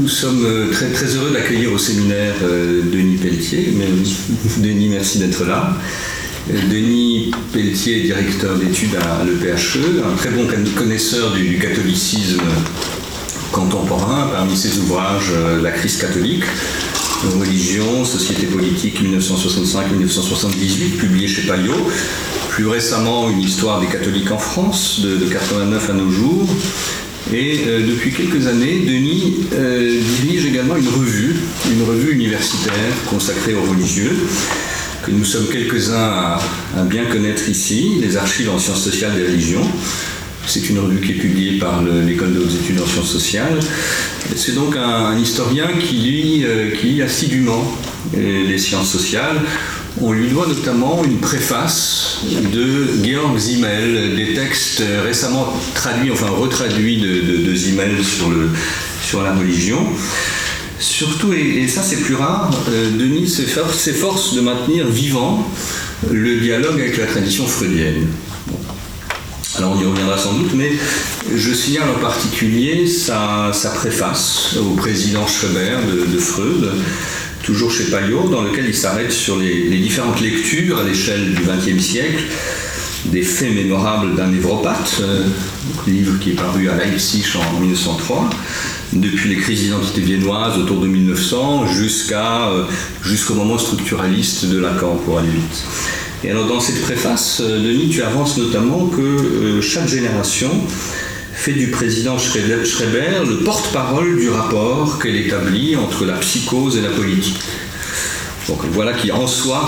Nous sommes euh, très, heureux d'accueillir au séminaire euh, Denis Pelletier. Denis, merci d'être là. Euh, Denis Pelletier, directeur d'études à l'EPHE, un très bon connaisseur du catholicisme contemporain, parmi ses ouvrages La crise catholique, Religion, Société politique 1965-1978, publié chez Payot. Plus récemment, Une histoire des catholiques en France, de, de 89 à nos jours. Et euh, depuis quelques années, Denis euh, dirige également une revue, une revue universitaire consacrée aux religieux, que nous sommes quelques-uns à, bien connaître ici, les archives en sciences sociales des religions. C'est une revue qui est publiée par l'École de hautes études en sciences sociales. C'est donc un, historien qui lit, euh, qui lit assidûment les sciences sociales, on lui doit notamment une préface de Georg Zimmel, des textes récemment traduits, enfin retraduits de, Zimmel sur, le, sur la religion. Surtout, et, ça c'est plus rare, euh, Denis s'efforce de maintenir vivant le dialogue avec la tradition freudienne. Alors on y reviendra sans doute, mais je signale en particulier sa, préface au président Schreber de Freud, toujours chez Payot, dans lequel il s'arrête sur les, différentes lectures à l'échelle du XXe siècle des faits mémorables d'un névropathe, euh, livre qui est paru à Leipzig en 1903, depuis les crises d'identité viennoises autour de 1900 jusqu'à, euh, jusqu'au moment structuraliste de Lacan, pour aller vite. Et alors dans cette préface, euh, Denis, tu avances notamment que chaque génération fait du président Schreiber le porte-parole du rapport qu'elle établit entre la psychose et la politique. Donc voilà qui en soi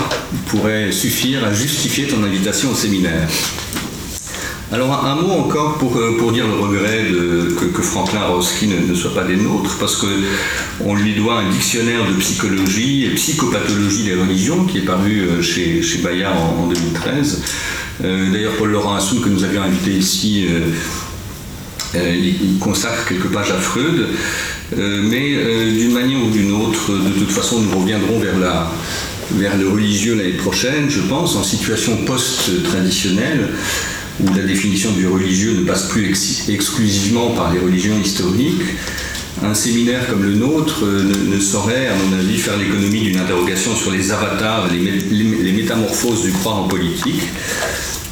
pourrait suffire à justifier ton invitation au séminaire. Alors un, mot encore pour, euh, pour dire le regret de, que, Franklin Rosky ne, soit pas des nôtres, parce qu'on lui doit un dictionnaire de psychologie et psychopathologie des religions qui est paru euh, chez, chez Bayard en, 2013. Euh, d'ailleurs Paul Laurent Assoun que nous avions invité ici il consacre quelques pages à Freud, euh, mais euh, d'une manière ou d'une autre, de toute façon, nous reviendrons vers, la, vers le religieux l'année prochaine, je pense, en situation post-traditionnelle, où la définition du religieux ne passe plus exclusivement par les religions historiques. Un séminaire comme le nôtre ne, saurait, à mon avis, faire l'économie d'une interrogation sur les avatars, les, les métamorphoses du croire en politique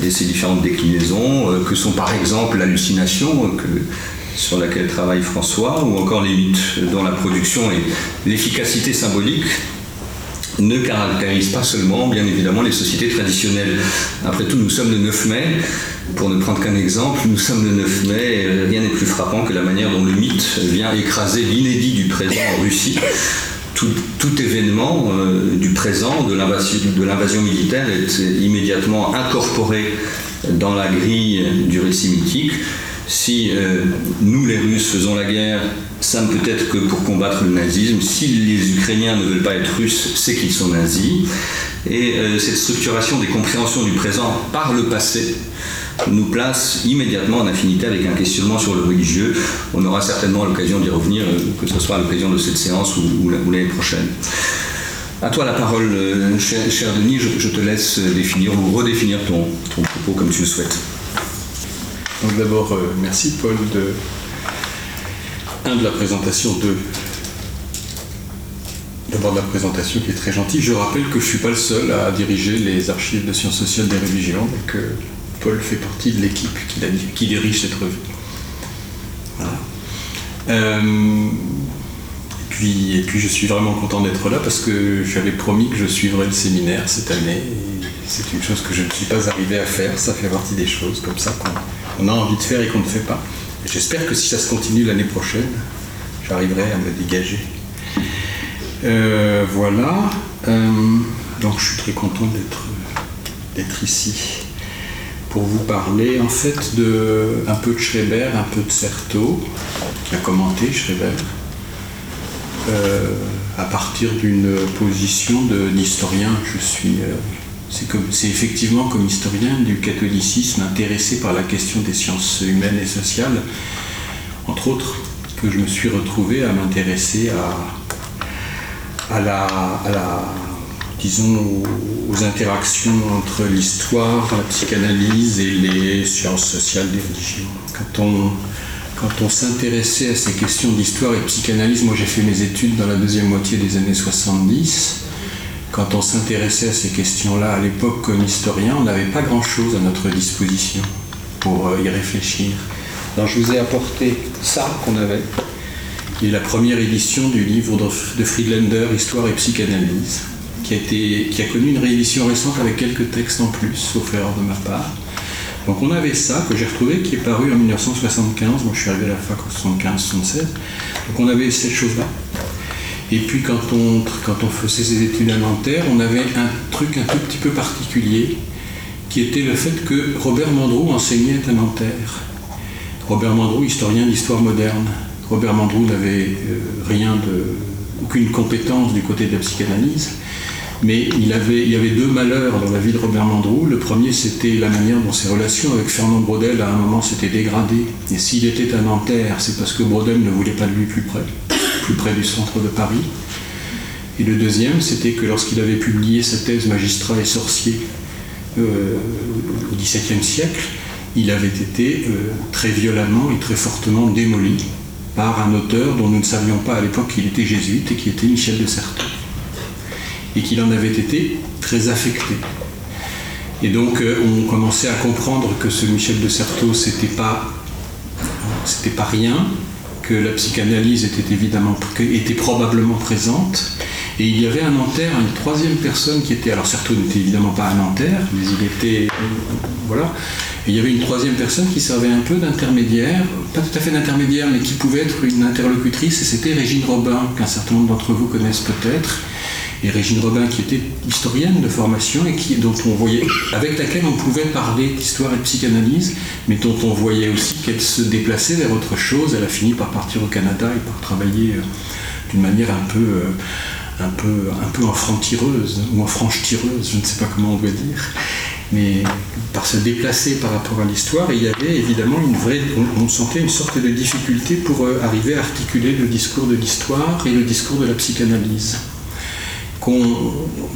et ses différentes déclinaisons, euh, que sont par exemple l'hallucination, euh, sur laquelle travaille François, ou encore les mythes, dont la production et l'efficacité symbolique ne caractérisent pas seulement, bien évidemment, les sociétés traditionnelles. Après tout, nous sommes le 9 mai. Pour ne prendre qu'un exemple, nous sommes le 9 mai et rien n'est plus frappant que la manière dont le mythe vient écraser l'inédit du présent en Russie tout, événement euh, du présent, de l'invasion militaire, est immédiatement incorporé dans la grille du récit mythique. Si euh, nous, les Russes, faisons la guerre, ça ne peut être que pour combattre le nazisme. Si les Ukrainiens ne veulent pas être russes, c'est qu'ils sont nazis. Et euh, cette structuration des compréhensions du présent par le passé nous place immédiatement en affinité avec un questionnement sur le religieux. On aura certainement l'occasion d'y revenir, euh, que ce soit à l'occasion de cette séance ou, l'année prochaine. À toi la parole, euh, cher, Denis, je, te laisse définir ou redéfinir ton, propos comme tu le souhaites. Donc d'abord, merci Paul de, de la présentation, d'abord de la présentation qui est très gentille. Je rappelle que je ne suis pas le seul à diriger les archives de sciences sociales des religions, donc Paul fait partie de l'équipe qui, dirige cette revue. Euh, et, puis, et puis je suis vraiment content d'être là parce que j'avais promis que je suivrais le séminaire cette année. c'est une chose que je ne suis pas arrivé à faire. Ça fait partie des choses comme ça qu'on a envie de faire et qu'on ne fait pas. J'espère que si ça se continue l'année prochaine, j'arriverai à me dégager. Euh, voilà. Euh, donc je suis très content d'être ici pour vous parler en fait de un peu de Schreber, un peu de Certeau, qui a commenté Schreber, euh, à partir d'une position d'historien. Je suis, euh, c'est effectivement comme historien du catholicisme intéressé par la question des sciences humaines et sociales, entre autres, que je me suis retrouvé à m'intéresser à, la disons, aux, interactions entre l'histoire, la psychanalyse et les sciences sociales des religions. Quand on, s'intéressait à ces questions d'histoire et psychanalyse, moi j'ai fait mes études dans la deuxième moitié des années 70, quand on s'intéressait à ces questions-là à l'époque comme historien, on n'avait pas grand-chose à notre disposition pour euh, y réfléchir. Alors je vous ai apporté ça qu'on avait, qui est la première édition du livre de Friedlander, Histoire et psychanalyse, qui a, été, qui a connu une réédition récente avec quelques textes en plus, sauf erreur de ma part. Donc on avait ça que j'ai retrouvé qui est paru en 1975, moi je suis arrivé à la fac en 75-76, donc on avait cette chose-là. Et puis quand on, faisait ses études à Nanterre, on avait un truc un tout petit peu particulier, qui était le fait que Robert Mandrou enseignait à Nanterre. Robert Mandrou, historien d'histoire moderne. Robert Mandrou n'avait euh, rien de, aucune compétence du côté de la psychanalyse, mais il y avait deux malheurs dans la vie de Robert Mandrou. Le premier, c'était la manière dont ses relations avec Fernand Brodel, à un moment, s'étaient dégradées. Et s'il était à Nanterre, c'est parce que Brodel ne voulait pas de lui plus près près du centre de Paris. Et le deuxième, c'était que lorsqu'il avait publié sa thèse Magistrat et sorcier euh, au XVIIe siècle, il avait été euh, très violemment et très fortement démoli par un auteur dont nous ne savions pas à l'époque qu'il était jésuite et qui était Michel de Certeau. Et qu'il en avait été très affecté. Et donc euh, on commençait à comprendre que ce Michel de Certeau, c'était pas, c'était pas rien, la psychanalyse était évidemment était probablement présente. Et il y avait un Nanterre, une troisième personne qui était, alors Certeau n'était évidemment pas un Nanterre, mais il était, voilà. Et il y avait une troisième personne qui servait un peu d'intermédiaire, pas tout à fait d'intermédiaire, mais qui pouvait être une interlocutrice, et c'était Régine Robin, qu'un certain nombre d'entre vous connaissent peut-être, et Régine Robin qui était historienne de formation et qui, on voyait, avec laquelle on pouvait parler d'histoire et de psychanalyse, mais dont on voyait aussi qu'elle se déplaçait vers autre chose. Elle a fini par partir au Canada et par travailler euh, d'une manière un peu, euh, un peu, un peu enfant-tireuse ou enfranche-tireuse, je ne sais pas comment on doit dire, mais par se déplacer par rapport à l'histoire. Il y avait évidemment une vraie, on, sentait une sorte de difficulté pour euh, arriver à articuler le discours de l'histoire et le discours de la psychanalyse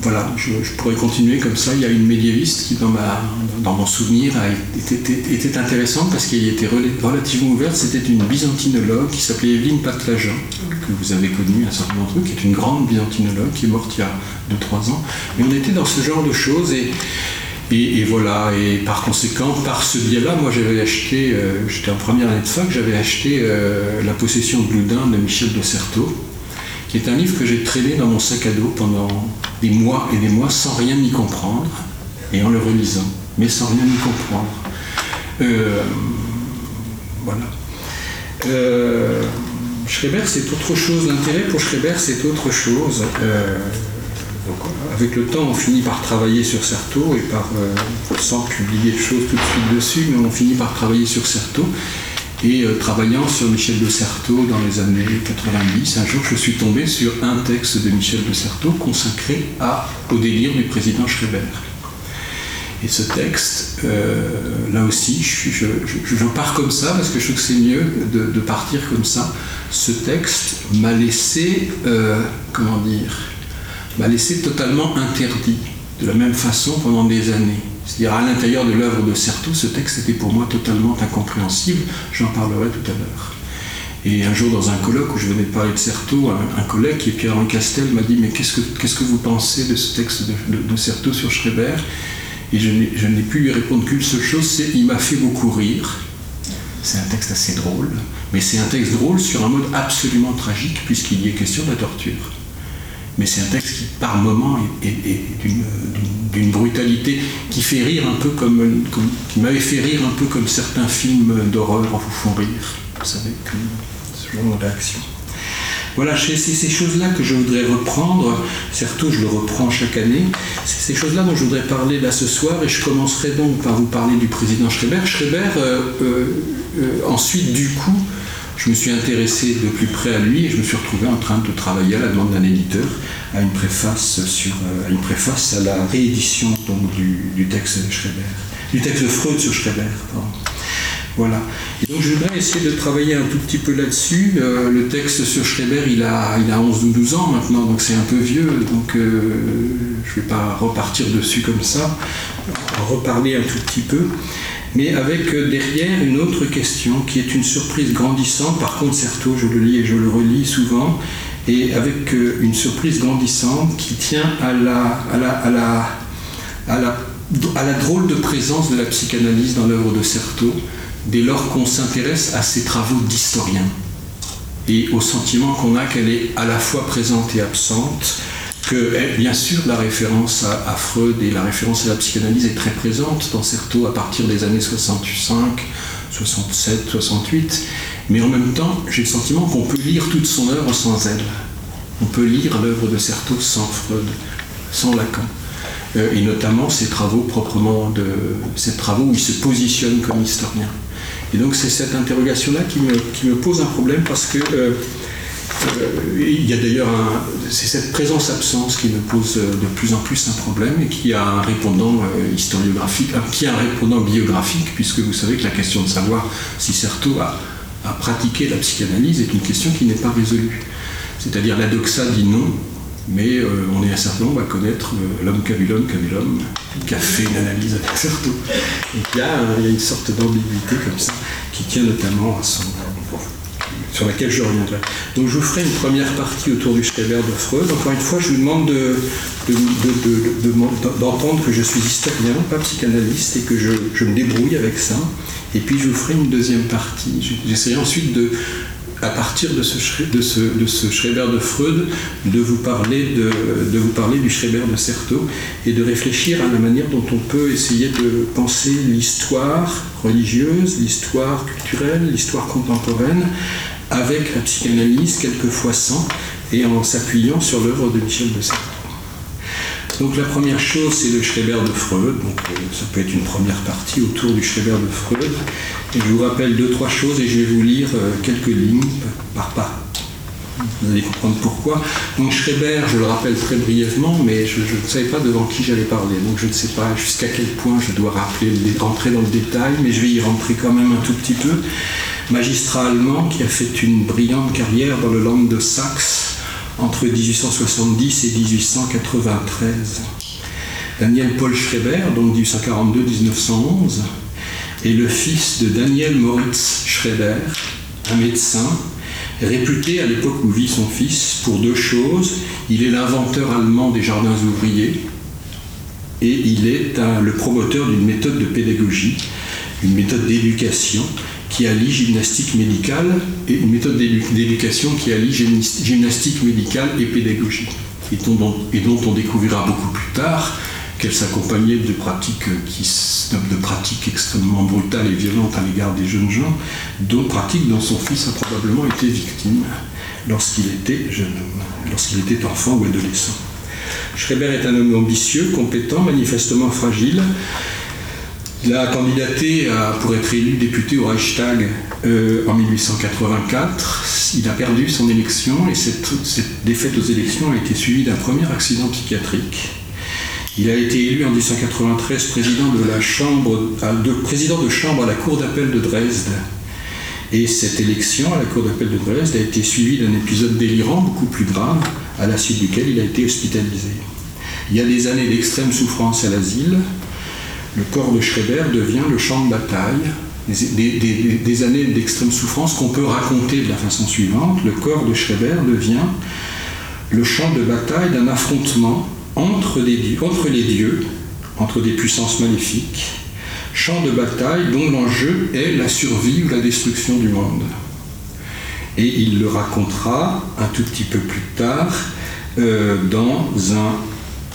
voilà, je, pourrais continuer comme ça. Il y a une médiéviste qui, dans, ma, dans mon souvenir, a était, intéressante parce qu'elle était relativement ouverte. C'était une byzantinologue qui s'appelait Evelyne Patlajan, que vous avez connue, un certain d'entre qui est une grande byzantinologue qui est morte il y a 2-3 ans. Mais on était dans ce genre de choses et, et, voilà, et par conséquent, par ce biais-là, moi j'avais acheté, euh, j'étais en première année de fac, j'avais acheté euh, La possession de Loudun de Michel de Certeau qui est un livre que j'ai traîné dans mon sac à dos pendant des mois et des mois sans rien y comprendre, et en le relisant, mais sans rien y comprendre. Euh, voilà. Euh, Schreiber, c'est autre chose. L'intérêt pour Schreiber, c'est autre chose. Euh, avec le temps, on finit par travailler sur Certeau et par, sans publier de choses tout de suite dessus, mais on finit par travailler sur Certeau. Et euh, travaillant sur Michel de Certeau dans les années 90, un jour je suis tombé sur un texte de Michel de Certeau consacré au délire du président Schreiber. Et ce texte, euh, là aussi, je, pars comme ça parce que je trouve que c'est mieux de, partir comme ça. Ce texte m'a laissé, euh, comment dire, m'a laissé totalement interdit, de la même façon pendant des années. C'est-à-dire à, l'intérieur de l'œuvre de Certeau, ce texte était pour moi totalement incompréhensible. J'en parlerai tout à l'heure. Et un jour, dans un colloque où je venais de parler de Certeau, un, collègue qui est Pierre-Henri Castel m'a dit Mais qu'est-ce que, vous pensez de ce texte de, de, sur Schreiber? Et je n'ai, pu lui répondre qu'une seule chose c'est Il m'a fait beaucoup rire. C'est un texte assez drôle, mais c'est un texte drôle sur un mode absolument tragique, puisqu'il y est question de la torture mais c'est un texte qui, par moments, est, d'une brutalité qui fait rire un peu comme, qui m'avait fait rire un peu comme certains films d'horreur vous font rire, vous savez, comme ce genre de réaction. Voilà, c'est ces choses-là que je voudrais reprendre, surtout je le reprends chaque année, c'est ces choses-là dont je voudrais parler là ce soir, et je commencerai donc par vous parler du président Schreiber. Schreiber, euh, euh, euh, ensuite, du coup, je me suis intéressé de plus près à lui et je me suis retrouvé en train de travailler à la demande d'un éditeur à une préface, sur, euh, à, une préface à la réédition du, texte de Schreiber, du texte de Freud sur Schreiber. Voilà. Et donc je voudrais essayer de travailler un tout petit peu là-dessus. Euh, le texte sur Schreiber, il a, il a 11 ou 12 ans maintenant, donc c'est un peu vieux, donc euh, je ne vais pas repartir dessus comme ça, reparler un tout petit peu. Mais avec derrière une autre question qui est une surprise grandissante. Par contre, Certeau, je le lis et je le relis souvent, et avec une surprise grandissante qui tient à la, à la drôle de présence de la psychanalyse dans l'œuvre de Certeau, dès lors qu'on s'intéresse à ses travaux d'historien et au sentiment qu'on a qu'elle est à la fois présente et absente, que eh, bien sûr la référence à, Freud et la référence à la psychanalyse est très présente dans Certeau à partir des années 65, 67, 68, mais en même temps j'ai le sentiment qu'on peut lire toute son œuvre sans elle. On peut lire l'œuvre de Certeau sans Freud, sans Lacan. Euh, et notamment ses travaux proprement de ses travaux où il se positionne comme historien. Et donc c'est cette interrogation-là qui me, pose un problème parce que euh, il y a d'ailleurs c'est cette présence-absence qui me pose de plus en plus un problème et qui a un répondant historiographique, qui a un répondant biographique, puisque vous savez que la question de savoir si Certeau a, pratiqué la psychanalyse est une question qui n'est pas résolue. C'est-à-dire la doxa dit non, mais euh, on est un certain nombre à connaître euh, l'homme vu l'homme qui a fait une analyse avec Certeau. Et il il y a une sorte d'ambiguïté comme ça, qui tient notamment à son. Sur laquelle je reviendrai. Donc je vous ferai une première partie autour du Schreber de Freud. Encore une fois, je vous demande d'entendre de, de, que je suis historien, pas psychanalyste, et que je, me débrouille avec ça. Et puis je vous ferai une deuxième partie. J'essaierai ensuite à partir de ce, de de Schreber de Freud, de vous, parler de, de, vous parler du Schreber de Certeau et de réfléchir à la manière dont on peut essayer de penser l'histoire religieuse, l'histoire culturelle, l'histoire contemporaine, avec la psychanalyse, quelquefois sans, et en s'appuyant sur l'œuvre de Michel de Certeau. Donc la première chose, c'est le Schreber de Freud. Donc, euh, ça peut être une première partie autour du Schreber de Freud. Et je vous rappelle deux, trois choses et je vais vous lire euh, quelques lignes par pas. Vous allez comprendre pourquoi. Donc Schreber, je le rappelle très brièvement, mais je, ne savais pas devant qui j'allais parler. Donc je ne sais pas jusqu'à quel point je dois rappeler, rentrer dans le détail, mais je vais y rentrer quand même un tout petit peu. Magistrat allemand qui a fait une brillante carrière dans le Land de Saxe entre 1870 et 1893. Daniel Paul Schreber, donc 1842-1911, est le fils de Daniel Moritz Schreber, un médecin réputé à l'époque où vit son fils pour deux choses. Il est l'inventeur allemand des jardins ouvriers et il est le promoteur d'une méthode de pédagogie, une méthode d'éducation qui allie gymnastique médicale et une méthode d'éducation qui allie gymnastique médicale et pédagogie, et dont, et dont on découvrira beaucoup plus tard qu'elle s'accompagnait de pratiques, qui, de pratiques extrêmement brutales et violentes à l'égard des jeunes gens, dont pratiques dont son fils a probablement été victime lorsqu'il était jeune homme, lorsqu'il était enfant ou adolescent. Schreber est un homme ambitieux, compétent, manifestement fragile, il a candidaté pour être élu député au Reichstag euh, en 1884. Il a perdu son élection et cette, défaite aux élections a été suivie d'un premier accident psychiatrique. Il a été élu en 1893 président de, la chambre, de, président de chambre à la Cour d'appel de Dresde. Et cette élection à la Cour d'appel de Dresde a été suivie d'un épisode délirant beaucoup plus grave, à la suite duquel il a été hospitalisé. Il y a des années d'extrême souffrance à l'asile, le corps de Schreber devient le champ de bataille, des, années d'extrême souffrance qu'on peut raconter de la façon suivante. Le corps de Schreber devient le champ de bataille d'un affrontement entre, les dieux, entre des puissances maléfiques, champ de bataille dont l'enjeu est la survie ou la destruction du monde. Et il le racontera un tout petit peu plus tard euh, dans un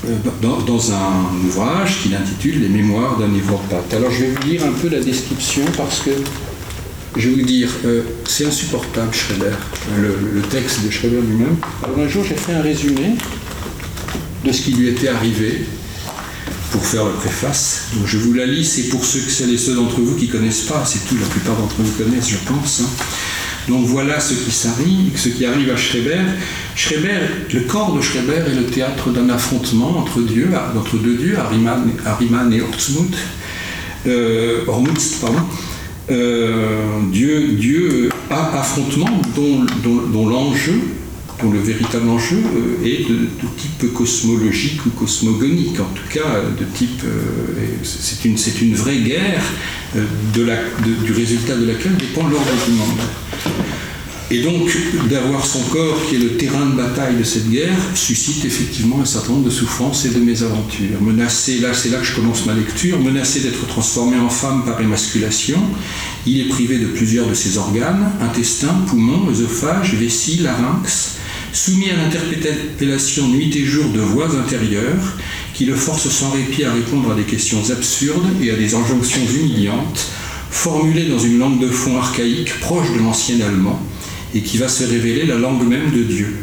euh, dans, un ouvrage qu'il intitule Les Mémoires d'un névropathe. Alors je vais vous lire un peu la description parce que je vais vous dire, euh, c'est insupportable Schroeder, le, texte de Schroeder lui-même. Alors un jour j'ai fait un résumé de ce qui lui était arrivé pour faire la préface. Donc je vous la lis, c'est pour ceux, celles et ceux d'entre vous qui ne connaissent pas, c'est tout, la plupart d'entre vous connaissent je pense. Hein. Donc voilà ce qui, arrive, ce qui arrive à Schreber. Schreber. Le corps de Schreber est le théâtre d'un affrontement entre, dieux, entre deux dieux, Ariman, et Ormuzd. Euh, pardon. Euh, Dieu, Dieu affrontement dont, l'enjeu dont le véritable enjeu euh, est de, type cosmologique ou cosmogonique, en tout cas de type. c'est une, une, vraie guerre du résultat de laquelle dépend l'ordre du monde. Et donc, d'avoir son corps qui est le terrain de bataille de cette guerre suscite effectivement un certain nombre de souffrances et de mésaventures. Menacé, là c'est là que je commence ma lecture, menacé d'être transformé en femme par émasculation, il est privé de plusieurs de ses organes, intestin, poumon, œsophage, vessie, larynx, soumis à l'interpellation nuit et jour de voix intérieures qui le forcent sans répit à répondre à des questions absurdes et à des injonctions humiliantes, formulées dans une langue de fond archaïque proche de l'ancien allemand, et qui va se révéler la langue même de Dieu.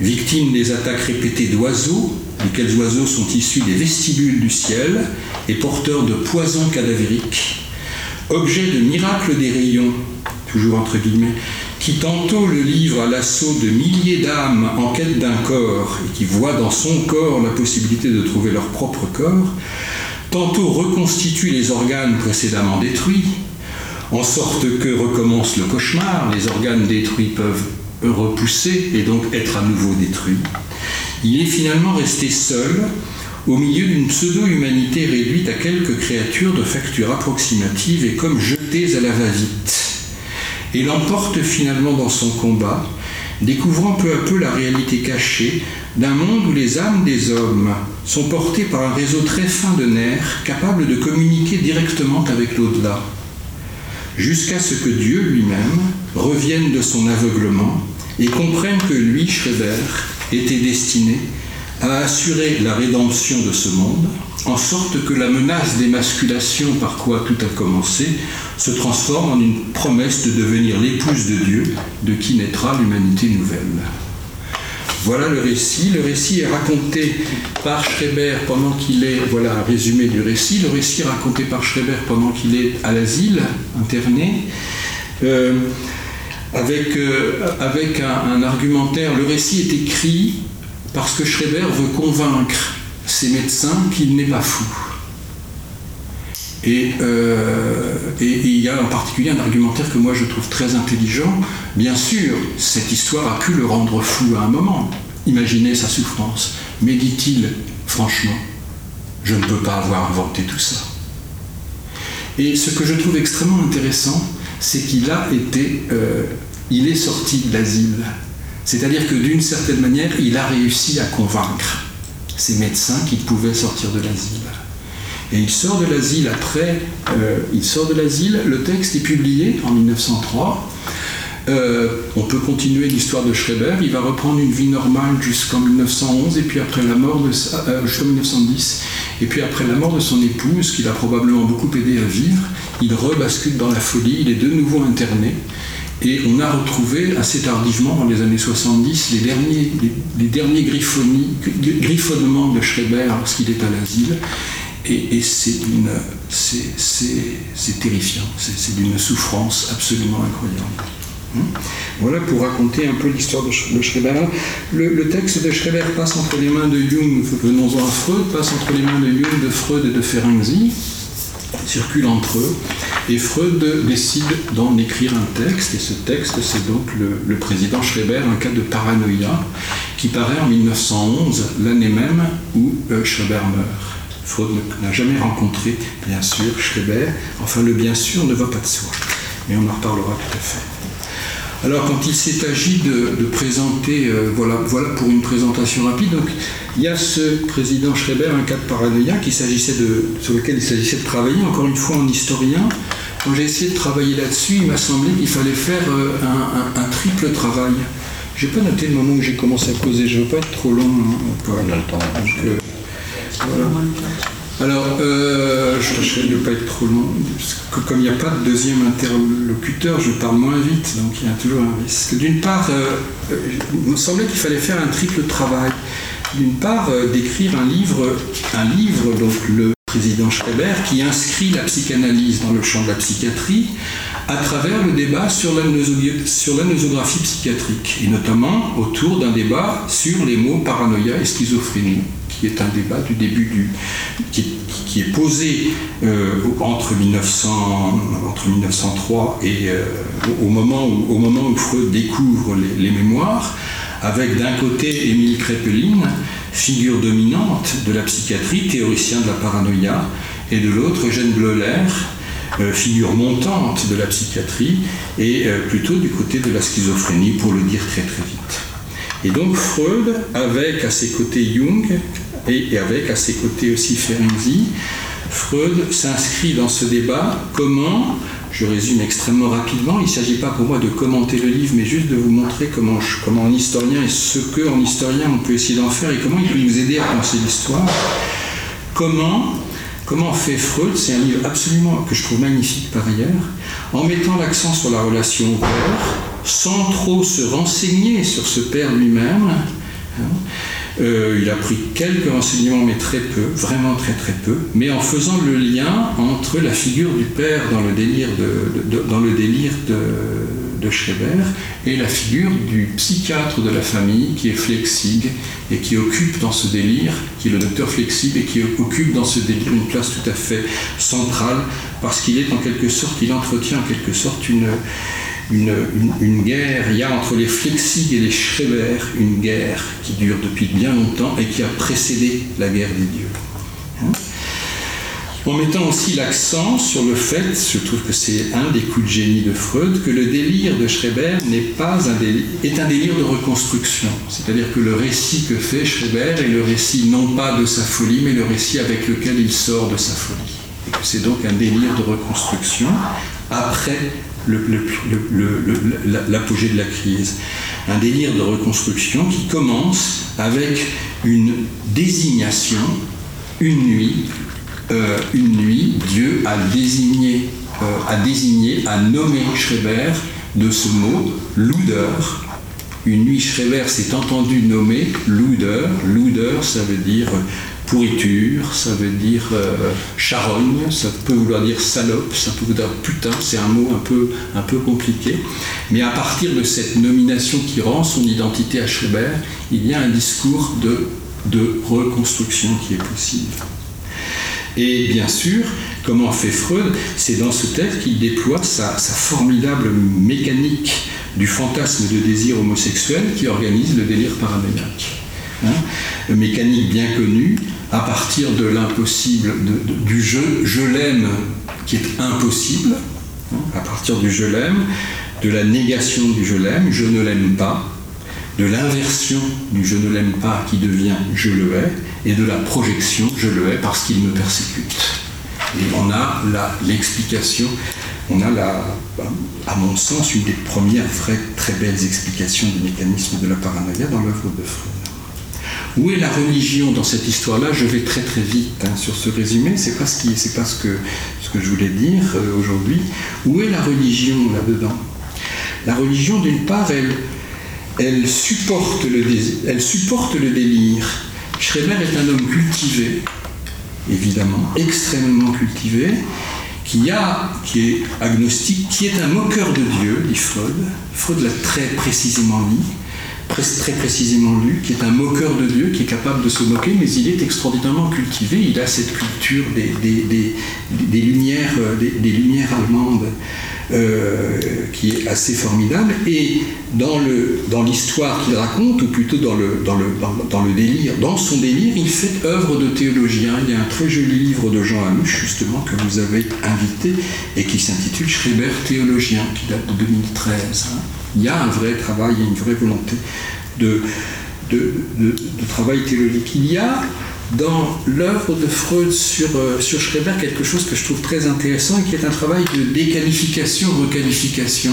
Victime des attaques répétées d'oiseaux, lesquels oiseaux sont issus des vestibules du ciel et porteurs de poisons cadavériques, objet de miracle des rayons, toujours entre guillemets, qui tantôt le livre à l'assaut de milliers d'âmes en quête d'un corps et qui voient dans son corps la possibilité de trouver leur propre corps, tantôt reconstitue les organes précédemment détruits, en sorte que recommence le cauchemar, les organes détruits peuvent repousser et donc être à nouveau détruits. Il est finalement resté seul au milieu d'une pseudo-humanité réduite à quelques créatures de facture approximative et comme jetées à la va-vite. Et l'emporte finalement dans son combat, découvrant peu à peu la réalité cachée d'un monde où les âmes des hommes sont portées par un réseau très fin de nerfs capable de communiquer directement avec l'au-delà. Jusqu'à ce que Dieu lui-même revienne de son aveuglement et comprenne que lui, Schreiber, était destiné à assurer la rédemption de ce monde, en sorte que la menace d'émasculation par quoi tout a commencé se transforme en une promesse de devenir l'épouse de Dieu, de qui naîtra l'humanité nouvelle. Voilà le récit. Le récit est raconté par Schreiber pendant qu'il est, voilà un résumé du récit, le récit est raconté par Schreiber pendant qu'il est à l'asile, interné, euh, avec, euh, avec un, argumentaire. Le récit est écrit parce que Schreiber veut convaincre ses médecins qu'il n'est pas fou. Euh, et, il y a en particulier un argumentaire que moi je trouve très intelligent. Bien sûr, cette histoire a pu le rendre fou à un moment. Imaginez sa souffrance. Mais dit-il, franchement, je ne peux pas avoir inventé tout ça. Et ce que je trouve extrêmement intéressant, c'est qu'il a été, euh, il est sorti de l'asile. C'est-à-dire que d'une certaine manière, il a réussi à convaincre ses médecins qu'il pouvait sortir de l'asile. Et il sort de l'asile après, euh, il sort de l'asile, le texte est publié en 1903. Euh, on peut continuer l'histoire de Schreiber, il va reprendre une vie normale jusqu'en 1911 et puis après la mort de euh, jusqu'en 1910 et puis après la mort de son épouse qui l'a probablement beaucoup aidé à vivre, il rebascule dans la folie, il est de nouveau interné et on a retrouvé assez tardivement dans les années 70 les derniers, griffonnements de Schreiber lorsqu'il est à l'asile et, c'est terrifiant, c'est d'une souffrance absolument incroyable. Hein? Voilà pour raconter un peu l'histoire de, Schreiber. Le, texte de Schreiber passe entre les mains de Jung, venons-en à Freud, passe entre les mains de Jung, de Freud et de Ferenczi, circule entre eux, et Freud décide d'en écrire un texte, et ce texte c'est donc le, président Schreiber, un cas de paranoïa, qui paraît en 1911, l'année même où euh, Schreiber meurt. Freud n'a jamais rencontré, bien sûr, Schreiber. Enfin, le bien sûr ne va pas de soi. Mais on en reparlera tout à fait. Alors, quand il s'est agi de, présenter, euh, voilà, voilà pour une présentation rapide, donc il y a ce président Schreiber, un cas de paranoïa qui s'agissait de, sur lequel il s'agissait de travailler, encore une fois en historien. Quand j'ai essayé de travailler là-dessus, il m'a semblé qu'il fallait faire euh, un, triple travail. Je n'ai pas noté le moment où j'ai commencé à causer, je ne veux pas être trop long. Hein, on a le temps. Euh, alors, euh, je tâcherai de ne pas être trop long, parce que comme il n'y a pas de deuxième interlocuteur, je parle moins vite, donc il y a toujours un risque. D'une part, euh, euh, il me semblait qu'il fallait faire un triple travail. D'une part, d'écrire un livre, un livre, donc le président Schreiber, qui inscrit la psychanalyse dans le champ de la psychiatrie à travers le débat sur la, sur la nosographie psychiatrique, et notamment autour d'un débat sur les mots paranoïa et schizophrénie qui est un débat du début du. qui, est posé euh, entre, 1900, entre 1903 et euh, au, moment où, au moment où Freud découvre les, mémoires, avec d'un côté Émile Kraepelin, figure dominante de la psychiatrie, théoricien de la paranoïa, et de l'autre Eugène Bleuler, euh, figure montante de la psychiatrie, et plutôt du côté de la schizophrénie, pour le dire très très vite. Et donc Freud, avec à ses côtés Jung, et, avec à ses côtés aussi Ferenczi, Freud s'inscrit dans ce débat comment je résume extrêmement rapidement. Il ne s'agit pas pour moi de commenter le livre, mais juste de vous montrer comment, un historien et ce que en historien on peut essayer d'en faire et comment il peut nous aider à penser l'histoire. Comment, comment fait Freud C'est un livre absolument que je trouve magnifique par ailleurs, en mettant l'accent sur la relation au père, sans trop se renseigner sur ce père lui-même. Hein, euh, il a pris quelques renseignements, mais très peu, vraiment très très peu, mais en faisant le lien entre la figure du père dans le délire de, dans le délire Schreber et la figure du psychiatre de la famille qui est Flexig et qui occupe dans ce délire, qui est le docteur Flexig et qui occupe dans ce délire une place tout à fait centrale parce qu'il est en quelque sorte, il entretient en quelque sorte une une, guerre, il y a entre les Flexig et les Schreber une guerre qui dure depuis bien longtemps et qui a précédé la guerre des dieux. Hein. en mettant aussi l'accent sur le fait, je trouve que c'est un des coups de génie de Freud, que le délire de Schreber n'est pas un est un délire de reconstruction. C'est-à-dire que le récit que fait Schreber est le récit non pas de sa folie, mais le récit avec lequel il sort de sa folie. Et que c'est donc un délire de reconstruction après l'apogée de la crise. Un délire de reconstruction qui commence avec une désignation, une nuit, euh, une nuit, Dieu a désigné, euh, a désigné, a nommé Schreber de ce mot, Luder. Une nuit, Schreber s'est entendu nommer Luder. Luder, ça veut dire pourriture, ça veut dire euh, charogne, ça peut vouloir dire salope, ça peut vouloir dire putain, c'est un mot un peu, un peu compliqué. Mais à partir de cette nomination qui rend son identité à Schreber, il y a un discours de, reconstruction qui est possible. Et bien sûr, comment fait Freud? C'est dans ce texte qu'il déploie sa, sa, formidable mécanique du fantasme de désir homosexuel qui organise le délire paranoïaque. Hein mécanique bien connue, à partir de l'impossible, du je, je l'aime qui est impossible, hein, à partir du je l'aime, de la négation du je l'aime, je ne l'aime pas, de l'inversion du je ne l'aime pas qui devient je le hais, et de la projection je le hais parce qu'il me persécute. Et on a l'explication, on a la, à mon sens une des premières très belles explications du mécanisme de la paranoïa dans l'œuvre de Freud. Où est la religion dans cette histoire-là? Je vais très très vite hein, sur ce résumé, c'est pas, ce, pas ce, que, ce que je voulais dire euh, aujourd'hui. Où est la religion là-dedans? La religion, d'une part, elle, elle, supporte le elle supporte le délire. Schreber est un homme cultivé, évidemment, extrêmement cultivé, qui, a, qui est agnostique, qui est un moqueur de Dieu, dit Freud. Freud l'a très précisément dit très précisément lu, qui est un moqueur de Dieu, qui est capable de se moquer, mais il est extraordinairement cultivé. Il a cette culture des, des, lumières, euh, des, lumières allemandes euh, qui est assez formidable. Et dans, le, dans l'histoire qu'il raconte, ou plutôt dans le, dans, le, dans, le délire, dans son délire, il fait œuvre de théologien. Il y a un très joli livre de Jean Alouche, justement, que vous avez invité, et qui s'intitule Schreiber théologien, qui date de 2013 il y a un vrai travail, il y a une vraie volonté de, travail théologique. Il y a dans l'œuvre de Freud sur, euh, sur Schreber quelque chose que je trouve très intéressant et qui est un travail de déqualification, requalification.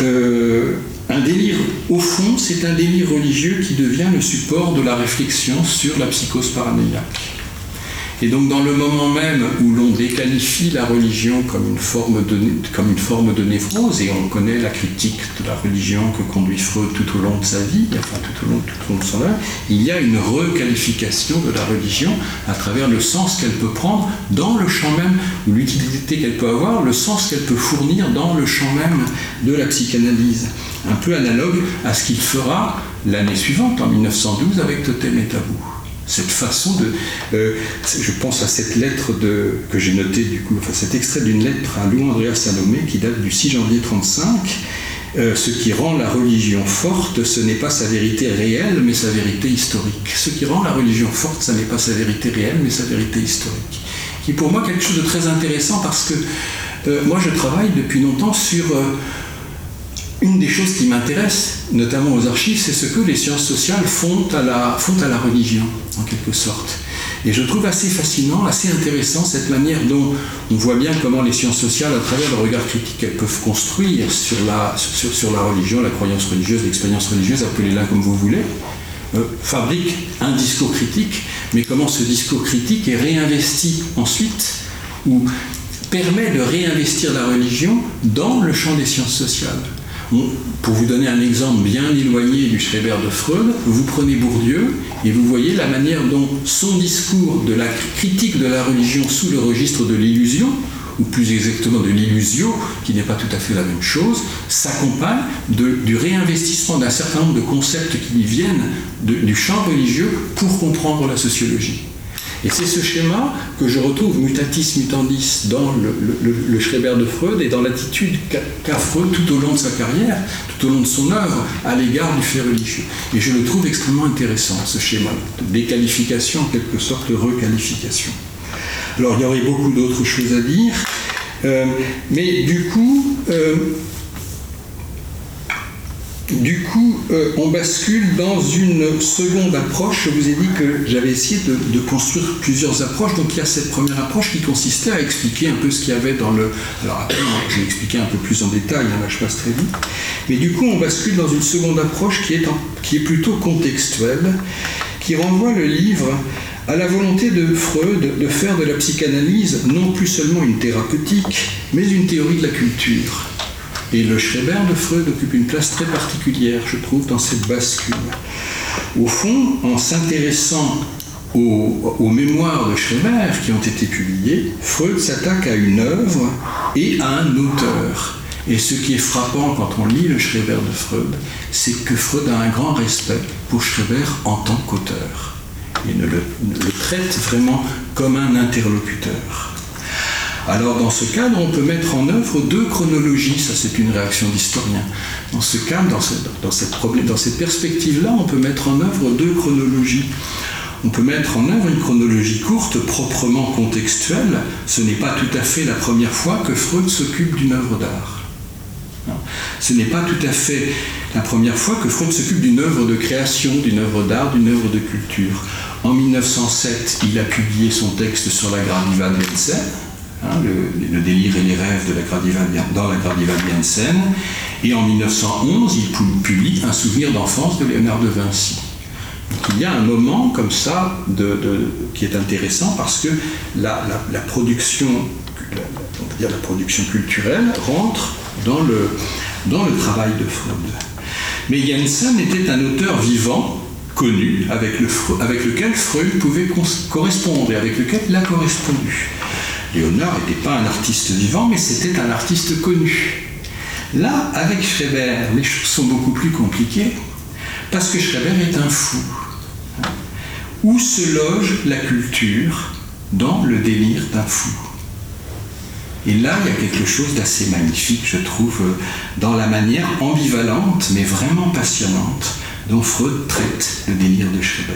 Euh, un délire, au fond, c'est un délire religieux qui devient le support de la réflexion sur la psychose paranoïaque. Et donc dans le moment même où l'on déqualifie la religion comme une, forme de, névrose, et on connaît la critique de la religion que conduit Freud tout au long de sa vie, enfin tout au long, tout au long de son œuvre, il y a une requalification de la religion à travers le sens qu'elle peut prendre dans le champ même, ou l'utilité qu'elle peut avoir, le sens qu'elle peut fournir dans le champ même de la psychanalyse. Un peu analogue à ce qu'il fera l'année suivante, en 1912, avec Totem et Tabou cette façon de. Euh, je pense à cette lettre que j'ai notée, du coup, enfin cet extrait d'une lettre à Louis Andrea Salomé qui date du 6 janvier 1935 euh, ce qui rend la religion forte, ce n'est pas sa vérité réelle, mais sa vérité historique. Ce qui rend la religion forte, ce n'est pas sa vérité réelle, mais sa vérité historique. Qui est pour moi quelque chose de très intéressant parce que euh, moi je travaille depuis longtemps sur une des choses qui m'intéresse, notamment aux archives, c'est ce que les sciences sociales font à, la, religion, en quelque sorte. Et je trouve assez fascinant, assez intéressant cette manière dont on voit bien comment les sciences sociales, à travers le regard critique qu'elles peuvent construire sur la, sur, sur la religion, la croyance religieuse, l'expérience religieuse, appelez-la comme vous voulez, euh, fabriquent un discours critique, mais comment ce discours critique est réinvesti ensuite, ou permet de réinvestir la religion dans le champ des sciences sociales? Pour vous donner un exemple bien éloigné du Schreiber de Freud, vous prenez Bourdieu et vous voyez la manière dont son discours de la critique de la religion sous le registre de l'illusion, ou plus exactement de l'illusio, qui n'est pas tout à fait la même chose, s'accompagne du réinvestissement d'un certain nombre de concepts qui viennent du champ religieux pour comprendre la sociologie. Et c'est ce schéma que je retrouve mutatis mutandis dans le, Schreiber de Freud et dans l'attitude qu'a Freud tout au long de sa carrière, tout au long de son œuvre, à l'égard du fait religieux. Et je le trouve extrêmement intéressant, ce schéma de déqualification, en quelque sorte requalification. Alors il y aurait beaucoup d'autres choses à dire, euh, mais du coup, euh, du coup, euh, on bascule dans une seconde approche. Je vous ai dit que j'avais essayé de, construire plusieurs approches. Donc il y a cette première approche qui consistait à expliquer un peu ce qu'il y avait dans le... Alors après, je vais expliquer un peu plus en détail, hein, là je passe très vite. Mais du coup, on bascule dans une seconde approche qui est, qui est plutôt contextuelle, qui renvoie le livre à la volonté de Freud de faire de la psychanalyse non plus seulement une thérapeutique, mais une théorie de la culture. Et le Schreiber de Freud occupe une place très particulière, je trouve, dans cette bascule. Au fond, en s'intéressant aux, mémoires de Schreiber qui ont été publiées, Freud s'attaque à une œuvre et à un auteur. Et ce qui est frappant quand on lit le Schreiber de Freud, c'est que Freud a un grand respect pour Schreiber en tant qu'auteur. Il le, le traite vraiment comme un interlocuteur. Alors dans ce cadre, on peut mettre en œuvre deux chronologies, ça c'est une réaction d'historien. Dans ce cadre, dans cette, perspective-là, on peut mettre en œuvre deux chronologies. On peut mettre en œuvre une chronologie courte, proprement contextuelle. Ce n'est pas tout à fait la première fois que Freud s'occupe d'une œuvre d'art. Ce n'est pas tout à fait la première fois que Freud s'occupe d'une œuvre de création, d'une œuvre d'art, d'une œuvre de culture. En 1907, il a publié son texte sur la Gradiva de Hein, le, délire et les rêves de la dans la Gradiva-Biensen. Et en 1911, il publie Un souvenir d'enfance de Léonard de Vinci. Donc il y a un moment comme ça qui est intéressant parce que la, production, la, la production culturelle rentre dans le, travail de Freud. Mais Jensen était un auteur vivant, connu, avec, avec lequel Freud pouvait correspondre et avec lequel il a correspondu. Léonard n'était pas un artiste vivant, mais c'était un artiste connu. Là, avec Schreiber, les choses sont beaucoup plus compliquées, parce que Schreiber est un fou. Où se loge la culture dans le délire d'un fou Et là, il y a quelque chose d'assez magnifique, je trouve, dans la manière ambivalente, mais vraiment passionnante, dont Freud traite le délire de Schreiber.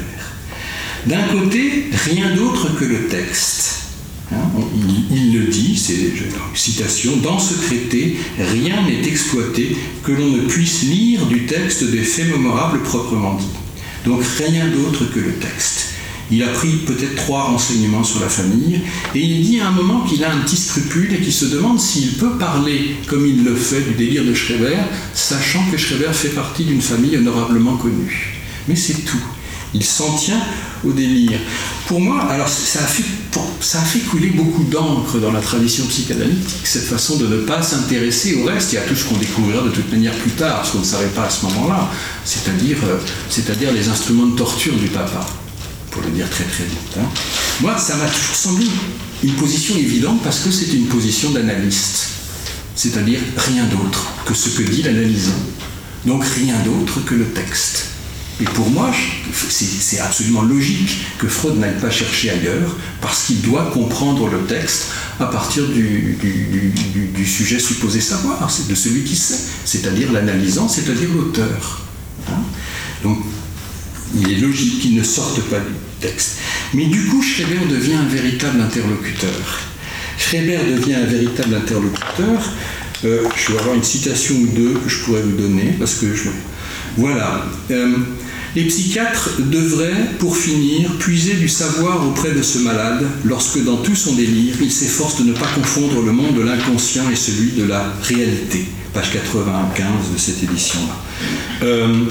D'un côté, rien d'autre que le texte Hein, il, le dit, c'est une citation, dans ce traité, rien n'est exploité que l'on ne puisse lire du texte des faits mémorables proprement dit. Donc rien d'autre que le texte. Il a pris peut-être trois renseignements sur la famille et il dit à un moment qu'il a un petit scrupule et qu'il se demande s'il peut parler comme il le fait du délire de Schreiber, sachant que Schreiber fait partie d'une famille honorablement connue. Mais c'est tout. Il s'en tient au délire. Pour moi, alors ça a fait, a couler beaucoup d'encre dans la tradition psychanalytique, cette façon de ne pas s'intéresser au reste et à tout ce qu'on découvrira de toute manière plus tard, ce qu'on ne savait pas à ce moment-là, c'est-à-dire, euh, les instruments de torture du papa, pour le dire très très vite. Hein. Moi, ça m'a toujours semblé une position évidente parce que c'est une position d'analyste, c'est-à-dire rien d'autre que ce que dit l'analysant, donc rien d'autre que le texte. Et pour moi, c'est absolument logique que Freud n'aille pas chercher ailleurs, parce qu'il doit comprendre le texte à partir du, sujet supposé savoir, c'est de celui qui sait, c'est-à-dire l'analysant, c'est-à-dire l'auteur. Hein? Donc, il est logique qu'il ne sorte pas du texte. Mais du coup, Schreber devient un véritable interlocuteur. Schreber devient un véritable interlocuteur. Euh, je vais avoir une citation ou deux que je pourrais vous donner, parce que. Voilà. Euh, les psychiatres devraient, pour finir, puiser du savoir auprès de ce malade lorsque, dans tout son délire, il s'efforce de ne pas confondre le monde de l'inconscient et celui de la réalité. Page 95 de cette édition-là. Euh,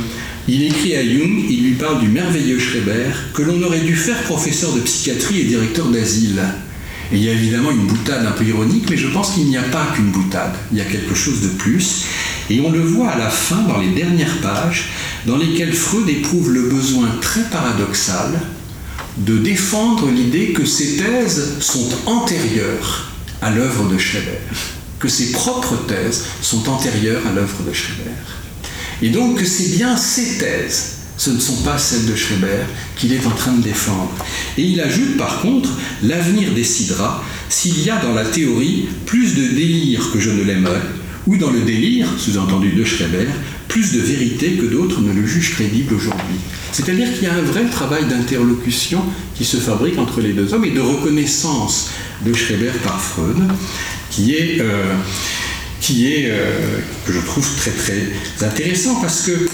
il écrit à Jung, il lui parle du merveilleux Schreber, que l'on aurait dû faire professeur de psychiatrie et directeur d'asile. Il y a évidemment une boutade un peu ironique, mais je pense qu'il n'y a pas qu'une boutade, il y a quelque chose de plus. Et on le voit à la fin, dans les dernières pages, dans lesquelles Freud éprouve le besoin très paradoxal de défendre l'idée que ses thèses sont antérieures à l'œuvre de Schreber, que ses propres thèses sont antérieures à l'œuvre de Schreber. Et donc que c'est bien ces thèses, ce ne sont pas celles de Schreber, qu'il est en train de défendre. Et il ajoute par contre, l'avenir décidera s'il y a dans la théorie plus de délire que je ne l'aimerais, ou dans le délire, sous-entendu de Schreber, plus de vérité que d'autres ne le jugent crédible aujourd'hui. C'est-à-dire qu'il y a un vrai travail d'interlocution qui se fabrique entre les deux hommes et de reconnaissance de Schreber par Freud, qui est, euh, qui est euh, que je trouve très très intéressant parce que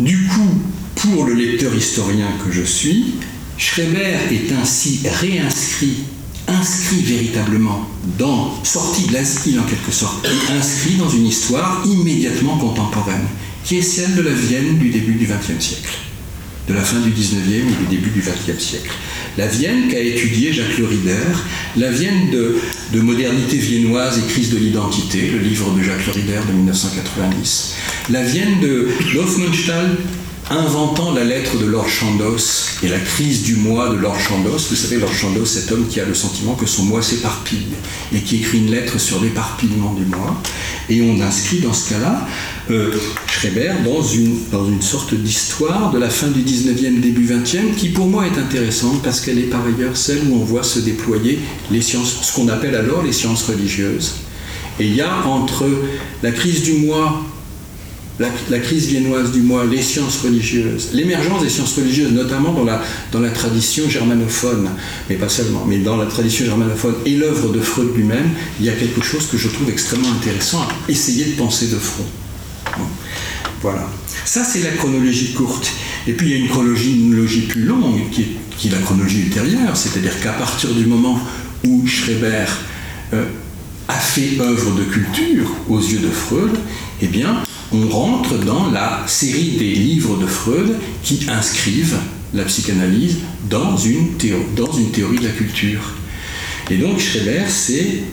du coup, pour le lecteur historien que je suis, Schreber est ainsi réinscrit inscrit véritablement dans, sorti de l'asile en quelque sorte, inscrit dans une histoire immédiatement contemporaine, qui est celle de la Vienne du début du XXe siècle, de la fin du XIXe et du début du XXe siècle. La Vienne qu'a étudié Jacques Lerider, la Vienne de, de, modernité viennoise et crise de l'identité, le livre de Jacques Lerider de 1990, la Vienne de Hofmannsthal inventant la lettre de Lord Chandos et la crise du moi de Lord Chandos. Vous savez, Lord Chandos, cet homme qui a le sentiment que son moi s'éparpille et qui écrit une lettre sur l'éparpillement du moi. Et on inscrit dans ce cas-là euh, Schreber dans une, dans une sorte d'histoire de la fin du 19e, début 20e, qui pour moi est intéressante parce qu'elle est par ailleurs celle où on voit se déployer les sciences, ce qu'on appelle alors les sciences religieuses. Et il y a entre la crise du moi la, crise viennoise du moi, les sciences religieuses, l'émergence des sciences religieuses, notamment dans la, dans la tradition germanophone, mais pas seulement, mais dans la tradition germanophone et l'œuvre de Freud lui-même, il y a quelque chose que je trouve extrêmement intéressant à essayer de penser de front. Voilà. Ça, c'est la chronologie courte. Et puis, il y a une chronologie plus longue, qui est, qui est la chronologie ultérieure, c'est-à-dire qu'à partir du moment où Schreber euh, a fait œuvre de culture aux yeux de Freud, eh bien, on rentre dans la série des livres de Freud qui inscrivent la psychanalyse dans une, théorie, de la culture. Et donc Schreber, c'est,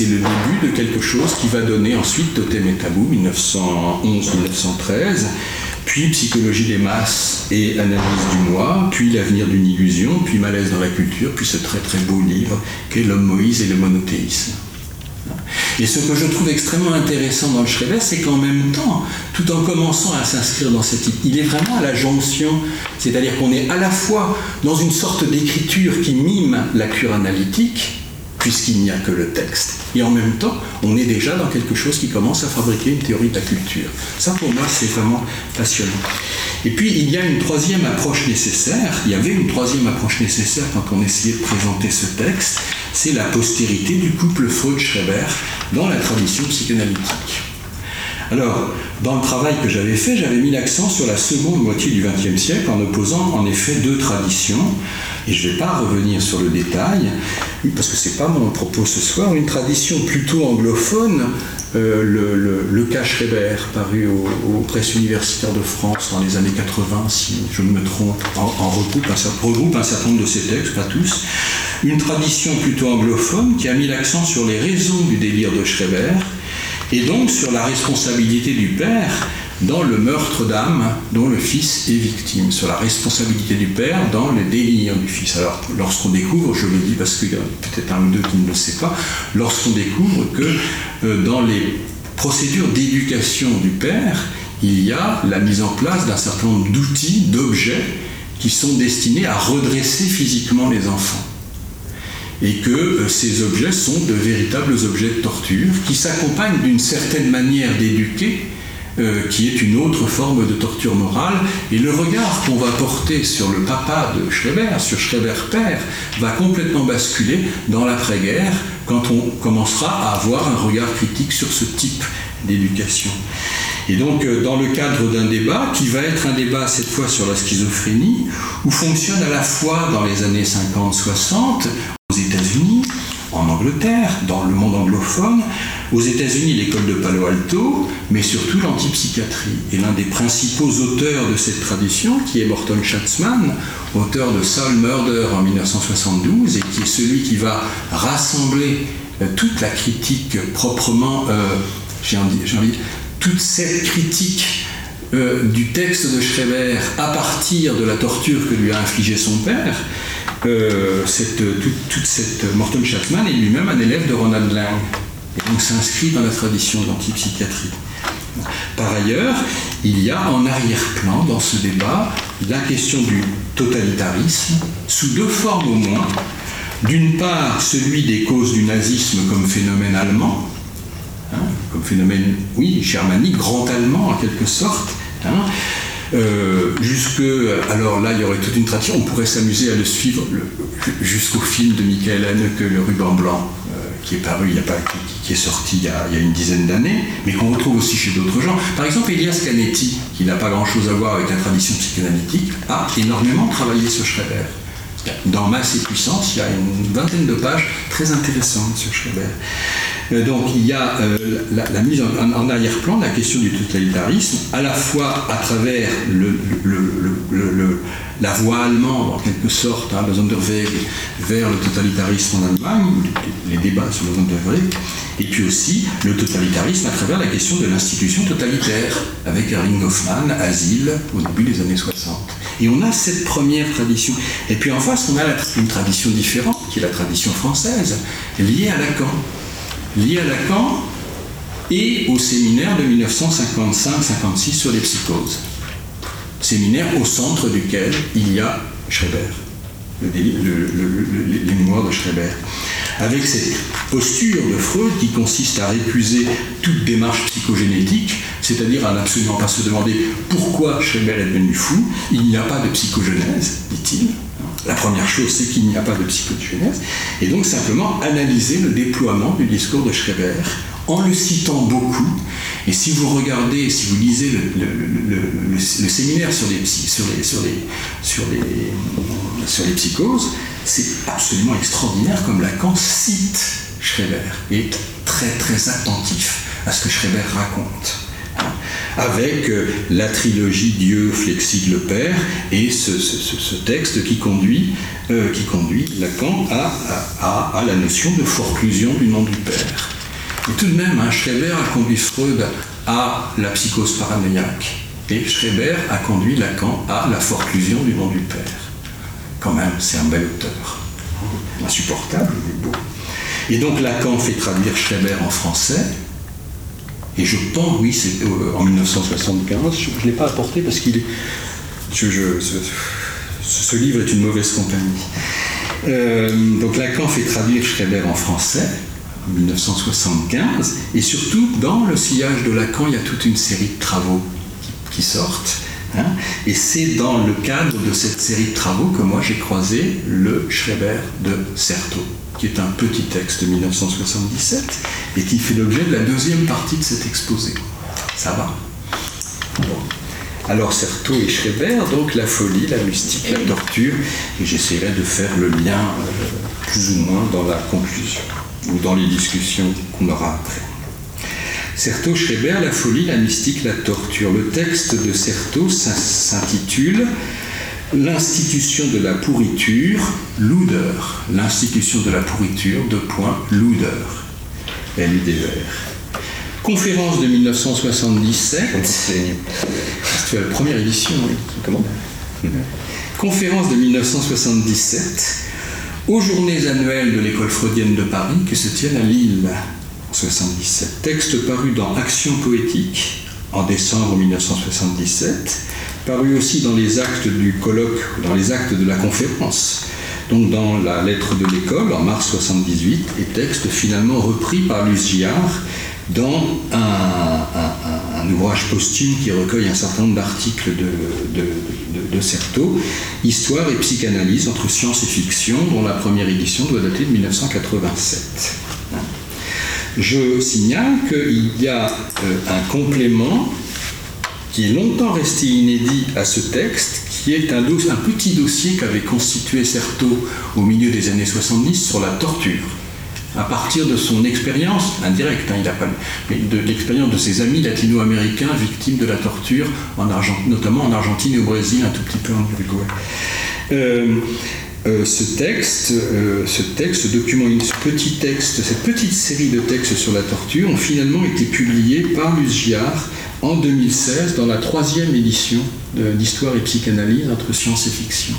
le début de quelque chose qui va donner ensuite Totem et Tabou, 1911-1913, puis Psychologie des masses et Analyse du moi, puis L'avenir d'une illusion, puis Malaise dans la culture, puis ce très très beau livre qu'est L'homme Moïse et le monothéisme. Et ce que je trouve extrêmement intéressant dans le Schreber, c'est qu'en même temps, tout en commençant à s'inscrire dans cette... Il est vraiment à la jonction, c'est-à-dire qu'on est à la fois dans une sorte d'écriture qui mime la cure analytique, puisqu'il n'y a que le texte, et en même temps, on est déjà dans quelque chose qui commence à fabriquer une théorie de la culture. Ça, pour moi, c'est vraiment passionnant. Et puis, il y a une troisième approche nécessaire, il y avait une troisième approche nécessaire quand on essayait de présenter ce texte, c'est la postérité du couple Freud-Schreber dans la tradition psychanalytique. Alors, dans le travail que j'avais fait, j'avais mis l'accent sur la seconde moitié du XXe siècle en opposant en effet deux traditions, et je ne vais pas revenir sur le détail, parce que ce n'est pas mon propos ce soir, une tradition plutôt anglophone, euh, le, cas Schreber, paru aux, presses universitaires de France dans les années 80, si je ne me trompe, en, regroupe, un, regroupe un certain nombre de ces textes, pas tous, une tradition plutôt anglophone qui a mis l'accent sur les raisons du délire de Schreber, et donc sur la responsabilité du père dans le meurtre d'âme dont le fils est victime, sur la responsabilité du père dans le délire du fils. Alors, lorsqu'on découvre, je le dis parce qu'il y a peut-être un ou deux qui ne le sait pas, lorsqu'on découvre que euh, dans les procédures d'éducation du père, il y a la mise en place d'un certain nombre d'outils, d'objets qui sont destinés à redresser physiquement les enfants. Et que euh, ces objets sont de véritables objets de torture qui s'accompagnent d'une certaine manière d'éduquer euh, qui est une autre forme de torture morale. Et le regard qu'on va porter sur le papa de Schreiber, sur Schreiber père, va complètement basculer dans l'après-guerre quand on commencera à avoir un regard critique sur ce type d'éducation. Et donc, euh, dans le cadre d'un débat, qui va être un débat cette fois sur la schizophrénie, où fonctionne à la fois dans les années 50-60 aux États-Unis, en Angleterre, dans le monde anglophone, aux États-Unis l'école de Palo Alto, mais surtout l'antipsychiatrie. Et l'un des principaux auteurs de cette tradition, qui est Morton Schatzman, auteur de Soul Murder en 1972, et qui est celui qui va rassembler euh, toute la critique proprement, euh, j'ai envie, toute cette critique euh, du texte de Schreiber à partir de la torture que lui a infligée son père, euh, cette, toute, cette Morton Chapman est lui-même un élève de Ronald Lang et donc s'inscrit dans la tradition de l'antipsychiatrie. Par ailleurs, il y a en arrière-plan dans ce débat la question du totalitarisme sous deux formes au moins. D'une part, celui des causes du nazisme comme phénomène allemand, hein, comme phénomène, oui, germanique, grand allemand en quelque sorte, hein, euh, jusque, alors là, il y aurait toute une tradition, on pourrait s'amuser à le suivre jusqu'au film de Michael Haneke, Le ruban blanc, euh, qui est paru, il a pas, qui, est sorti il y a, une dizaine d'années, mais qu'on retrouve aussi chez d'autres gens. Par exemple, Elias Canetti, qui n'a pas grand-chose à voir avec la tradition psychanalytique, a énormément travaillé sur Schreiber. Dans Masse et Puissance, il y a une vingtaine de pages très intéressantes sur Schreiber. Euh, donc il y a euh, la, mise en, arrière-plan de la question du totalitarisme, à la fois à travers la voie allemande, en quelque sorte, hein, le Sonderweg, vers le totalitarisme en Allemagne, les débats sur le Sonderweg, et puis aussi le totalitarisme à travers la question de l'institution totalitaire, avec Erling Hoffmann, Asile, au début des années 60. Et on a cette première tradition. Et puis en face, on a une tradition différente, qui est la tradition française, liée à Lacan lié à Lacan et au séminaire de 1955-56 sur les psychoses. Séminaire au centre duquel il y a Schreber, les mémoires de Schreber. Avec cette posture de Freud qui consiste à récuser toute démarche psychogénétique, c'est-à-dire à n'absolument pas se demander pourquoi Schreber est devenu fou, il n'y a pas de psychogenèse, dit-il, la première chose, c'est qu'il n'y a pas de psychogenèse, et donc simplement analyser le déploiement du discours de Schreber en le citant beaucoup. Et si vous regardez, si vous lisez le, séminaire sur les, psychoses, c'est absolument extraordinaire comme Lacan cite Schreber et est très très attentif à ce que Schreber raconte avec euh, la trilogie Dieu, Flexide le Père, et ce, texte qui conduit, euh, qui conduit Lacan à, la notion de forclusion du nom du Père. Et tout de même, hein, Schreber a conduit Freud à la psychose paranoïaque, et Schreber a conduit Lacan à la forclusion du nom du Père. Quand même, c'est un bel auteur. Insupportable, mais beau. Et donc Lacan fait traduire Schreber en français, et je pense, oui, c'est euh, en 1975, je ne l'ai pas apporté parce qu'il est. ce, livre est une mauvaise compagnie. Euh, donc Lacan fait traduire Schreiber en français en 1975, et surtout dans le sillage de Lacan, il y a toute une série de travaux qui, sortent. Hein. et c'est dans le cadre de cette série de travaux que moi j'ai croisé le Schreiber de Certeau qui est un petit texte de 1977 et qui fait l'objet de la deuxième partie de cet exposé. Ça va? Alors Certeau et Schreiber, donc la folie, la mystique, la torture, et j'essaierai de faire le lien euh, plus ou moins dans la conclusion ou dans les discussions qu'on aura après. Certeau, Schreiber, la folie, la mystique, la torture. Le texte de Certeau s'intitule L'institution de la pourriture, l'oudeur. L'institution de la pourriture, de point, l'oudeur. LUDR. Conférence de 1977. C'est la première édition, oui. Comment? Conférence de 1977 aux journées annuelles de l'école freudienne de Paris qui se tiennent à Lille en 77. Texte paru dans Action poétique en décembre 1977, paru aussi dans les actes du colloque, dans les actes de la conférence, donc dans la lettre de l'école en mars 78, et texte finalement repris par Luce Giard dans un, ouvrage posthume qui recueille un certain nombre d'articles de, de, de, Certeau, Histoire et psychanalyse entre science et fiction, dont la première édition doit dater de 1987. Je signale qu'il y a euh, un complément qui est longtemps resté inédit à ce texte, qui est un, petit dossier qu'avait constitué Certeau au milieu des années 70 sur la torture à partir de son expérience indirecte, hein, il a pas, mais de l'expérience de ses amis latino-américains victimes de la torture, en notamment en Argentine et au Brésil, un tout petit peu en Uruguay. Euh, euh, ce texte, euh, ce texte, ce document, ce petit texte, cette petite série de textes sur la torture ont finalement été publiés par Luce en 2016 dans la troisième édition d'Histoire et psychanalyse entre science et fiction,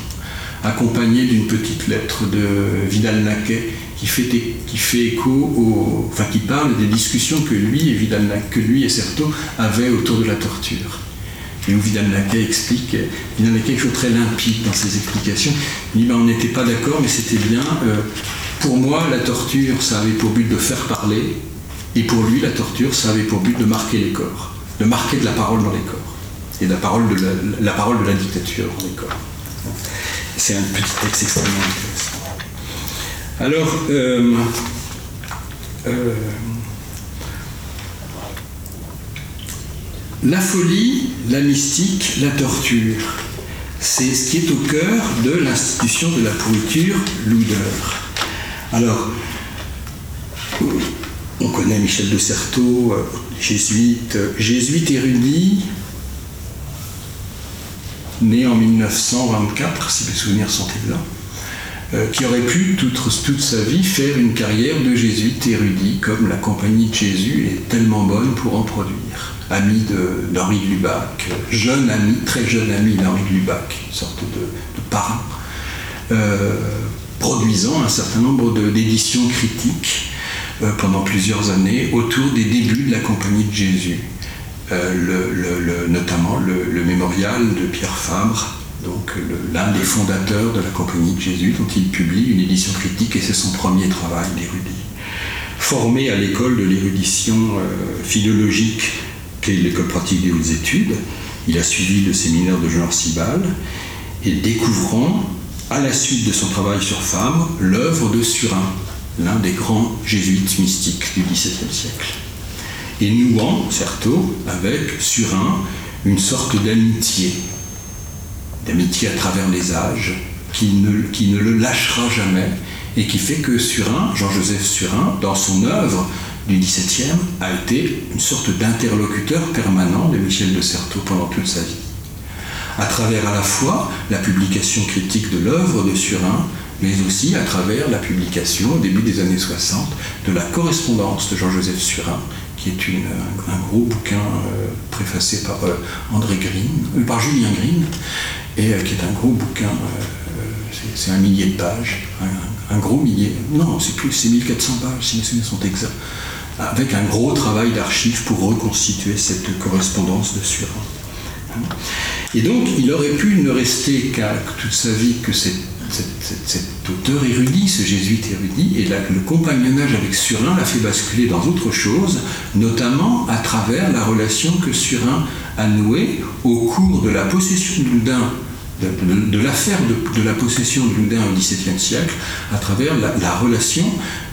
accompagnée d'une petite lettre de Vidal-Naquet qui fait, qui fait écho au, enfin qui parle des discussions que lui et Vidal que lui et Certeau avaient autour de la torture. Et où Vidal explique, il y avait quelque chose de très limpide dans ses explications. Il dit ben, on n'était pas d'accord, mais c'était bien. Euh, pour moi, la torture, ça avait pour but de faire parler, et pour lui, la torture, ça avait pour but de marquer les corps, de marquer de la parole dans les corps, et de la parole de la, parole de la dictature dans les corps. C'est un petit texte extrêmement intéressant. Alors, euh, euh, la folie, la mystique, la torture, c'est ce qui est au cœur de l'institution de la pourriture Loudeur. Alors, on connaît Michel de Certeau, euh, jésuite, jésuite érudit, né en 1924, si mes souvenirs sont exacts euh, qui aurait pu toute, toute, sa vie faire une carrière de jésuite érudit, comme la compagnie de Jésus est tellement bonne pour en produire. Ami d'Henri Glubac, jeune ami, très jeune ami d'Henri Glubac, une sorte de, parent, euh, produisant un certain nombre d'éditions critiques euh, pendant plusieurs années autour des débuts de la compagnie de Jésus. le, notamment le, mémorial de Pierre Fabre, donc l'un des fondateurs de la Compagnie de Jésus, dont il publie une édition critique, et c'est son premier travail d'érudit. Formé à l'école de l'érudition euh, philologique, qu'est l'école pratique des hautes études, il a suivi le séminaire de Jean Cibal, et découvrant, à la suite de son travail sur Fabre, l'œuvre de Surin, l'un des grands jésuites mystiques du XVIIe siècle. Et nouant, certes, avec Surin, une sorte d'amitié d'amitié à travers les âges, qui ne, qui ne le lâchera jamais, et qui fait que Surin, Jean-Joseph Surin, dans son œuvre du XVIIe, a été une sorte d'interlocuteur permanent de Michel de Certeau pendant toute sa vie. À travers à la fois la publication critique de l'œuvre de Surin, mais aussi à travers la publication au début des années 60 de la correspondance de Jean-Joseph Surin, qui est un, gros bouquin euh, préfacé par euh, André Green, euh, par Julien Green, et qui est un gros bouquin, c'est un millier de pages, un, gros millier, non, c'est plus, c'est 1400 pages si mes souvenirs sont exacts, avec un gros travail d'archives pour reconstituer cette correspondance de Surin. Et donc, il aurait pu ne rester qu'à toute sa vie que cet, auteur érudit, ce jésuite érudit, et le compagnonnage avec Surin l'a fait basculer dans autre chose, notamment à travers la relation que Surin a nouée au cours de la possession de Loudun, de, l'affaire de, la possession de Loudun au XVIIe siècle, à travers la, relation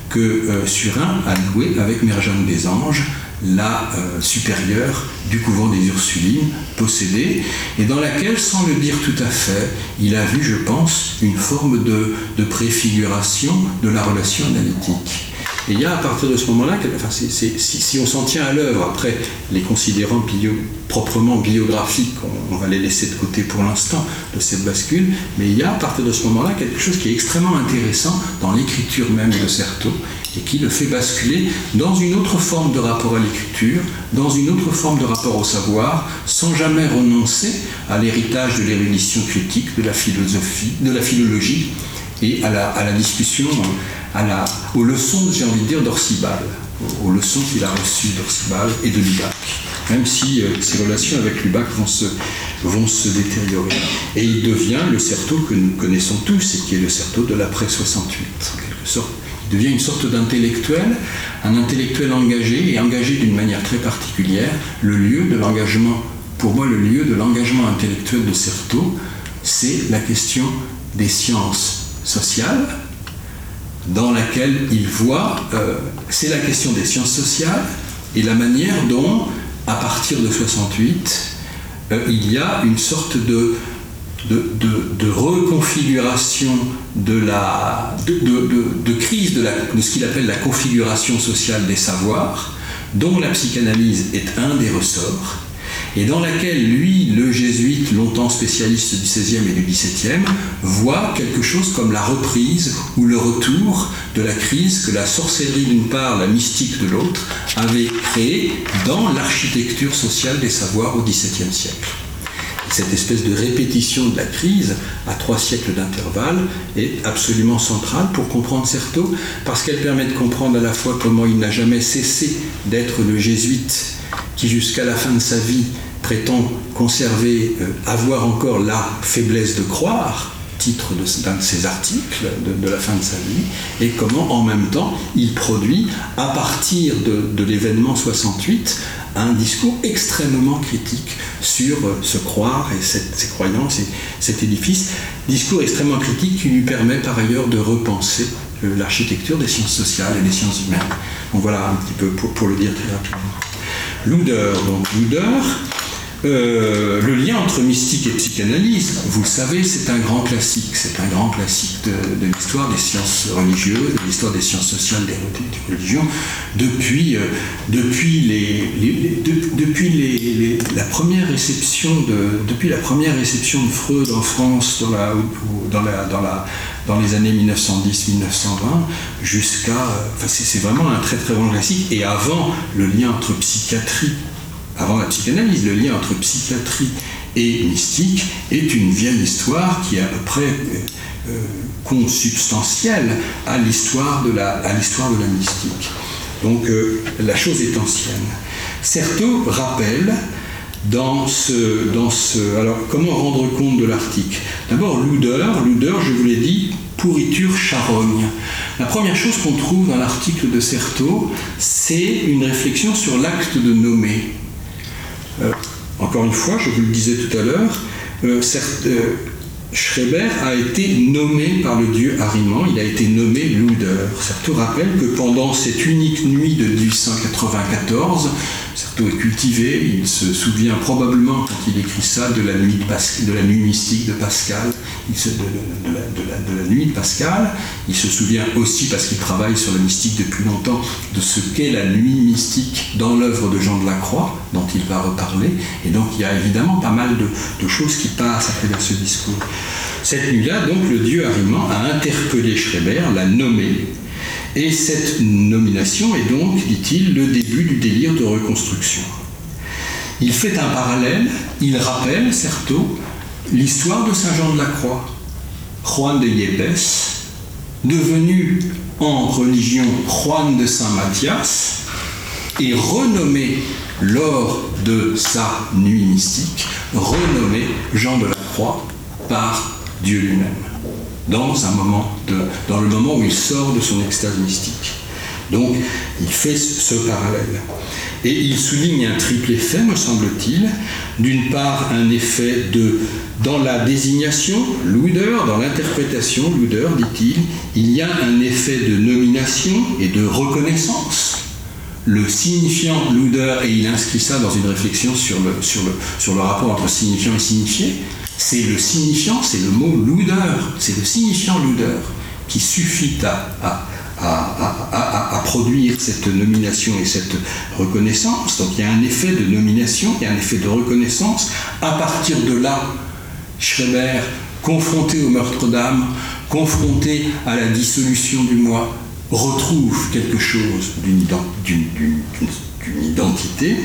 que euh, Surin a nouée avec Mère Jeanne des Anges, la euh, supérieure du couvent des Ursulines, possédée, et dans laquelle, sans le dire tout à fait, il a vu, je pense, une forme de, préfiguration de la relation analytique. Et il y a à partir de ce moment-là, enfin, si, on s'en tient à l'œuvre, après les considérants proprement biographiques, on, va les laisser de côté pour l'instant de cette bascule, mais il y a à partir de ce moment-là quelque chose qui est extrêmement intéressant dans l'écriture même de Certeau, et qui le fait basculer dans une autre forme de rapport à l'écriture, dans une autre forme de rapport au savoir, sans jamais renoncer à l'héritage de l'érudition critique, de la philosophie, de la philologie et à la, discussion, aux leçons, j'ai envie de dire, d'Orsibal, aux leçons qu'il a reçues d'Orsibal et de Lubac. même si ses relations avec Lubac vont se, vont se détériorer. Et il devient le Certeau que nous connaissons tous et qui est le Certeau de l'après 68, en quelque sorte. Il devient une sorte d'intellectuel, un intellectuel engagé et engagé d'une manière très particulière. Le lieu de l'engagement, pour moi, le lieu de l'engagement intellectuel de Certeau, c'est la question des sciences sociales, dans laquelle il voit, euh, c'est la question des sciences sociales et la manière dont, à partir de 68, euh, il y a une sorte de, de, reconfiguration de la de, crise de, de ce qu'il appelle la configuration sociale des savoirs, dont la psychanalyse est un des ressorts, et dans laquelle lui, le jésuite, longtemps spécialiste du XVIe et du XVIIe, voit quelque chose comme la reprise ou le retour de la crise que la sorcellerie d'une part, la mystique de l'autre, avait créée dans l'architecture sociale des savoirs au XVIIe siècle. Cette espèce de répétition de la crise à trois siècles d'intervalle est absolument centrale pour comprendre Certeau, parce qu'elle permet de comprendre à la fois comment il n'a jamais cessé d'être le jésuite qui jusqu'à la fin de sa vie prétend conserver, euh, avoir encore la faiblesse de croire, titre d'un de, ses articles de, la fin de sa vie, et comment en même temps il produit, à partir de, l'événement 68, un discours extrêmement critique sur euh, ce croire et cette, ces croyances et cet édifice. Discours extrêmement critique qui lui permet par ailleurs de repenser euh, l'architecture des sciences sociales et des sciences humaines. Donc voilà un petit peu pour le dire très rapidement. Luder, donc Luder, euh, le lien entre mystique et psychanalyse, vous le savez, c'est un grand classique. C'est un grand classique de, l'histoire des sciences religieuses, de l'histoire des sciences sociales des, religions, depuis, euh, depuis, les, depuis les, la première réception de, depuis la première réception de Freud en France dans, la, dans, la, dans, la, dans les années 1910-1920 jusqu'à. Enfin, c'est vraiment un très très grand classique. Et avant le lien entre psychiatrie avant la psychanalyse, le lien entre psychiatrie et mystique est une vieille histoire qui est à peu près euh, euh, consubstantielle à l'histoire de, la, mystique. Donc euh, la chose est ancienne. Certeau rappelle dans ce, dans ce... Alors comment rendre compte de l'article? D'abord l'oudeur, l'oudeur je vous l'ai dit, pourriture charogne. La première chose qu'on trouve dans l'article de Certeau, c'est une réflexion sur l'acte de nommer. Euh, encore une fois, je vous le disais tout à l'heure, euh, euh, Schreiber a été nommé par le dieu Ariman, il a été nommé Luder. Certes rappelle que pendant cette unique nuit de 1894, Certeau est cultivé, il se souvient probablement quand il écrit ça de la nuit, mystique de Pascal, de, la, nuit de Pascal, il se souvient aussi parce qu'il travaille sur la mystique depuis longtemps de ce qu'est la nuit mystique dans l'œuvre de Jean de la Croix, dont il va reparler, et donc il y a évidemment pas mal de, choses qui passent à travers ce discours. Cette nuit-là, donc, le dieu Ariman a interpellé Schreiber, l'a nommé, et cette nomination est donc, dit-il, le début du délire de reconstruction. Il fait un parallèle, il rappelle, Certeau, l'histoire de Saint Jean de la Croix, Juan de Yepes, devenu en religion Juan de Saint Mathias, et renommé lors de sa nuit mystique, renommé Jean de la Croix par Dieu lui-même, dans, un moment dans le moment où il sort de son extase mystique. Donc, il fait ce parallèle. Et il souligne un triple effet, me semble-t-il. D'une part, un effet de, dans la désignation, Luder, dans l'interprétation, Luder, dit-il, il y a un effet de nomination et de reconnaissance le signifiant Luder, et il inscrit ça dans une réflexion sur le, sur le, sur le rapport entre signifiant et signifié, c'est le signifiant, c'est le mot Luder, c'est le signifiant Luder qui suffit à, produire cette nomination et cette reconnaissance. Donc il y a un effet de nomination, il y a un effet de reconnaissance. À partir de là, Schreber, confronté au meurtre d'âme, confronté à la dissolution du moi, retrouve quelque chose d'une identité.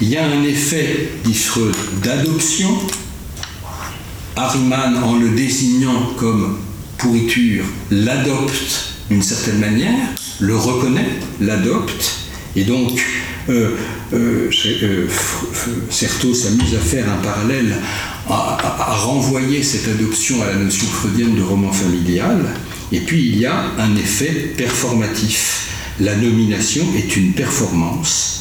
Il y a un effet, d'adoption. Harriman, en le désignant comme pourriture, l'adopte d'une certaine manière, le reconnaît, l'adopte, et donc euh, euh, euh, Certeau s'amuse à faire un parallèle, à, renvoyer cette adoption à la notion freudienne de roman familial, et puis il y a un effet performatif. La nomination est une performance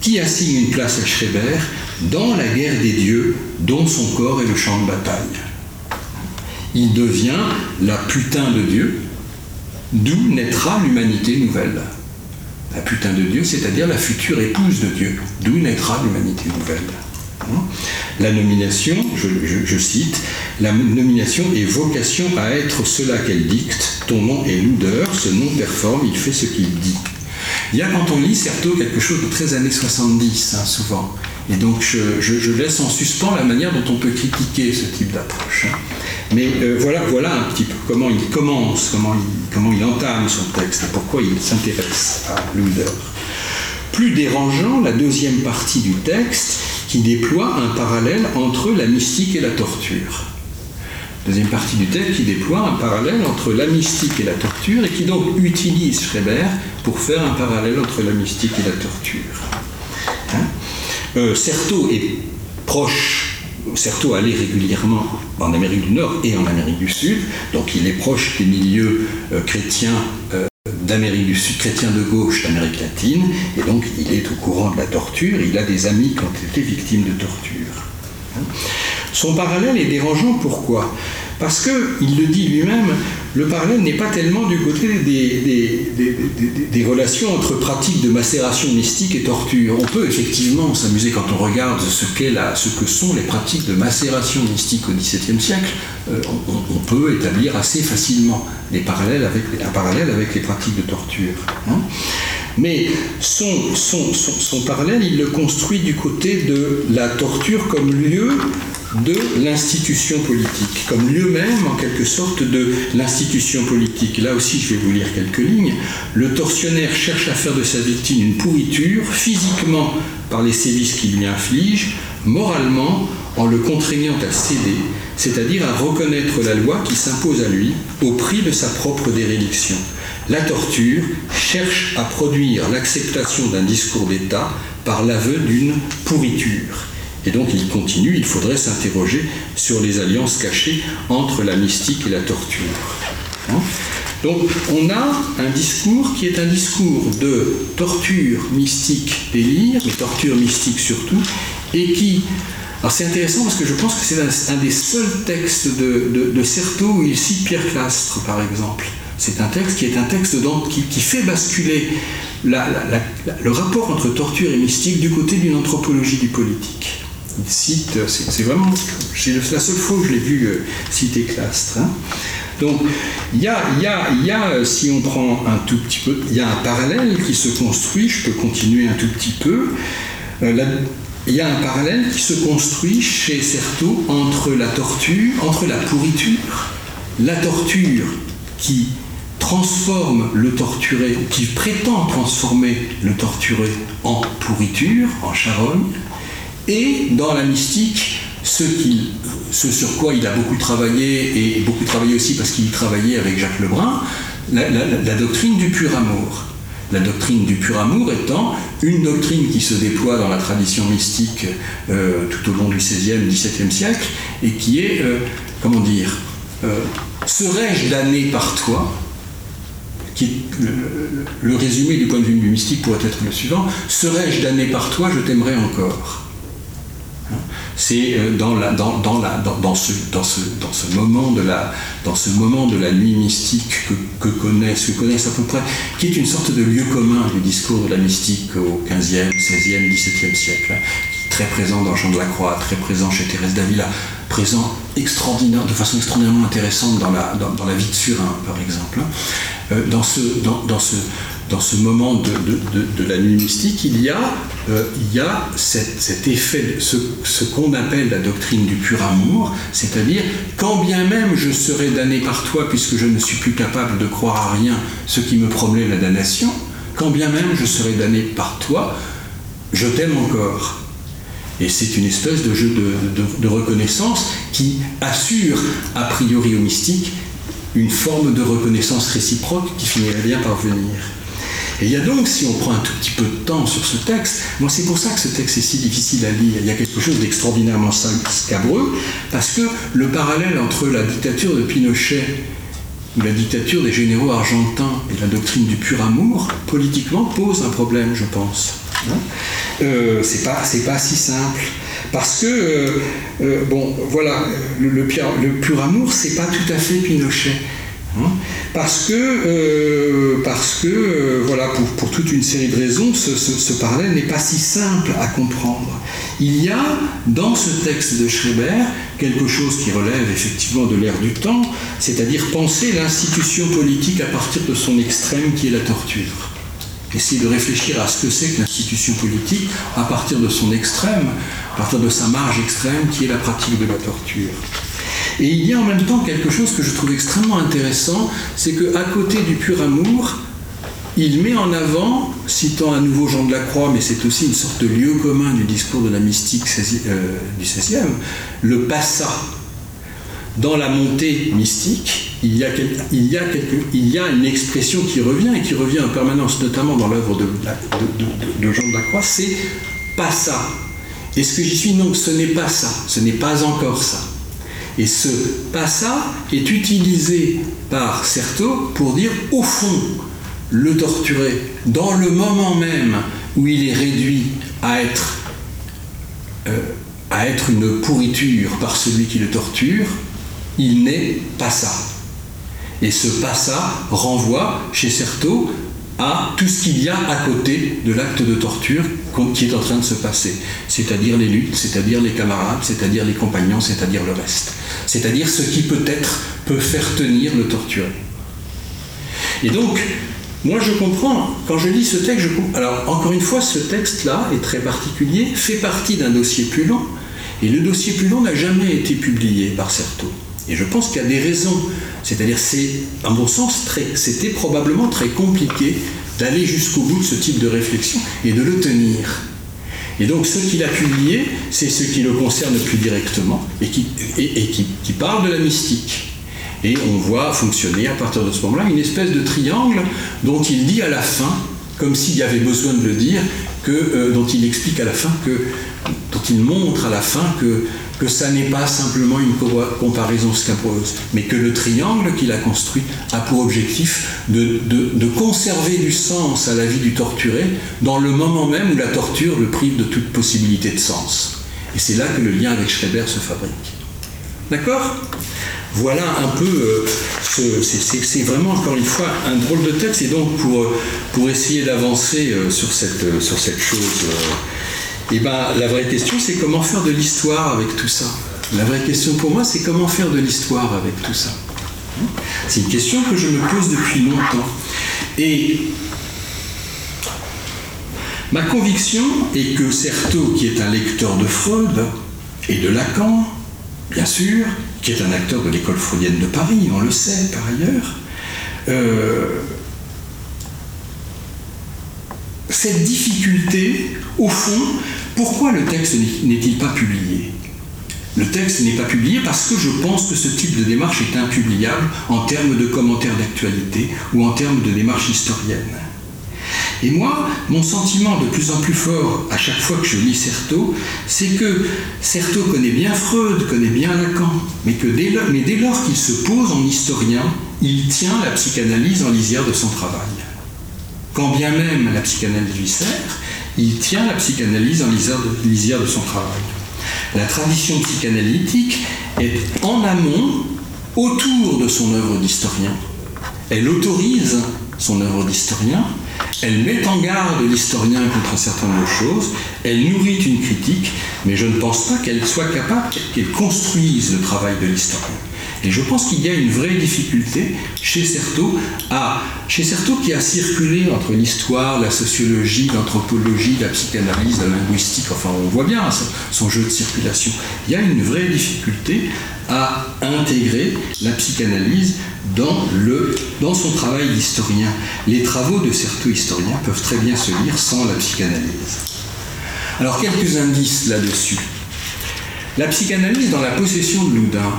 qui assigne une place à Schreiber dans la guerre des dieux dont son corps est le champ de bataille. Il devient la putain de Dieu, d'où naîtra l'humanité nouvelle la putain de Dieu, c'est-à-dire la future épouse de Dieu, d'où naîtra l'humanité nouvelle. Hein? La nomination, je, cite, la nomination est vocation à être cela qu'elle dicte, ton nom est l'oudeur, ce nom performe, il fait ce qu'il dit. Il y a quand on lit Certeau quelque chose de très années 70, hein, souvent. Et donc je, laisse en suspens la manière dont on peut critiquer ce type d'approche. Hein. Mais euh, voilà, voilà un petit peu comment il commence, comment il, comment il entame son texte, pourquoi il s'intéresse à Luder. Plus dérangeant, la deuxième partie du texte qui déploie un parallèle entre la mystique et la torture. Deuxième partie du texte qui déploie un parallèle entre la mystique et la torture et qui donc utilise Schreiber pour faire un parallèle entre la mystique et la torture. Hein euh, Certeau est proche Certeau allait régulièrement en Amérique du Nord et en Amérique du Sud, donc il est proche des milieux euh, chrétiens euh, d'Amérique du Sud, chrétiens de gauche d'Amérique latine, et donc il est au courant de la torture, il a des amis qui ont été victimes de torture. Hein. Son parallèle est dérangeant, pourquoi? Parce qu'il le dit lui-même, le parallèle n'est pas tellement du côté des, relations entre pratiques de macération mystique et torture. On peut effectivement s'amuser quand on regarde ce, que sont les pratiques de macération mystique au XVIIe siècle. Euh, on, peut établir assez facilement parallèles avec, un parallèle avec les pratiques de torture. Hein. Mais son, parallèle, il le construit du côté de la torture comme lieu de l'institution politique, comme lieu même en quelque sorte de l'institution politique. Là aussi, je vais vous lire quelques lignes. Le tortionnaire cherche à faire de sa victime une pourriture, physiquement par les sévices qu'il lui inflige, moralement en le contraignant à céder, c'est-à-dire à reconnaître la loi qui s'impose à lui au prix de sa propre déréliction. La torture cherche à produire l'acceptation d'un discours d'État par l'aveu d'une pourriture. Et donc il continue, il faudrait s'interroger sur les alliances cachées entre la mystique et la torture. Hein? Donc on a un discours qui est un discours de torture mystique délire, mais torture mystique surtout, et qui... Alors c'est intéressant parce que je pense que c'est un, des seuls textes de, de, Certeau où il cite Pierre Clastre, par exemple. C'est un texte qui est un texte qui fait basculer le rapport entre torture et mystique du côté d'une anthropologie du politique cite, c'est vraiment, la seule fois que je l'ai vu euh, citer Clastre. Hein. Donc, il y a, y, a, y a, euh, si on prend un tout petit peu, il y a un parallèle qui se construit, je peux continuer un tout petit peu. Euh, il y a un parallèle qui se construit chez Certeau entre la torture, entre la pourriture, la torture qui transforme le torturé, qui prétend transformer le torturé en pourriture, en charogne, et dans la mystique, ce, sur quoi il a beaucoup travaillé, et beaucoup travaillé aussi parce qu'il travaillait avec Jacques Lebrun, la, doctrine du pur amour. La doctrine du pur amour étant une doctrine qui se déploie dans la tradition mystique euh, tout au long du XVIe, XVIIe siècle, et qui est, euh, comment dire, euh, serais-je damné par toi qui, le, résumé du point de vue du mystique pourrait être le suivant, serais-je damné par toi, je t'aimerais encore c'est dans, ce, moment de la, nuit mystique que, connaissent, à peu près, qui est une sorte de lieu commun du discours de la mystique au 15e, 16e, 17e siècle, très présent dans Jean de la Croix, très présent chez Thérèse d'Avila, présent extraordinaire, de façon extraordinairement intéressante dans la, vie de Surin, par exemple. Euh, dans, ce, dans ce moment de, la nuit mystique, il y a, euh, cet, effet, ce, qu'on appelle la doctrine du pur amour, c'est-à-dire, quand bien même je serais damné par toi, puisque je ne suis plus capable de croire à rien, ce qui me promet la damnation, quand bien même je serais damné par toi, je t'aime encore. Et c'est une espèce de jeu de, reconnaissance qui assure, a priori au mystique, une forme de reconnaissance réciproque qui finirait bien par venir. Et il y a donc, si on prend un tout petit peu de temps sur ce texte, moi c'est pour ça que ce texte est si difficile à lire. Il y a quelque chose d'extraordinairement scabreux, parce que le parallèle entre la dictature de Pinochet ou la dictature des généraux argentins et la doctrine du pur amour, politiquement, pose un problème, je pense. Hein euh, c'est pas, si simple. Parce que, euh, euh, bon, voilà, le, le, le pur amour, c'est pas tout à fait Pinochet. Hein parce que, euh, parce que euh, voilà, pour, pour, toute une série de raisons, ce, parallèle n'est pas si simple à comprendre. Il y a dans ce texte de Schreber quelque chose qui relève effectivement de l'ère du temps, c'est-à-dire penser l'institution politique à partir de son extrême qui est la torture. Essayer de réfléchir à ce que c'est que l'institution politique à partir de son extrême, à partir de sa marge extrême qui est la pratique de la torture. Et il y a en même temps quelque chose que je trouve extrêmement intéressant, c'est qu'à côté du pur amour, il met en avant, citant à nouveau Jean de la Croix, mais c'est aussi une sorte de lieu commun du discours de la mystique euh, du XVIe, le passa. Dans la montée mystique, il y, a une expression qui revient et qui revient en permanence, notamment dans l'œuvre de, de, de, Jean de la Croix, c'est passa. Et ce que j'y suis, non, ce n'est pas ça, ce n'est pas encore ça. Et ce passa est utilisé par Certeau pour dire, au fond, le torturé, dans le moment même où il est réduit à être, euh, à être une pourriture par celui qui le torture, il n'est pas ça. Et ce passa renvoie chez Certeau à tout ce qu'il y a à côté de l'acte de torture qui est en train de se passer, c'est-à-dire les luttes, c'est-à-dire les camarades, c'est-à-dire les compagnons, c'est-à-dire le reste, c'est-à-dire ce qui peut-être peut faire tenir le torturé. Et donc, moi je comprends, quand je lis ce texte. Alors, encore une fois, ce texte-là est très particulier, fait partie d'un dossier plus long, et le dossier plus long n'a jamais été publié par Certeau. Et je pense qu'il y a des raisons. C'est-à-dire, c'est, à mon sens, c'était probablement très compliqué d'aller jusqu'au bout de ce type de réflexion et de le tenir. Et donc, ce qu'il a publié, c'est ce qui le concerne plus directement et qui, parle de la mystique. Et on voit fonctionner à partir de ce moment-là une espèce de triangle dont il dit à la fin, comme s'il y avait besoin de le dire, euh, dont il explique à la fin que, dont il montre à la fin que que ça n'est pas simplement une comparaison scabreuse, mais que le triangle qu'il a construit a pour objectif de, de, conserver du sens à la vie du torturé dans le moment même où la torture le prive de toute possibilité de sens. Et c'est là que le lien avec Schreiber se fabrique. D'accord? Voilà un peu, euh, c'est vraiment encore une fois un drôle de texte, et donc pour, pour essayer d'avancer euh, sur, cette, sur cette chose. Eh ben, la vraie question, c'est comment faire de l'histoire avec tout ça? La vraie question pour moi, c'est comment faire de l'histoire avec tout ça? C'est une question que je me pose depuis longtemps. Et ma conviction est que Certeau, qui est un lecteur de Freud et de Lacan, bien sûr, qui est un acteur de l'école freudienne de Paris, on le sait par ailleurs, euh, cette difficulté, au fond, pourquoi le texte n'est-il pas publié? Le texte n'est pas publié parce que je pense que ce type de démarche est impubliable en termes de commentaires d'actualité ou en termes de démarche historienne. Et moi, mon sentiment de plus en plus fort à chaque fois que je lis Certeau, c'est que Certeau connaît bien Freud, connaît bien Lacan, mais que mais dès lors qu'il se pose en historien, il tient la psychanalyse en lisière de son travail. Quand bien même la psychanalyse lui sert, il tient la psychanalyse en lisière de, son travail. La tradition psychanalytique est en amont, autour de son œuvre d'historien. Elle autorise son œuvre d'historien, elle met en garde l'historien contre un certain nombre de choses, elle nourrit une critique, mais je ne pense pas qu'elle soit capable, qu'elle construise le travail de l'historien. Et je pense qu'il y a une vraie difficulté chez Certeau, à, chez Certeau qui a circulé entre l'histoire, la sociologie, l'anthropologie, la psychanalyse, la linguistique, enfin on voit bien son jeu de circulation. Il y a une vraie difficulté à intégrer la psychanalyse dans, le, dans son travail d'historien. Les travaux de Certeau historien peuvent très bien se lire sans la psychanalyse. Alors quelques indices là-dessus. La psychanalyse dans la possession de Loudun,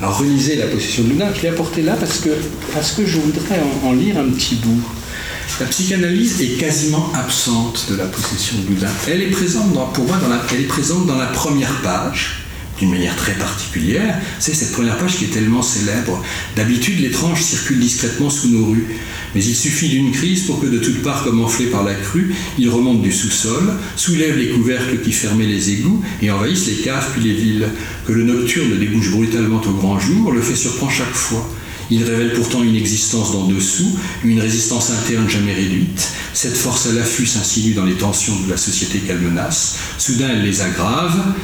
alors relisez la possession de Loudun, je l'ai apporté là parce que, parce que je voudrais en, lire un petit bout. La psychanalyse est quasiment absente de la possession de Loudun. Elle est présente, pour moi, dans la, elle est présente dans la première page, d'une manière très particulière. C'est cette première page qui est tellement célèbre. D'habitude, l'étrange circule discrètement sous nos rues, mais il suffit d'une crise pour que de toutes parts, comme enflé par la crue, il remonte du sous-sol, soulève les couvercles qui fermaient les égouts et envahisse les caves puis les villes. Que le nocturne débouche brutalement au grand jour, le fait surprend chaque fois. Il révèle pourtant une existence d'en dessous, une résistance interne jamais réduite. Cette force à l'affût s'insinue dans les tensions de la société qu'elle menace. Soudain, elle les aggrave.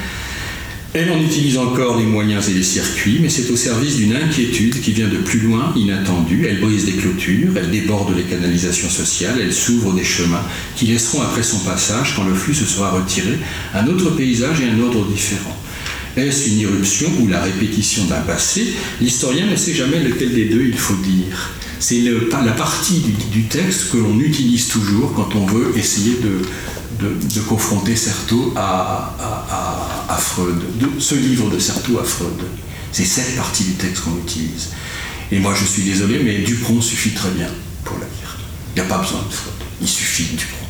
Elle en utilise encore les moyens et les circuits, mais c'est au service d'une inquiétude qui vient de plus loin, inattendue. Elle brise des clôtures, elle déborde les canalisations sociales, elle s'ouvre des chemins qui laisseront après son passage, quand le flux se sera retiré, un autre paysage et un ordre différent. Est-ce une irruption ou la répétition d'un passé? L'historien ne sait jamais lequel des deux il faut dire. C'est la partie du, texte que l'on utilise toujours quand on veut essayer de, de, confronter Certeau à, Freud, ce livre de Certeau à Freud. C'est cette partie du texte qu'on utilise. Et moi je suis désolé, mais Dupron suffit très bien pour la lire. Il n'y a pas besoin de Freud, il suffit de Dupron.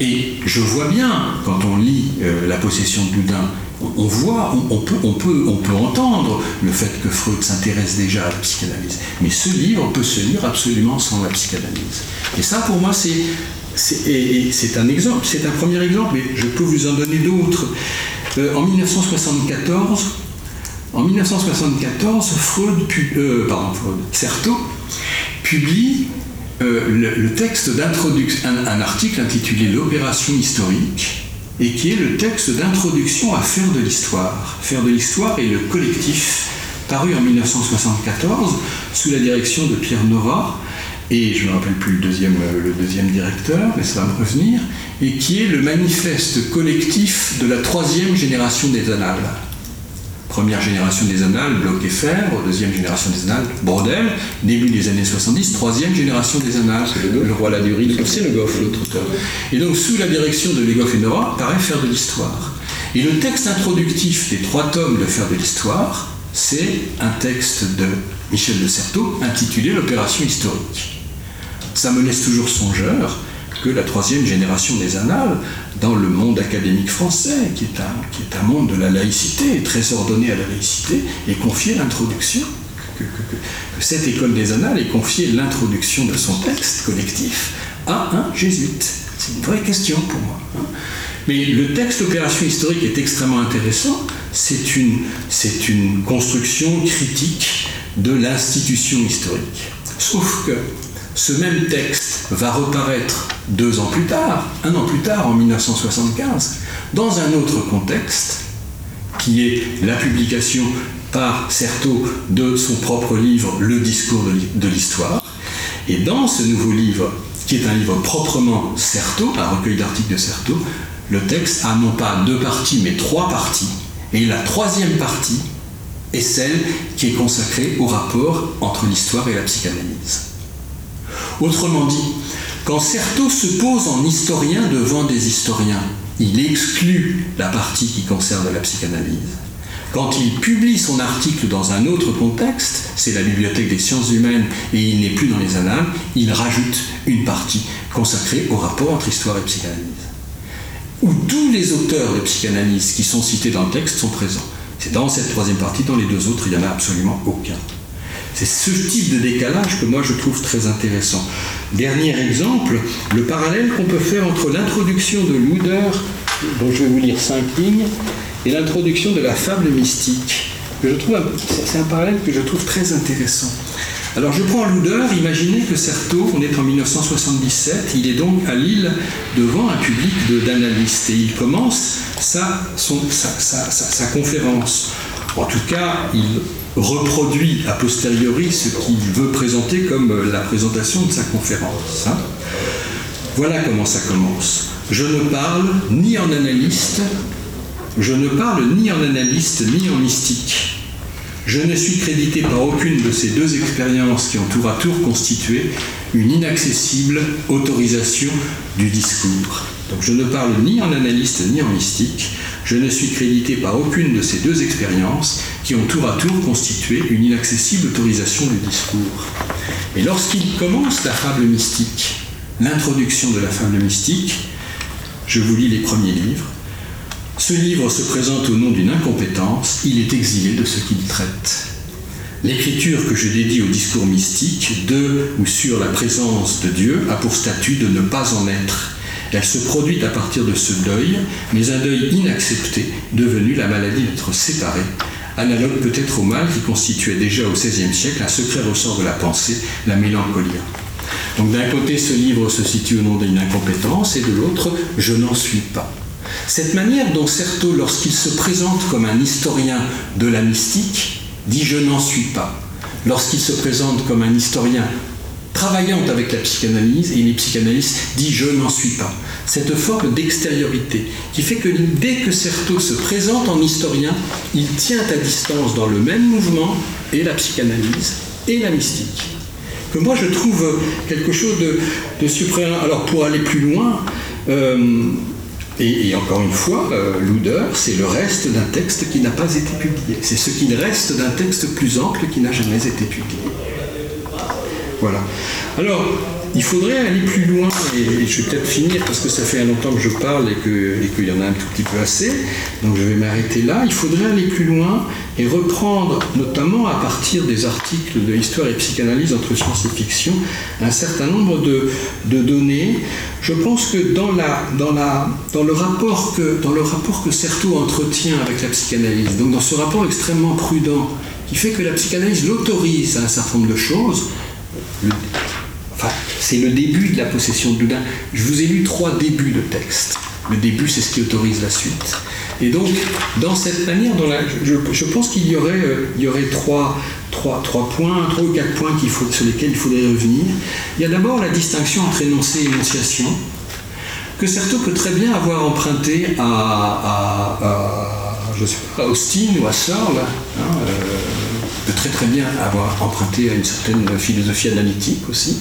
Et je vois bien, quand on lit euh, La possession de Boudin on voit, on, peut, on, peut, on peut entendre le fait que Freud s'intéresse déjà à la psychanalyse. Mais ce livre peut se lire absolument sans la psychanalyse. Et ça, pour moi, c'est, c'est, un exemple, c'est un premier exemple, mais je peux vous en donner d'autres. Euh, en 1974, en 1974, Freud, euh, pardon, Freud, publie euh, le, texte d'introduction, un article intitulé L'opération historique, et qui est le texte d'introduction à Faire de l'histoire. Faire de l'histoire est le collectif paru en 1974 sous la direction de Pierre Nora, et je ne me rappelle plus le deuxième, euh, le deuxième directeur, mais ça va me revenir, et qui est le manifeste collectif de la troisième génération des annales première génération des annales, Bloch et Fer, deuxième génération des annales, Bordel, début des années 70, troisième génération des annales, le, le, roi Ladurie, c'est le Goff, l'autre auteur. Et donc, sous la direction de Legoff et Nora, paraît faire de l'histoire. Et le texte introductif des trois tomes de Faire de l'histoire, c'est un texte de Michel de Certeau intitulé L'opération historique. Ça me laisse toujours songeur que la troisième génération des annales, dans le monde académique français, qui est un, qui est un monde de la laïcité, très ordonné à la laïcité, est confié l'introduction, que, cette école des annales est confiée l'introduction de son texte collectif à un jésuite. C'est une vraie question pour moi. Hein. Mais le texte Opération historique est extrêmement intéressant. C'est une, c'est une construction critique de l'institution historique. Sauf que ce même texte va reparaître deux ans plus tard, un an plus tard, en 1975, dans un autre contexte, qui est la publication par Certeau de son propre livre Le discours de l'histoire. Et dans ce nouveau livre, qui est un livre proprement Certeau, un recueil d'articles de Certeau, le texte a non pas deux parties, mais trois parties. Et la troisième partie est celle qui est consacrée au rapport entre l'histoire et la psychanalyse. Autrement dit, quand Certeau se pose en historien devant des historiens, il exclut la partie qui concerne la psychanalyse. Quand il publie son article dans un autre contexte, c'est la bibliothèque des sciences humaines et il n'est plus dans les annales, il rajoute une partie consacrée au rapport entre histoire et psychanalyse. Où tous les auteurs de psychanalyse qui sont cités dans le texte sont présents. C'est dans cette troisième partie, dans les deux autres, il n'y en a absolument aucun. C'est ce type de décalage que moi je trouve très intéressant. Dernier exemple, le parallèle qu'on peut faire entre l'introduction de Luder, dont je vais vous lire cinq lignes, et l'introduction de la fable mystique. je trouve, c'est un parallèle que je trouve très intéressant. Alors je prends Luder, imaginez que Certeau, on est en 1977, il est donc à Lille devant un public d'analystes et il commence sa conférence. En tout cas, il reproduit a posteriori ce qu'il veut présenter comme la présentation de sa conférence. Hein. Voilà comment ça commence. Je ne parle ni en analyste, je ne parle ni en analyste ni en mystique. Je ne suis crédité par aucune de ces deux expériences qui ont tour à tour constitué une inaccessible autorisation du discours. Donc je ne parle ni en analyste ni en mystique. Je ne suis crédité par aucune de ces deux expériences qui ont tour à tour constitué une inaccessible autorisation du discours. Et lorsqu'il commence la fable mystique, l'introduction de la fable mystique, je vous lis les premiers livres, ce livre se présente au nom d'une incompétence, il est exilé de ce qu'il traite. L'écriture que je dédie au discours mystique de ou sur la présence de Dieu a pour statut de ne pas en être. Elle se produit à partir de ce deuil, mais un deuil inaccepté, devenu la maladie d'être séparé, analogue peut-être au mal qui constituait déjà au XVIe siècle un secret ressort de la pensée, la mélancolie. Donc d'un côté, ce livre se situe au nom d'une incompétence, et de l'autre, je n'en suis pas. Cette manière dont Certeau, lorsqu'il se présente comme un historien de la mystique, dit je n'en suis pas. Lorsqu'il se présente comme un historien travaillant avec la psychanalyse, et les psychanalystes dit je n'en suis pas. Cette forme d'extériorité qui fait que dès que Certeau se présente en historien, il tient à distance dans le même mouvement et la psychanalyse et la mystique. Que moi je trouve quelque chose de, de suprême. Alors pour aller plus loin, euh, et, encore une fois, euh, l'oudeur, c'est le reste d'un texte qui n'a pas été publié. C'est ce qu'il reste d'un texte plus ample qui n'a jamais été publié. Voilà. Alors, il faudrait aller plus loin, et, je vais peut-être finir parce que ça fait longtemps que je parle et qu'il y en a un tout petit peu assez, donc je vais m'arrêter là. Il faudrait aller plus loin et reprendre, notamment à partir des articles de Histoire et psychanalyse entre science et fiction, un certain nombre de, données. Je pense que dans, le rapport que, dans que entretient avec la psychanalyse, donc dans ce rapport extrêmement prudent, qui fait que la psychanalyse l'autorise à un certain nombre de choses, c'est le début de la possession de Loudun. Je vous ai lu trois débuts de texte. Le début, c'est ce qui autorise la suite. Et donc, dans cette manière, je, pense qu'il y aurait, euh, trois, points, trois ou quatre points sur lesquels il faudrait revenir. Il y a d'abord la distinction entre énoncé et énonciation, que Certeau peut très bien avoir emprunté à, Austin ou à Searle. Hein, euh, très très bien avoir emprunté à une certaine philosophie analytique aussi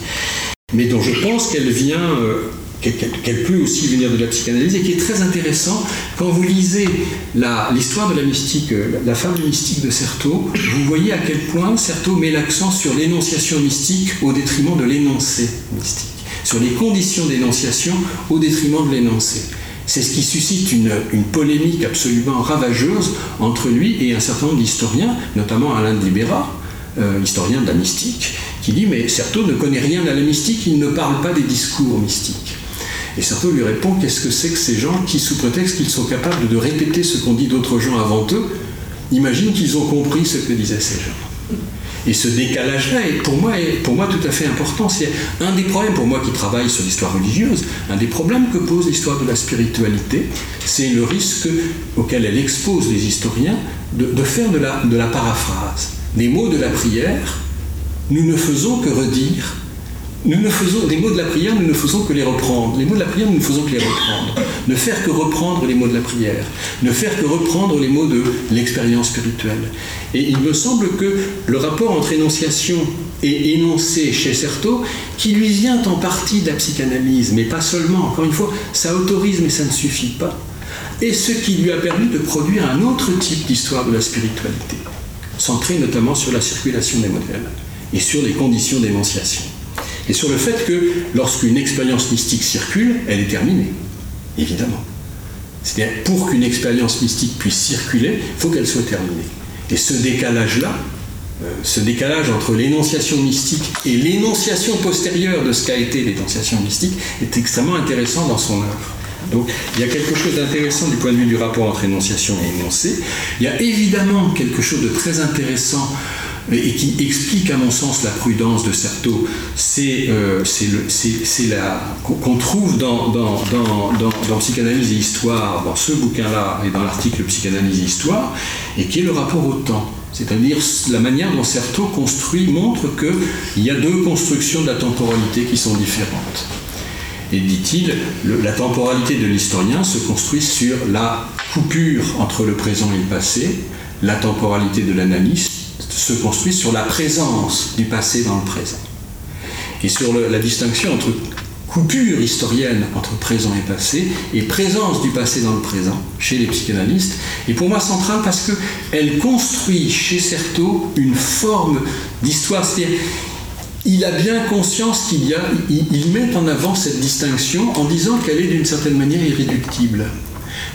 mais dont je pense qu'elle vient, euh, qu'elle peut aussi venir de la psychanalyse et qui est très intéressant quand vous lisez l'histoire de la mystique, euh, la fable mystique de Certeau, vous voyez à quel point Certeau met l'accent sur l'énonciation mystique au détriment de l'énoncé mystique, sur les conditions d'énonciation au détriment de l'énoncé. C'est ce qui suscite une, polémique absolument ravageuse entre lui et un certain nombre d'historiens, notamment Alain de Libera, euh, historien de la mystique, qui dit Mais Certeau ne connaît rien à la mystique, il ne parle pas des discours mystiques. Et Certeau lui répond Qu'est-ce que c'est que ces gens qui, sous prétexte qu'ils sont capables de répéter ce qu'ont dit d'autres gens avant eux, imaginent qu'ils ont compris ce que disaient ces gens? Et ce décalage-là est pour moi, pour moi tout à fait important. C'est un des problèmes, pour moi qui travaille sur l'histoire religieuse, un des problèmes que pose l'histoire de la spiritualité, c'est le risque auquel elle expose les historiens de, de faire de la, de la paraphrase. Les mots de la prière nous ne faisons que redire. Nous ne faisons, des mots de la prière, nous ne faisons que les reprendre. Les mots de la prière, nous ne faisons que les reprendre. Ne faire que reprendre les mots de la prière. Ne faire que reprendre les mots de l'expérience spirituelle. Et il me semble que le rapport entre énonciation et énoncé chez Certeau, qui lui vient en partie de la psychanalyse, mais pas seulement, encore une fois, ça autorise, mais ça ne suffit pas, et ce qui lui a permis de produire un autre type d'histoire de la spiritualité, centré notamment sur la circulation des modèles et sur les conditions d'énonciation. Et sur le fait que lorsqu'une expérience mystique circule, elle est terminée, évidemment. C'est-à-dire, pour qu'une expérience mystique puisse circuler, il faut qu'elle soit terminée. Et ce décalage-là, euh, ce décalage entre l'énonciation mystique et l'énonciation postérieure de ce qu'a été l'énonciation mystique est extrêmement intéressant dans son œuvre. Donc il y a quelque chose d'intéressant du point de vue du rapport entre énonciation et énoncé. Il y a évidemment quelque chose de très intéressant et qui explique à mon sens la prudence de Certeau, c'est euh, qu'on trouve dans, dans, dans, Psychanalyse et Histoire, dans ce bouquin-là et dans l'article Psychanalyse et Histoire, et qui est le rapport au temps. C'est-à-dire la manière dont Certeau construit montre qu'il y a deux constructions de la temporalité qui sont différentes. Et dit-il, la temporalité de l'historien se construit sur la coupure entre le présent et le passé, la temporalité de l'analyste se construit sur la présence du passé dans le présent. Et sur la distinction entre coupure historienne entre présent et passé, et présence du passé dans le présent chez les psychanalystes, est pour moi centrale parce qu'elle construit chez Certeau une forme d'histoire. C'est-à-dire, il a bien conscience qu'il y a, il, met en avant cette distinction en disant qu'elle est d'une certaine manière irréductible.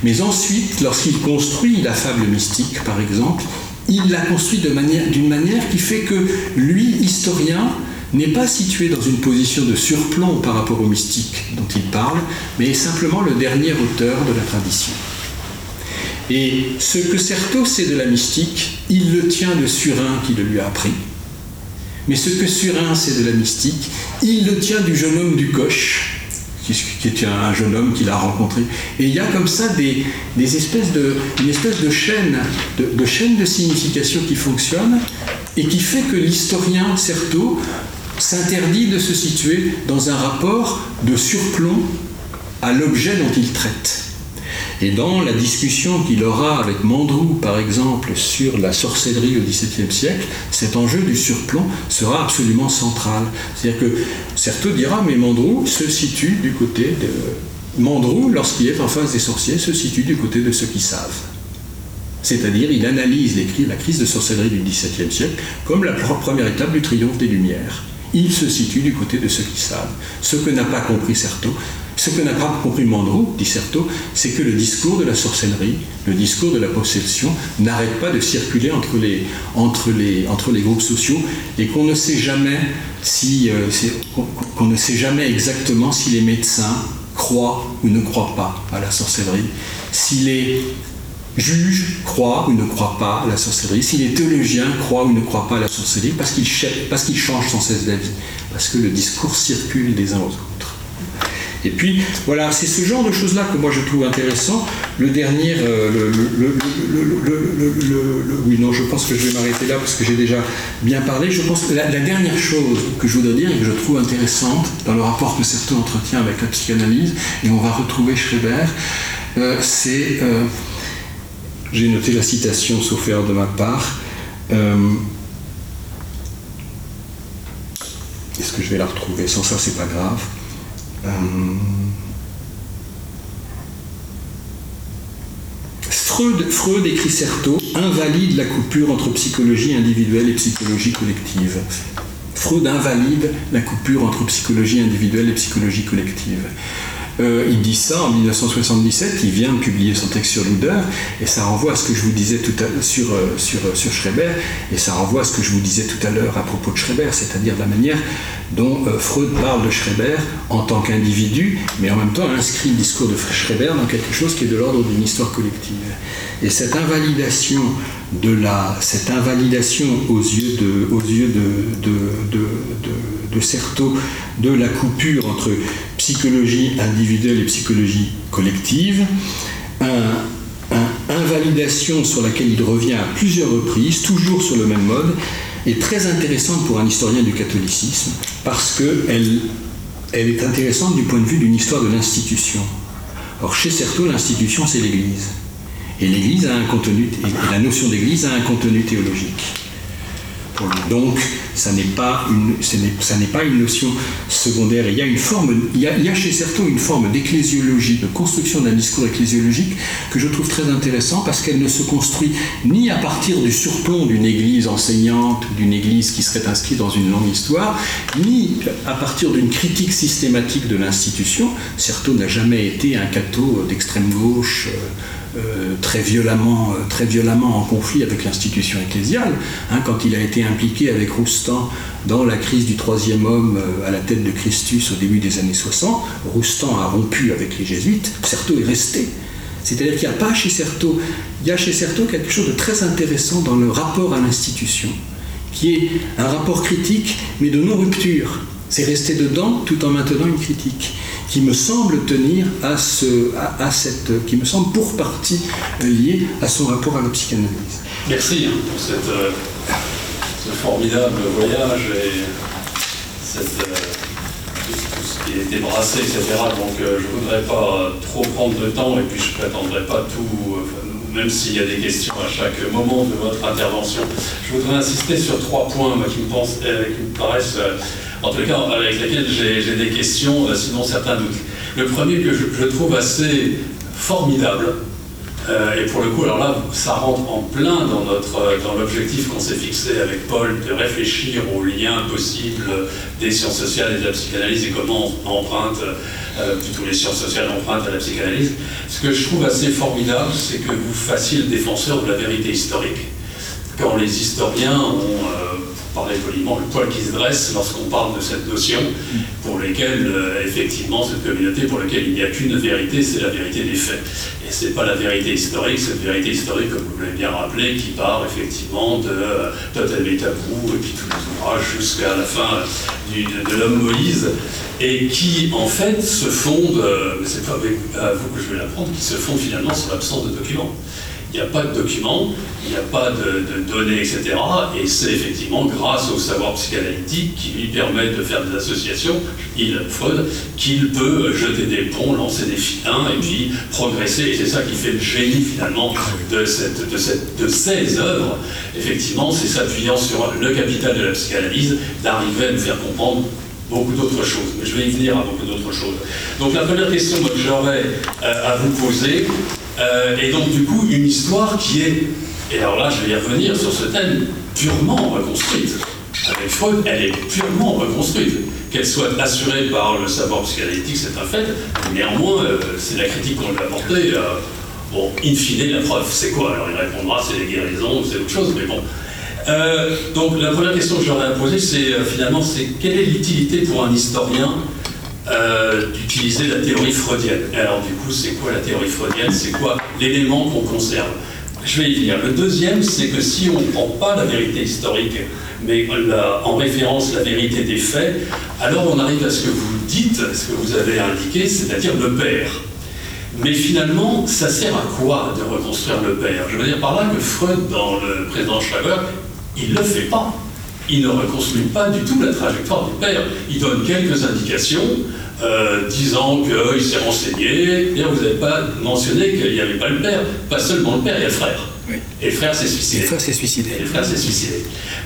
Mais ensuite, lorsqu'il construit la fable mystique, par exemple, il la construit d'une manière, qui fait que lui, historien, n'est pas situé dans une position de surplomb par rapport au mystique dont il parle, mais est simplement le dernier auteur de la tradition. Et ce que Certeau sait de la mystique, il le tient de Surin qui le lui a appris. Mais ce que Surin sait de la mystique, il le tient du jeune homme du Coche, qui, est un jeune homme qu'il a rencontré. Et il y a comme ça des, espèces de, une espèce de chaîne, de, de chaîne de signification qui fonctionne et qui fait que l'historien Certeau s'interdit de se situer dans un rapport de surplomb à l'objet dont il traite. Et dans la discussion qu'il aura avec Mandrou, par exemple, sur la sorcellerie au XVIIe siècle, cet enjeu du surplomb sera absolument central. C'est-à-dire que Certeau dira, mais Mandrou se situe du côté de... Mandrou, lorsqu'il est en face des sorciers, se situe du côté de ceux qui savent. C'est-à-dire, il analyse la crise de sorcellerie du XVIIe siècle comme la première étape du triomphe des Lumières il se situe du côté de ceux qui savent. Ce que n'a pas compris Certeau, ce que n'a pas compris Mandrou, dit Certeau, c'est que le discours de la sorcellerie, le discours de la possession, n'arrête pas de circuler entre les, groupes sociaux et qu'on ne sait jamais si, euh, qu'on ne sait jamais exactement si les médecins croient ou ne croient pas à la sorcellerie, si les juge, croit ou ne croit pas à la sorcellerie, si les théologiens croient ou ne croient pas à la sorcellerie, parce qu'ils parce changent sans cesse d'avis, parce que le discours circule des uns aux autres. Et puis, voilà, c'est ce genre de choses-là que moi je trouve intéressant. Le dernier, le, oui, non, je pense que je vais m'arrêter là parce que j'ai déjà bien parlé. Je pense que la, dernière chose que je voudrais dire et que je trouve intéressante dans le rapport que Certeau entretient avec la psychanalyse, et on va retrouver Schreber, c'est j'ai noté la citation, sauf de ma part. Euh, est-ce que je vais la retrouver Sans ça, c'est pas grave. Euh, Freud, écrit Certeau, invalide la coupure entre psychologie individuelle et psychologie collective. Freud invalide la coupure entre psychologie individuelle et psychologie collective. Euh, il dit ça en 1977, il vient de publier son texte sur Luder, et ça renvoie à ce que je vous disais tout à, sur, euh, euh, et ça renvoie à ce que je vous disais tout à l'heure à propos de Schreber, c'est-à-dire la manière dont Freud parle de Schreber en tant qu'individu, mais en même temps inscrit le discours de Schreber dans quelque chose qui est de l'ordre d'une histoire collective. Et cette invalidation de la, cette invalidation aux yeux de, aux yeux de, de, de, de Certeau de la coupure entre psychologie individuelle et psychologie collective, un, invalidation sur laquelle il revient à plusieurs reprises, toujours sur le même mode, est très intéressante pour un historien du catholicisme, parce qu'elle elle est intéressante du point de vue d'une histoire de l'institution. Or, chez Certeau, l'institution, c'est l'Église. Et l'Église a un contenu, la notion d'Église a un contenu théologique. Donc, ça n'est pas une, ça n'est pas une notion secondaire. Il y a une forme, il y a, chez Certeau une forme d'ecclésiologie, de construction d'un discours ecclésiologique que je trouve très intéressant parce qu'elle ne se construit ni à partir du surplomb d'une église enseignante d'une église qui serait inscrite dans une longue histoire, ni à partir d'une critique systématique de l'institution. Certeau n'a jamais été un catho d'extrême gauche. Euh, euh, très, violemment, euh, très violemment en conflit avec l'institution ecclésiale. Hein, quand il a été impliqué avec Roustan dans la crise du troisième homme euh, à la tête de Christus au début des années 60, Roustan a rompu avec les jésuites, Certeau est resté. C'est-à-dire qu'il n'y a pas chez Certeau, il y a chez Certeau quelque chose de très intéressant dans le rapport à l'institution, qui est un rapport critique, mais de non-rupture. C'est rester dedans tout en maintenant une critique qui me semble tenir à, ce, à, cette, qui me semble pour partie liée à son rapport à la psychanalyse. Merci hein, pour cette, euh, ce formidable voyage et euh, tout, ce qui a été brassé, etc. Donc euh, je ne voudrais pas trop prendre de temps et puis je ne prétendrai pas tout, même s'il y a des questions à chaque moment de votre intervention. Je voudrais insister sur trois points qui me paraissent en tout cas avec lesquels j'ai des questions, sinon certains doutes. Le premier que je trouve assez formidable, euh, et pour le coup, alors là, ça rentre en plein dans, euh, dans l'objectif qu'on s'est fixé avec Paul de réfléchir aux liens possibles des sciences sociales et de la psychanalyse et comment on emprunte, euh, plutôt les sciences sociales empruntent à la psychanalyse. Ce que je trouve assez formidable, c'est que vous fassiez le défenseur de la vérité historique. Quand les historiens ont parler poliment, le poil qui se dresse lorsqu'on parle de cette notion pour lesquelles, euh, effectivement, cette communauté pour laquelle il n'y a qu'une vérité, c'est la vérité des faits. Et ce n'est pas la vérité historique, cette vérité historique, comme vous l'avez bien rappelé, qui part effectivement de euh, Totem et Tabou et puis tous les ouvrages jusqu'à la fin de, l'homme Moïse, et qui en fait se fonde, euh, c'est pas à vous que je vais l'apprendre, qui se fonde finalement sur l'absence de documents il n'y a pas de documents, il n'y a pas de, données, etc. Et c'est effectivement grâce au savoir psychanalytique qui lui permet de faire des associations, il, Freud, qu'il peut jeter des ponts, lancer des filins et puis progresser. Et c'est ça qui fait le génie finalement de, cette, de, cette, de ces œuvres. Effectivement, c'est s'appuyant sur le capital de la psychanalyse d'arriver à nous faire comprendre beaucoup d'autres choses. Mais je vais y venir à beaucoup d'autres choses. Donc la première question que j'aurais euh, à vous poser, euh, et donc, du coup, une histoire qui est, et alors là, je vais y revenir sur ce thème, purement reconstruite. Avec Freud, elle est purement reconstruite. Qu'elle soit assurée par le savoir psychanalytique, c'est un fait. Néanmoins, euh, c'est la critique qu'on lui a apportée. Euh, bon, in fine, la preuve, c'est quoi? Alors il répondra, c'est les guérisons, c'est autre chose, mais bon. Donc la première question que j'aurais à poser, c'est finalement, c'est quelle est l'utilité pour un historien euh, d'utiliser la théorie freudienne? Alors du coup, c'est quoi la théorie freudienne? C'est quoi l'élément qu'on conserve? Je vais y venir. Le deuxième, c'est que si on ne prend pas la vérité historique, mais en référence la vérité des faits, alors on arrive à ce que vous dites, ce que vous avez indiqué, c'est-à-dire le père. Mais finalement, ça sert à quoi de reconstruire le père? Je veux dire par là que Freud, dans le président Schreiber, il ne le fait pas il ne reconstruit pas du tout la trajectoire du père. Il donne quelques indications, euh, disant qu'il s'est renseigné. D'ailleurs, vous n'avez pas mentionné qu'il n'y avait pas le père, pas seulement le père, il y a le frère. Et le frère s'est suicidé. le frère s'est suicidé. Et le frère s'est suicidé.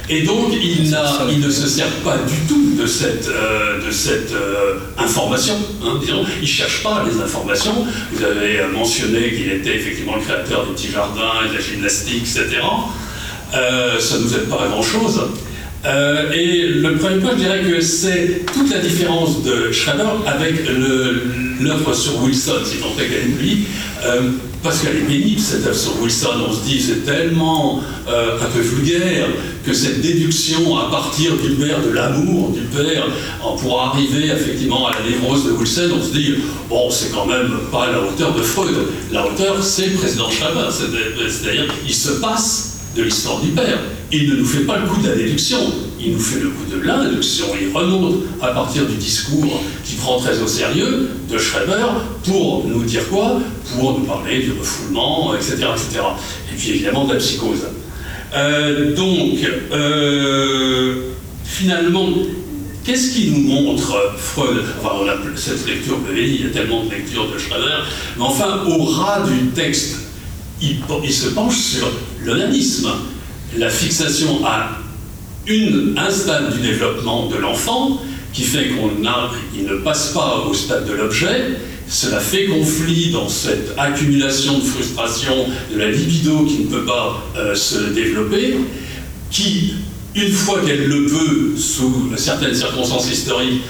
Et donc, il, il, ne se sert pas du tout de cette, euh, de cette euh, information. Hein, disons. Il ne cherche pas les informations. Vous avez mentionné qu'il était effectivement le créateur du petit jardin et de la gymnastique, etc. ça ne nous aide pas à grand-chose. Euh, et le premier point, je dirais que c'est toute la différence de Schrader avec l'œuvre sur Wilson, si tant est qu'elle lui, euh, parce qu'elle est pénible, cette œuvre sur Wilson. On se dit, c'est tellement euh, un peu vulgaire que cette déduction à partir du père, de l'amour du père, pour arriver effectivement à la névrose de Wilson, on se dit, bon, c'est quand même pas la hauteur de Freud. La hauteur, c'est président Schrader. C'est-à-dire, il se passe de l'histoire du père. Il ne nous fait pas le coup de la déduction, il nous fait le coup de l'induction. Il remonte à partir du discours qui prend très au sérieux de Schreiber pour nous dire quoi? Pour nous parler du refoulement, etc. etc. Et puis évidemment de la psychose. Euh, donc, euh, finalement, qu'est-ce qui nous montre Freud? Enfin, on a cette lecture, vous il y a tellement de lectures de Schreiber, mais enfin, au ras du texte, il, se penche sur l'onanisme, la fixation à une, un stade du développement de l'enfant qui fait qu'on ne passe pas au stade de l'objet. Cela fait conflit dans cette accumulation de frustration de la libido qui ne peut pas euh, se développer, qui, une fois qu'elle le peut, sous certaines circonstances historiques,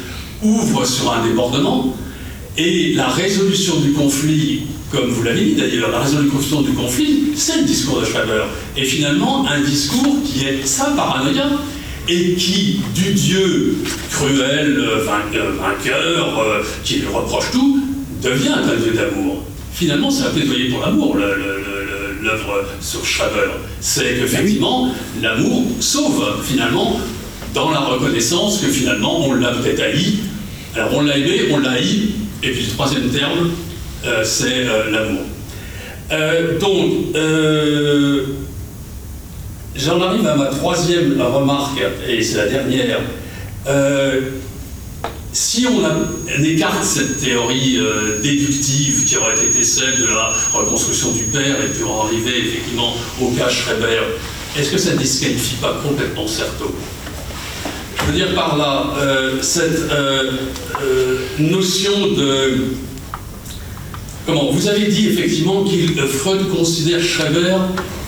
ouvre sur un débordement, et la résolution du conflit comme vous l'avez dit d'ailleurs, la résolution du conflit, c'est le discours de Schreiber. Et finalement, un discours qui est sa paranoïa et qui, du Dieu cruel, euh, euh, vainqueur, euh, qui lui reproche tout, devient un Dieu d'amour. Finalement, c'est un plaidoyer pour l'amour, l'œuvre sur Schreiber. C'est qu'effectivement, l'amour sauve, finalement, dans la reconnaissance que finalement, on l'a peut-être haï. Alors, on l'a aimé, on l'a haï, et puis le troisième terme, euh, c'est euh, l'amour. Euh, donc, j'en arrive à ma troisième remarque, et c'est la dernière. si on, écarte cette théorie déductive qui aurait été celle de la reconstruction du père et puis en arriver effectivement au cas Schreiber, est-ce que ça ne disqualifie pas complètement Certeau Je veux dire par là, cette notion de... Vous avez dit effectivement qu'il Freud considère Schreiber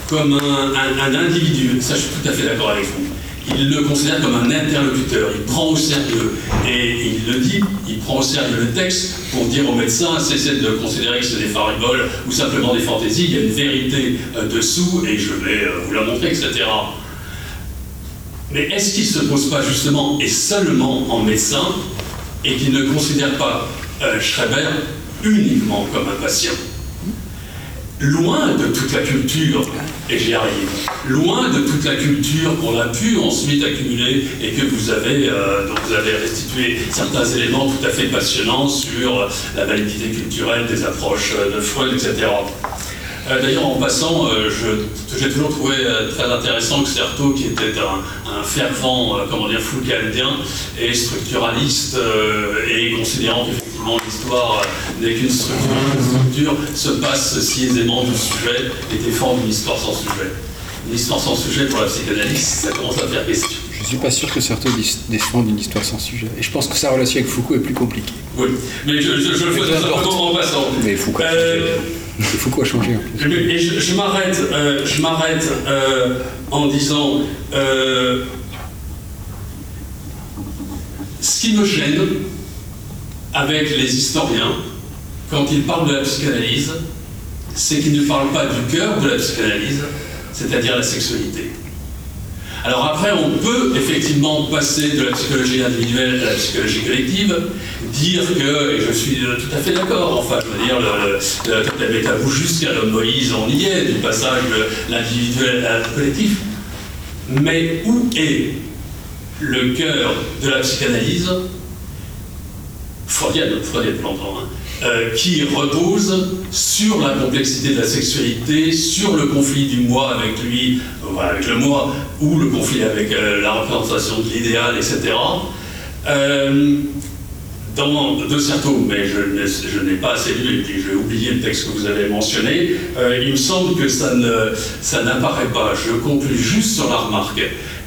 comme un, un individu. Ça, je suis tout à fait d'accord avec vous il le considère comme un interlocuteur, il prend au sérieux, et il le dit, il prend au sérieux le texte pour dire aux médecins, cessez de considérer que c'est des fariboles ou simplement des fantaisies, il y a une vérité euh, dessous et je vais euh, vous la montrer, etc. Mais est-ce qu'il ne se pose pas justement et seulement en médecin et qu'il ne considère pas euh, Schreiber uniquement comme un patient loin de toute la culture, et j'y arrive, loin de toute la culture qu'on a pu ensuite accumuler et que vous avez, euh, vous avez restitué certains éléments tout à fait passionnants sur la validité culturelle des approches de Freud, etc. Euh, d'ailleurs, en passant, euh, j'ai toujours trouvé euh, très intéressant que Certeau, qui était un, fervent, comment dire, foucaldien et structuraliste, et considérant qu'effectivement l'histoire n'est qu'une structure, structure, se passe si aisément du sujet et défend une histoire sans sujet. Une histoire sans sujet pour la psychanalyse, ça commence à faire question. Je ne suis pas sûr que Certeau défende une histoire sans sujet. Et je pense que sa relation avec Foucault est plus compliquée. Oui, mais je, je, je le fais en passant. Mais Foucault. Il faut quoi changer Et je, m'arrête, euh, je m'arrête euh, en disant euh, ce qui me gêne avec les historiens quand ils parlent de la psychanalyse, c'est qu'ils ne parlent pas du cœur de la psychanalyse, c'est-à-dire la sexualité. Alors après, on peut effectivement passer de la psychologie individuelle à la psychologie collective, dire que, et je suis tout à fait d'accord, enfin, je veux dire, le, le, la jusqu'à l'homme Moïse, on y est, du passage de l'individuel à collectif. Mais où est le cœur de la psychanalyse freudienne, freudienne, l'entendre, hein, euh, qui repose sur la complexité de la sexualité, sur le conflit du moi avec lui, euh, avec le moi, ou le conflit avec euh, la représentation de l'idéal, etc. dans De Certeau, mais je, n'ai pas assez lu et puis j'ai oublié le texte que vous avez mentionné, il me semble que ça, n'apparaît pas. Je conclue juste sur la remarque.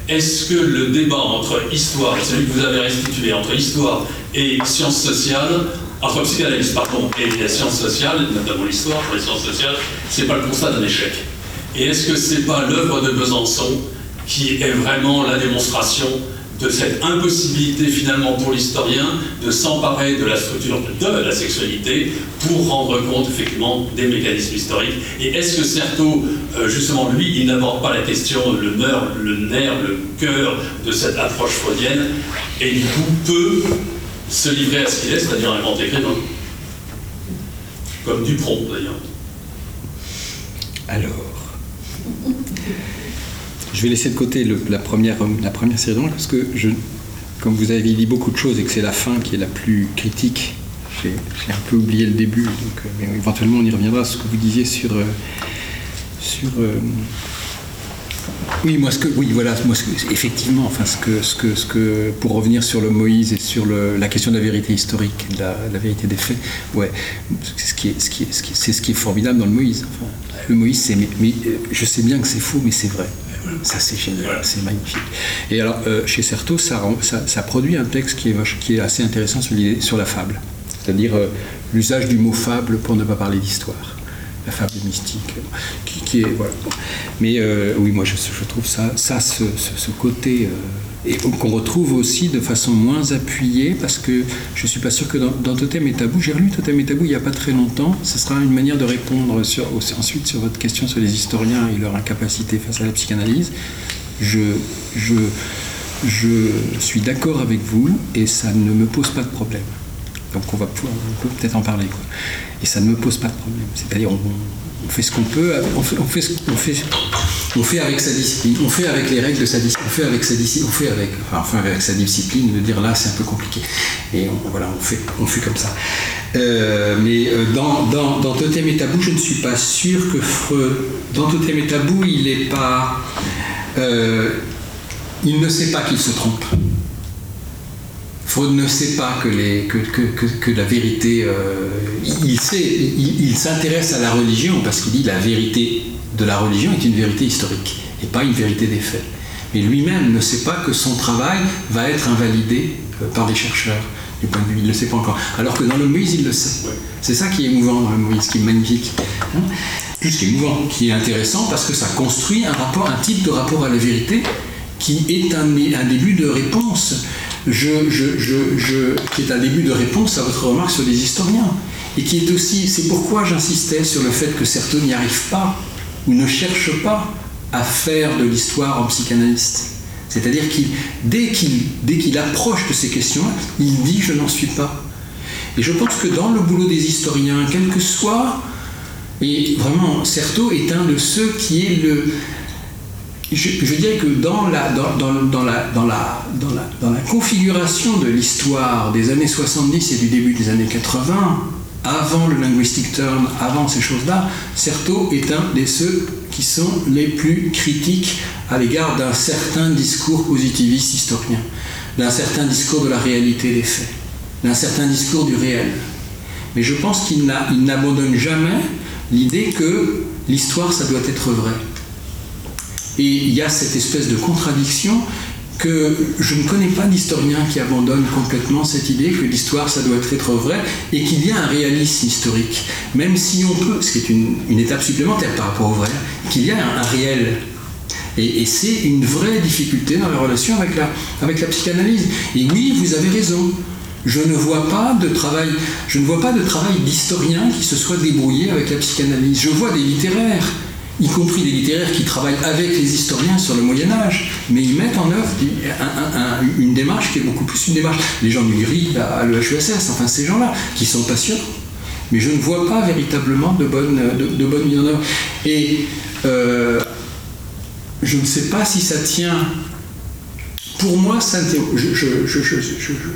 Est-ce que le débat entre histoire, celui que vous avez restitué, entre histoire et sciences sociales, entre psychanalyse pardon, et les sciences sociales, notamment l'histoire les sciences sociales, c'est pas le constat d'un échec? Et est-ce que c'est pas l'œuvre de Besançon qui est vraiment la démonstration de cette impossibilité finalement pour l'historien de s'emparer de la structure de la sexualité pour rendre compte effectivement des mécanismes historiques. Et est-ce que Certeau, justement lui, il n'aborde pas la question, le nerf, le nerf, le cœur de cette approche freudienne, et du coup peut se livrer à ce qu'il est, c'est-à-dire un grand écrivain. Comme Dupron, d'ailleurs. Alors, je vais laisser de côté la, première, la première série de parce que, je, comme vous avez dit beaucoup de choses et que c'est la fin qui est la plus critique, j'ai un peu oublié le début, donc euh, éventuellement on y reviendra, ce que vous disiez sur, euh, sur euh, oui, moi, ce que, oui, voilà, moi, effectivement, enfin, ce que, ce que, ce que, pour revenir sur le Moïse et sur la question de la vérité historique, de la, vérité des faits, ouais, ce qui est, ce qui est, c'est ce qui est formidable dans le Moïse. le Moïse, c'est, mais, euh, je sais bien que c'est faux, mais c'est vrai. Ça, c'est génial, c'est magnifique. Et alors, euh, chez Certeau, ça, produit un texte qui est, assez intéressant sur, sur la fable, c'est-à-dire euh, l'usage du mot fable pour ne pas parler d'histoire la fable mystique, qui, est. Mais euh, oui, moi je, trouve ça, ça ce, côté euh, et qu'on retrouve aussi de façon moins appuyée parce que je suis pas sûr que dans, Totem et Tabou, j'ai relu Totem et Tabou il n'y a pas très longtemps. Ce sera une manière de répondre ensuite sur votre question sur les historiens et leur incapacité face à la psychanalyse. Je, je, je suis d'accord avec vous et ça ne me pose pas de problème. Donc on va peut-être en parler. Et ça ne me pose pas de problème. C'est-à-dire fait ce qu'on peut, on fait, on fait, on fait, on avec sa discipline, on fait avec les règles de sa discipline, on fait avec sa discipline, on fait avec, enfin, avec sa discipline, de dire là c'est un peu compliqué. Et on, voilà, on fait, on fait comme ça. Euh, mais euh, dans, dans, dans, Totem et Tabou, je ne suis pas sûr que Freud, dans Totem et Tabou, il n'est pas, euh, il ne sait pas qu'il se trompe. Freud ne sait pas que, la vérité. Euh, il sait, il, s'intéresse à la religion parce qu'il dit la vérité de la religion est une vérité historique et pas une vérité des faits. Et lui-même ne sait pas que son travail va être invalidé euh, par les chercheurs. Du point de vue, il ne le sait pas encore. Alors que dans le Moïse, il le sait. C'est ça qui est émouvant dans le Moïse, qui est magnifique. Hein Plus qu'émouvant, qui est intéressant parce que ça construit un rapport, un type de rapport à la vérité qui est un, début de réponse. Qui est un début de réponse à votre remarque sur les historiens. Et qui est aussi, c'est pourquoi j'insistais sur le fait que certains n'y arrivent pas ou ne cherchent pas à faire de l'histoire en psychanalyste. C'est-à-dire qu'il, dès qu'il approche de ces questions, il dit je n'en suis pas. Et je pense que dans le boulot des historiens, quel que soit, et vraiment, Certeau est un de ceux qui est le. Je, dirais que dans la, configuration de l'histoire des années 70 et du début des années 80, avant le linguistic term, avant ces choses-là, Certeau est un de ceux qui sont les plus critiques à l'égard d'un certain discours positiviste historien, d'un certain discours de la réalité des faits, d'un certain discours du réel. Mais je pense qu'il n'abandonne jamais l'idée que l'histoire, ça doit être vrai. Et il y a cette espèce de contradiction que je ne connais pas d'historien qui abandonne complètement cette idée que l'histoire, ça doit être vrai, et qu'il y a un réalisme historique, même si on peut, ce qui est une, étape supplémentaire par rapport au vrai, qu'il y a un, réel. Et, c'est une vraie difficulté dans la relation avec la, avec la psychanalyse. Et oui, vous avez raison. Je ne vois pas de travail, je ne vois pas de travail d'historien qui se soit débrouillé avec la psychanalyse. Je vois des littéraires y compris des littéraires qui travaillent avec les historiens sur le Moyen Âge, mais ils mettent en œuvre une démarche qui est beaucoup plus une démarche. Les gens du GRI à l'EHESS, enfin ces gens-là, qui sont passionnants. Mais je ne vois pas véritablement de bonne, de, mise en œuvre. Et euh, je ne sais pas si ça tient pour moi,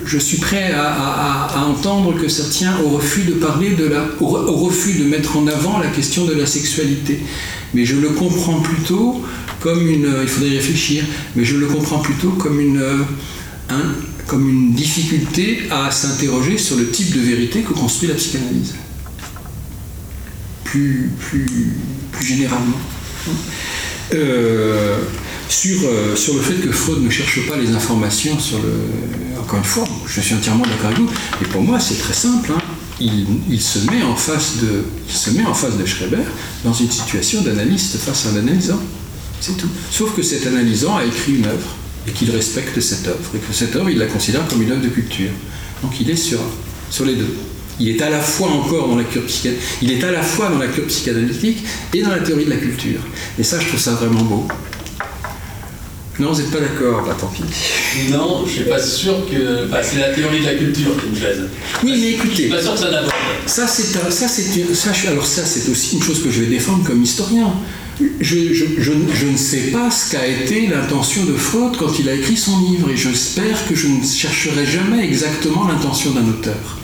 je, suis prêt à, entendre que ça tient au refus de parler de la, refus de mettre en avant la question de la sexualité. Mais je le comprends plutôt comme une, il faudrait réfléchir, mais je le comprends plutôt comme une, un, comme une difficulté à s'interroger sur le type de vérité que construit la psychanalyse. Plus, plus, plus généralement. Euh, sur, euh, sur le fait que Freud ne cherche pas les informations sur le. Encore une fois, je suis entièrement d'accord avec vous, et pour moi c'est très simple. Hein. Il, se met en face de, il se met en face de Schreiber dans une situation d'analyste face à l'analysant. C'est tout. Sauf que cet analysant a écrit une œuvre et qu'il respecte cette œuvre et que cette œuvre il la considère comme une œuvre de culture. Donc il est sur, sur les deux. Il est à la fois encore dans la cure il est à la fois dans la cure psychanalytique et dans la théorie de la culture. Et ça, je trouve ça vraiment beau. Non, vous n'êtes pas d'accord, bah tant pis. Non, je ne suis pas sûr que. Bah, c'est la théorie de la culture qui me plaise. Oui, mais écoutez. Je suis pas sûr que ça d'abord. Ça, c'est ça, c'est ça, alors ça, c'est aussi une chose que je vais défendre comme historien. Je, je, je, ne sais pas ce qu'a été l'intention de Freud quand il a écrit son livre, et j'espère que je ne chercherai jamais exactement l'intention d'un auteur.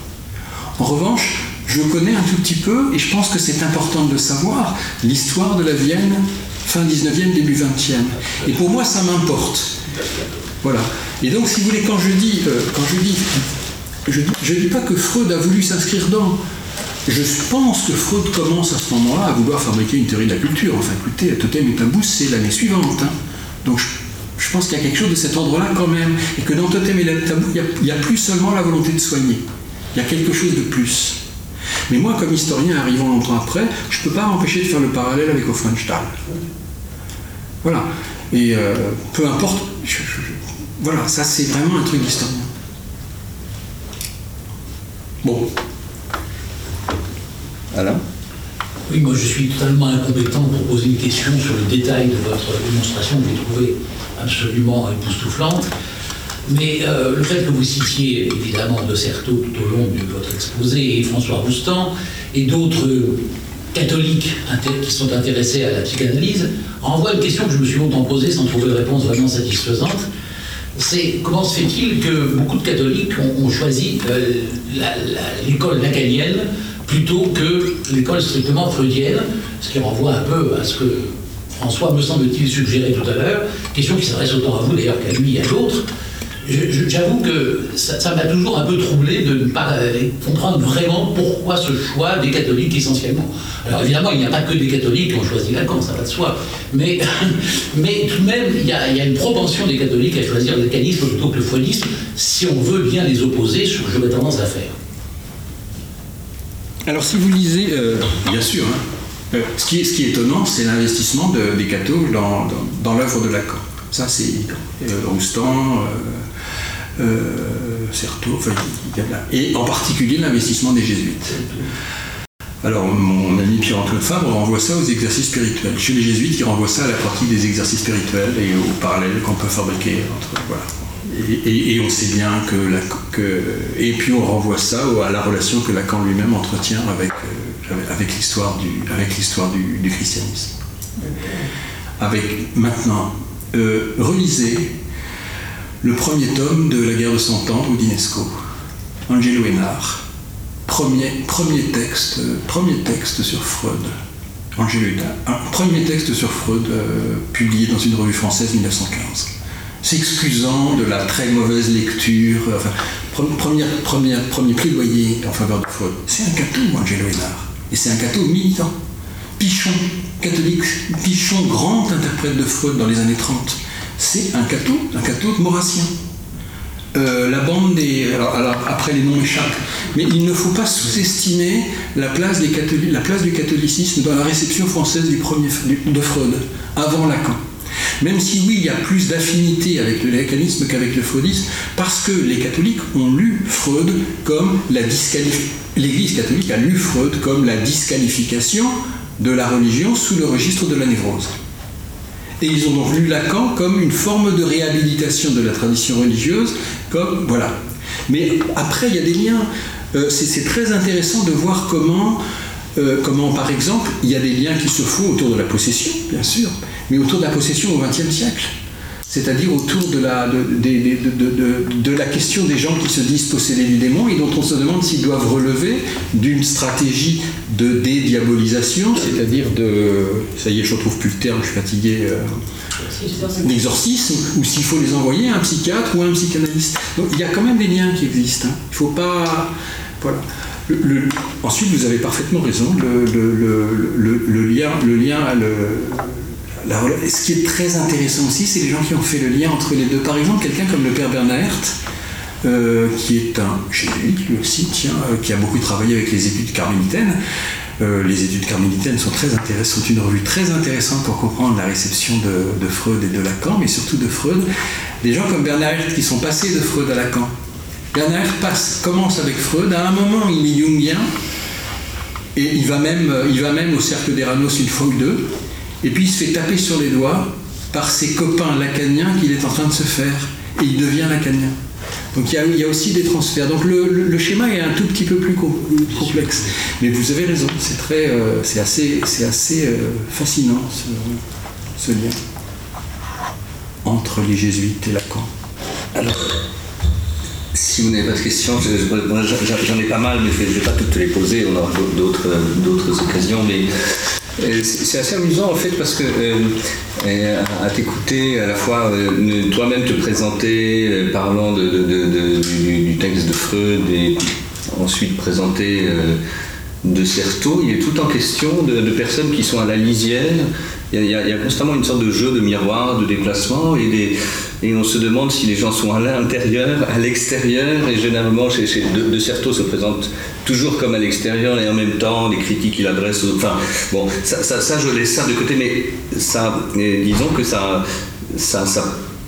En revanche, je connais un tout petit peu, et je pense que c'est important de le savoir, l'histoire de la Vienne fin 19e, début 20e. Et pour moi, ça m'importe. Voilà. Et donc, si vous voulez, quand je dis, euh, quand je dis, je ne dis pas que Freud a voulu s'inscrire dans. Je pense que Freud commence à ce moment-là à vouloir fabriquer une théorie de la culture. Enfin, écoutez, Totem et Tabou, c'est l'année suivante. Hein. Donc, je, pense qu'il y a quelque chose de cet ordre-là quand même. Et que dans Totem et Tabou, il n'y a, a, plus seulement la volonté de soigner. Il y a quelque chose de plus. Mais moi, comme historien arrivant longtemps après, je ne peux pas m'empêcher de faire le parallèle avec Hofmannsthal. Voilà. Et euh, peu importe, voilà, ça c'est vraiment un truc d'historien. Bon. Alain? Oui, moi je suis totalement incompétent pour poser une question sur le détail de votre démonstration que j'ai trouvée absolument époustouflante. Mais euh, le fait que vous citiez évidemment de Certeau tout au long de votre exposé et François Roustan et d'autres catholiques qui sont intéressés à la psychanalyse renvoie une question que je me suis longtemps posée sans trouver de réponse vraiment satisfaisante. C'est comment se fait-il que beaucoup de catholiques ont, choisi euh, l'école lacanienne plutôt que l'école strictement freudienne, ce qui renvoie un peu à ce que François me semble-t-il suggérait tout à l'heure, question qui s'adresse autant à vous d'ailleurs qu'à lui et à d'autres. J'avoue que ça m'a toujours un peu troublé de ne pas comprendre vraiment pourquoi ce choix des catholiques essentiellement. Alors évidemment, il n'y a pas que des catholiques qui ont choisi Lacan, ça va de soi. Mais, mais tout de même, il y, a, une propension des catholiques à choisir le lacanisme plutôt que le froidisme, si on veut bien les opposer, ce que j'aurais tendance à faire. Alors si vous lisez, euh, bien sûr, hein, euh, ce, qui est, ce, qui est, étonnant, c'est l'investissement des cathos dans, dans, l'œuvre de Lacan. Ça, c'est euh, Roustan, Certeau, enfin, et en particulier l'investissement des jésuites. Alors, mon ami Pierre-Antoine Fabre renvoie ça aux exercices spirituels. Chez les jésuites, il renvoie ça à la partie des exercices spirituels et aux parallèles qu'on peut fabriquer entre. Et, on sait bien que, Et puis on renvoie ça à la relation que Lacan lui-même entretient avec, euh, avec l'histoire du, du, christianisme. Avec maintenant, euh, relisez le premier tome de La guerre de Cent Ans d'Unesco, Angelo Hénard. Premier, premier, texte, premier texte sur Freud. Angelo Hénard. Premier texte sur Freud euh, publié dans une revue française 1915 s'excusant de la très mauvaise lecture, enfin, premier plaidoyer en faveur de Freud. C'est un cateau, Angelo Hénard. Et c'est un cateau militant. Pichon, catholique, Pichon, grand interprète de Freud dans les années 30. C'est un cateau, un maurassien. Euh, la bande des. Après, les noms échappent. Mais il ne faut pas sous-estimer la, place des la place du catholicisme dans la réception française du premier, de Freud, avant Lacan. Même si oui, il y a plus d'affinité avec le lacanisme qu'avec le freudisme, parce que les catholiques ont lu Freud comme. L'Église catholique a lu Freud comme la disqualification de la religion sous le registre de la névrose. Et ils ont donc lu Lacan comme une forme de réhabilitation de la tradition religieuse, comme voilà. Mais après, il y a des liens. Euh, c'est très intéressant de voir euh, comment, par exemple, il y a des liens qui se font autour de la possession, bien sûr, mais autour de la possession au XXe siècle. C'est-à-dire autour de la, de, la question des gens qui se disent possédés du démon et dont on se demande s'ils doivent relever d'une stratégie de dédiabolisation, c'est-à-dire de. Ça y est, je ne retrouve plus le terme, je suis fatigué. Euh, d'exorcisme, ou s'il faut les envoyer à un psychiatre ou à un psychanalyste. Donc il y a quand même des liens qui existent. Hein. Il ne faut pas. Voilà. ensuite, vous avez parfaitement raison, le, le lien, le lien à le, ce qui est très intéressant aussi, c'est les gens qui ont fait le lien entre les deux. Par exemple, quelqu'un comme le père Bernard euh, qui est un jésuite, lui aussi, tiens, euh, qui a beaucoup travaillé avec les études carmélitaines. Euh, les études carmélitaines sont sont une revue très intéressante pour comprendre la réception de, Freud et de Lacan, mais surtout de Freud. Des gens comme Bernard qui sont passés de Freud à Lacan. Bernard passe, commence avec Freud, à un moment il est jungien, et il va même, il va même au cercle d'Eranos une fois ou deux, et puis il se fait taper sur les doigts par ses copains lacaniens qu'il est en train de se faire. Et il devient lacanien. Donc il y, a, aussi des transferts. Donc le, schéma est un tout petit peu plus complexe. Mais vous avez raison, c'est euh, assez, assez euh, fascinant ce, lien entre les jésuites et Lacan. Alors, si vous n'avez pas de questions, j'en ai pas mal, mais je ne vais pas toutes les poser, on aura d'autres, occasions. Mais c'est assez amusant en fait parce que euh, euh, à t'écouter à la fois toi-même te présenter parlant du, texte de Freud et ensuite présenter de Certeau, il est tout en question de, personnes qui sont à la lisière. Il y, a, constamment une sorte de jeu de miroir, de déplacement et on se demande si les gens sont à l'intérieur, à l'extérieur, et généralement chez, de, Certeau se présente toujours comme à l'extérieur, et en même temps les critiques qu'il adresse aux... Enfin, bon, ça, je laisse ça de côté, mais ça, disons que ça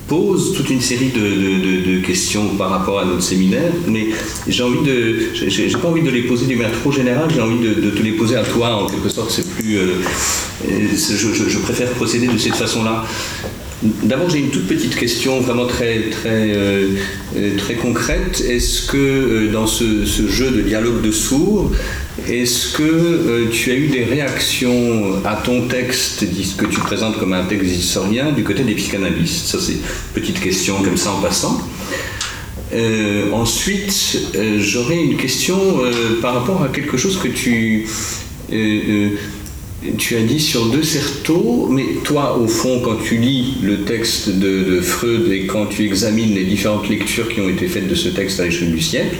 pose toute une série de, questions par rapport à notre séminaire, mais j'ai envie de, j'ai pas envie de les poser d'une manière trop générale, j'ai envie de, te les poser à toi en quelque sorte. C'est plus, euh, je, je, préfère procéder de cette façon-là. D'abord, j'ai une toute petite question vraiment très, très, euh, euh, très concrète. Est-ce que euh, dans ce, jeu de dialogue de sourds, est-ce que tu as eu des réactions à ton texte que tu présentes comme un texte historien du côté des psychanalystes? Ça, c'est une petite question comme ça en passant. ensuite, j'aurais une question par rapport à quelque chose que tu tu as dit sur deux certeaux, mais toi, au fond, quand tu lis le texte de, Freud et quand tu examines les différentes lectures qui ont été faites de ce texte à l'échelle du siècle,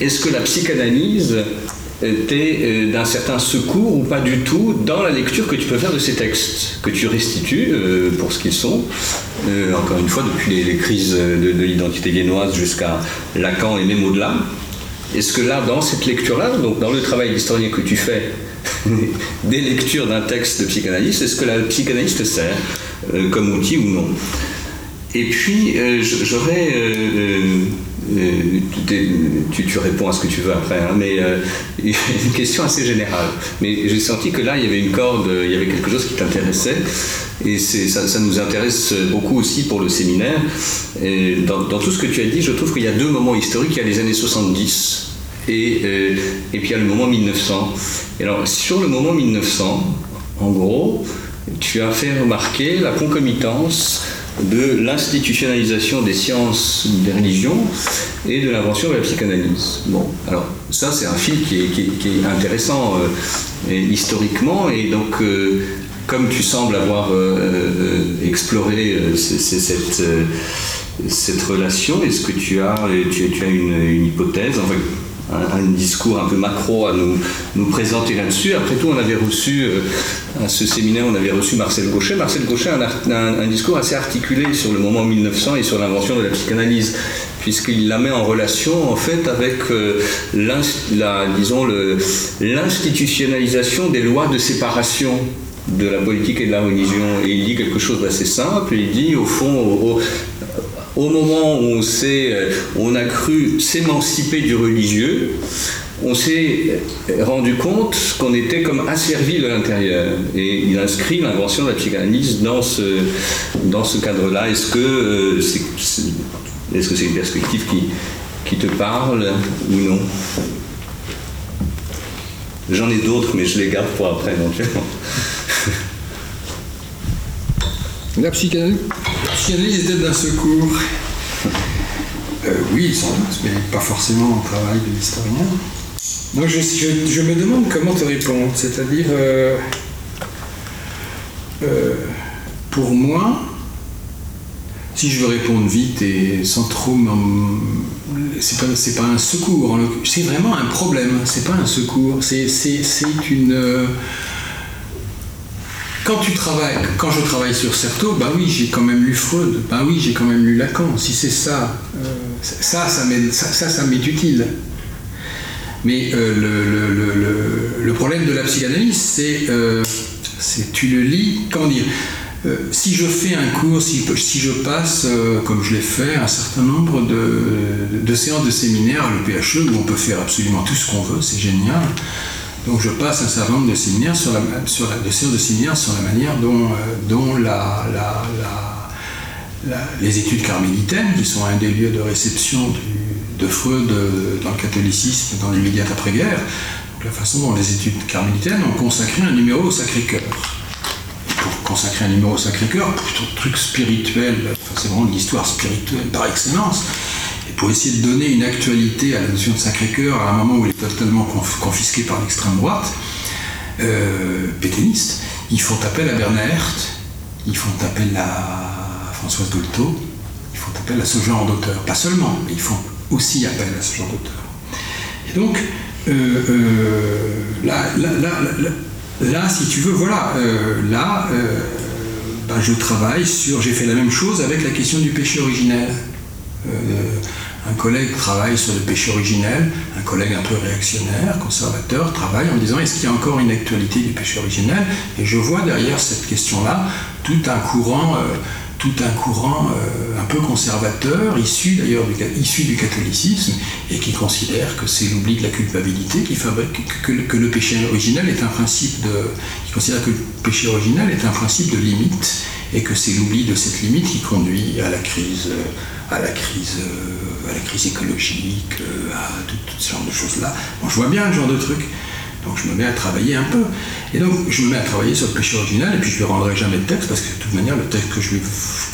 est-ce que la psychanalyse était euh, d'un certain secours ou pas du tout dans la lecture que tu peux faire de ces textes, que tu restitues euh, pour ce qu'ils sont, euh, encore une fois, depuis les, crises de, de l'identité viennoise jusqu'à Lacan et même au-delà? Est-ce que là, dans cette lecture-là, donc dans le travail d'historien que tu fais, des lectures d'un texte de psychanalyste, est-ce que la psychanalyse te sert euh, comme outil ou non? Et puis, euh, j'aurais... Euh, tu, réponds à ce que tu veux après, hein, mais une question assez générale. Mais j'ai senti que là, il y avait une corde, il y avait quelque chose qui t'intéressait, et ça, nous intéresse beaucoup aussi pour le séminaire. Dans, tout ce que tu as dit, je trouve qu'il y a deux moments historiques. Il y a les années 70, et, euh, et puis il y a le moment 1900. Et alors, sur le moment 1900, en gros, tu as fait remarquer la concomitance de l'institutionnalisation des sciences des religions et de l'invention de la psychanalyse. Bon, alors ça c'est un fil qui est, intéressant euh, historiquement et donc euh, comme tu sembles avoir exploré cette, cette relation, est-ce que tu as, tu as une, une hypothèse enfin, un, discours un peu macro à nous, nous présenter là-dessus. Après tout, on avait reçu, euh, à ce séminaire, on avait reçu Marcel Gauchet. Marcel Gauchet a un, discours assez articulé sur le moment 1900 et sur l'invention de la psychanalyse puisqu'il la met en relation en fait avec euh, l'institutionnalisation des lois de séparation de la politique et de la religion. Et il dit quelque chose d'assez simple, il dit au fond, au moment où on, euh, a cru s'émanciper du religieux, on s'est rendu compte qu'on était comme asservi de l'intérieur. Et il inscrit l'invention de la psychanalyse dans ce, cadre-là. Est-ce que euh, c'est -ce c'est une perspective qui, qui te parle ou non? J'en ai d'autres, mais je les garde pour après éventuellement. La psychanalyse, était d'un secours. Euh, oui, sans doute, mais pas forcément au travail de l'historien. Donc je, je, me demande comment te répondre. C'est-à-dire, euh, euh, pour moi, si je veux répondre vite et sans trop c'est pas, pas un secours, c'est vraiment un problème, c'est pas un secours, c'est une quand tu travailles, quand je travaille sur Certeau, bah oui, j'ai quand même lu Freud, bah oui, j'ai quand même lu Lacan. Si c'est ça, euh, ça, ça m'est, utile. Mais euh, le, problème de la psychanalyse, c'est, euh, c'est tu le lis, comment dire, si je fais un cours, si, je passe, comme je l'ai fait, un certain nombre de, de, séances de séminaire à l'EPHE, où on peut faire absolument tout ce qu'on veut, c'est génial. Donc je passe un certain nombre de séminaires sur la, de séminaires sur la manière dont, euh, les études carmélitaines, qui sont un des lieux de réception de Freud euh, dans le catholicisme dans l'immédiate après-guerre, la façon dont les études carmélitaines ont consacré un numéro au Sacré-Cœur. Pour consacrer un numéro au Sacré-Cœur, pour tout truc spirituel, c'est vraiment l'histoire spirituelle par excellence, pour essayer de donner une actualité à la notion de Sacré-Cœur à un moment où il est totalement confisqué par l'extrême droite, euh, pétainiste, ils font appel à Bernard ils font appel à Françoise Dolto, ils font appel à ce genre d'auteur. Pas seulement, mais ils font aussi appel à ce genre d'auteur. Et donc, euh, euh, là, là, si tu veux, voilà, là, ben, je travaille sur. J'ai fait la même chose avec la question du péché originel un collègue travaille sur le péché originel, un collègue un peu réactionnaire, conservateur, travaille en disant est-ce qu'il y a encore une actualité du péché originel? Et je vois derrière cette question-là tout un courant, euh, tout un, courant euh, un peu conservateur, issu d'ailleurs du, issu du catholicisme, et qui considère que c'est l'oubli de la culpabilité qui fabrique, que, le péché originel est un principe de. qui considère que le péché originel est un principe de limite, et que c'est l'oubli de cette limite qui conduit à la crise. À la crise, euh, à la crise écologique, euh, à tout, ce genre de choses-là. Bon, je vois bien le genre de truc. Donc je me mets à travailler un peu. Et donc je me mets à travailler sur le péché original, et puis je ne lui rendrai jamais de texte, parce que de toute manière, le texte que je,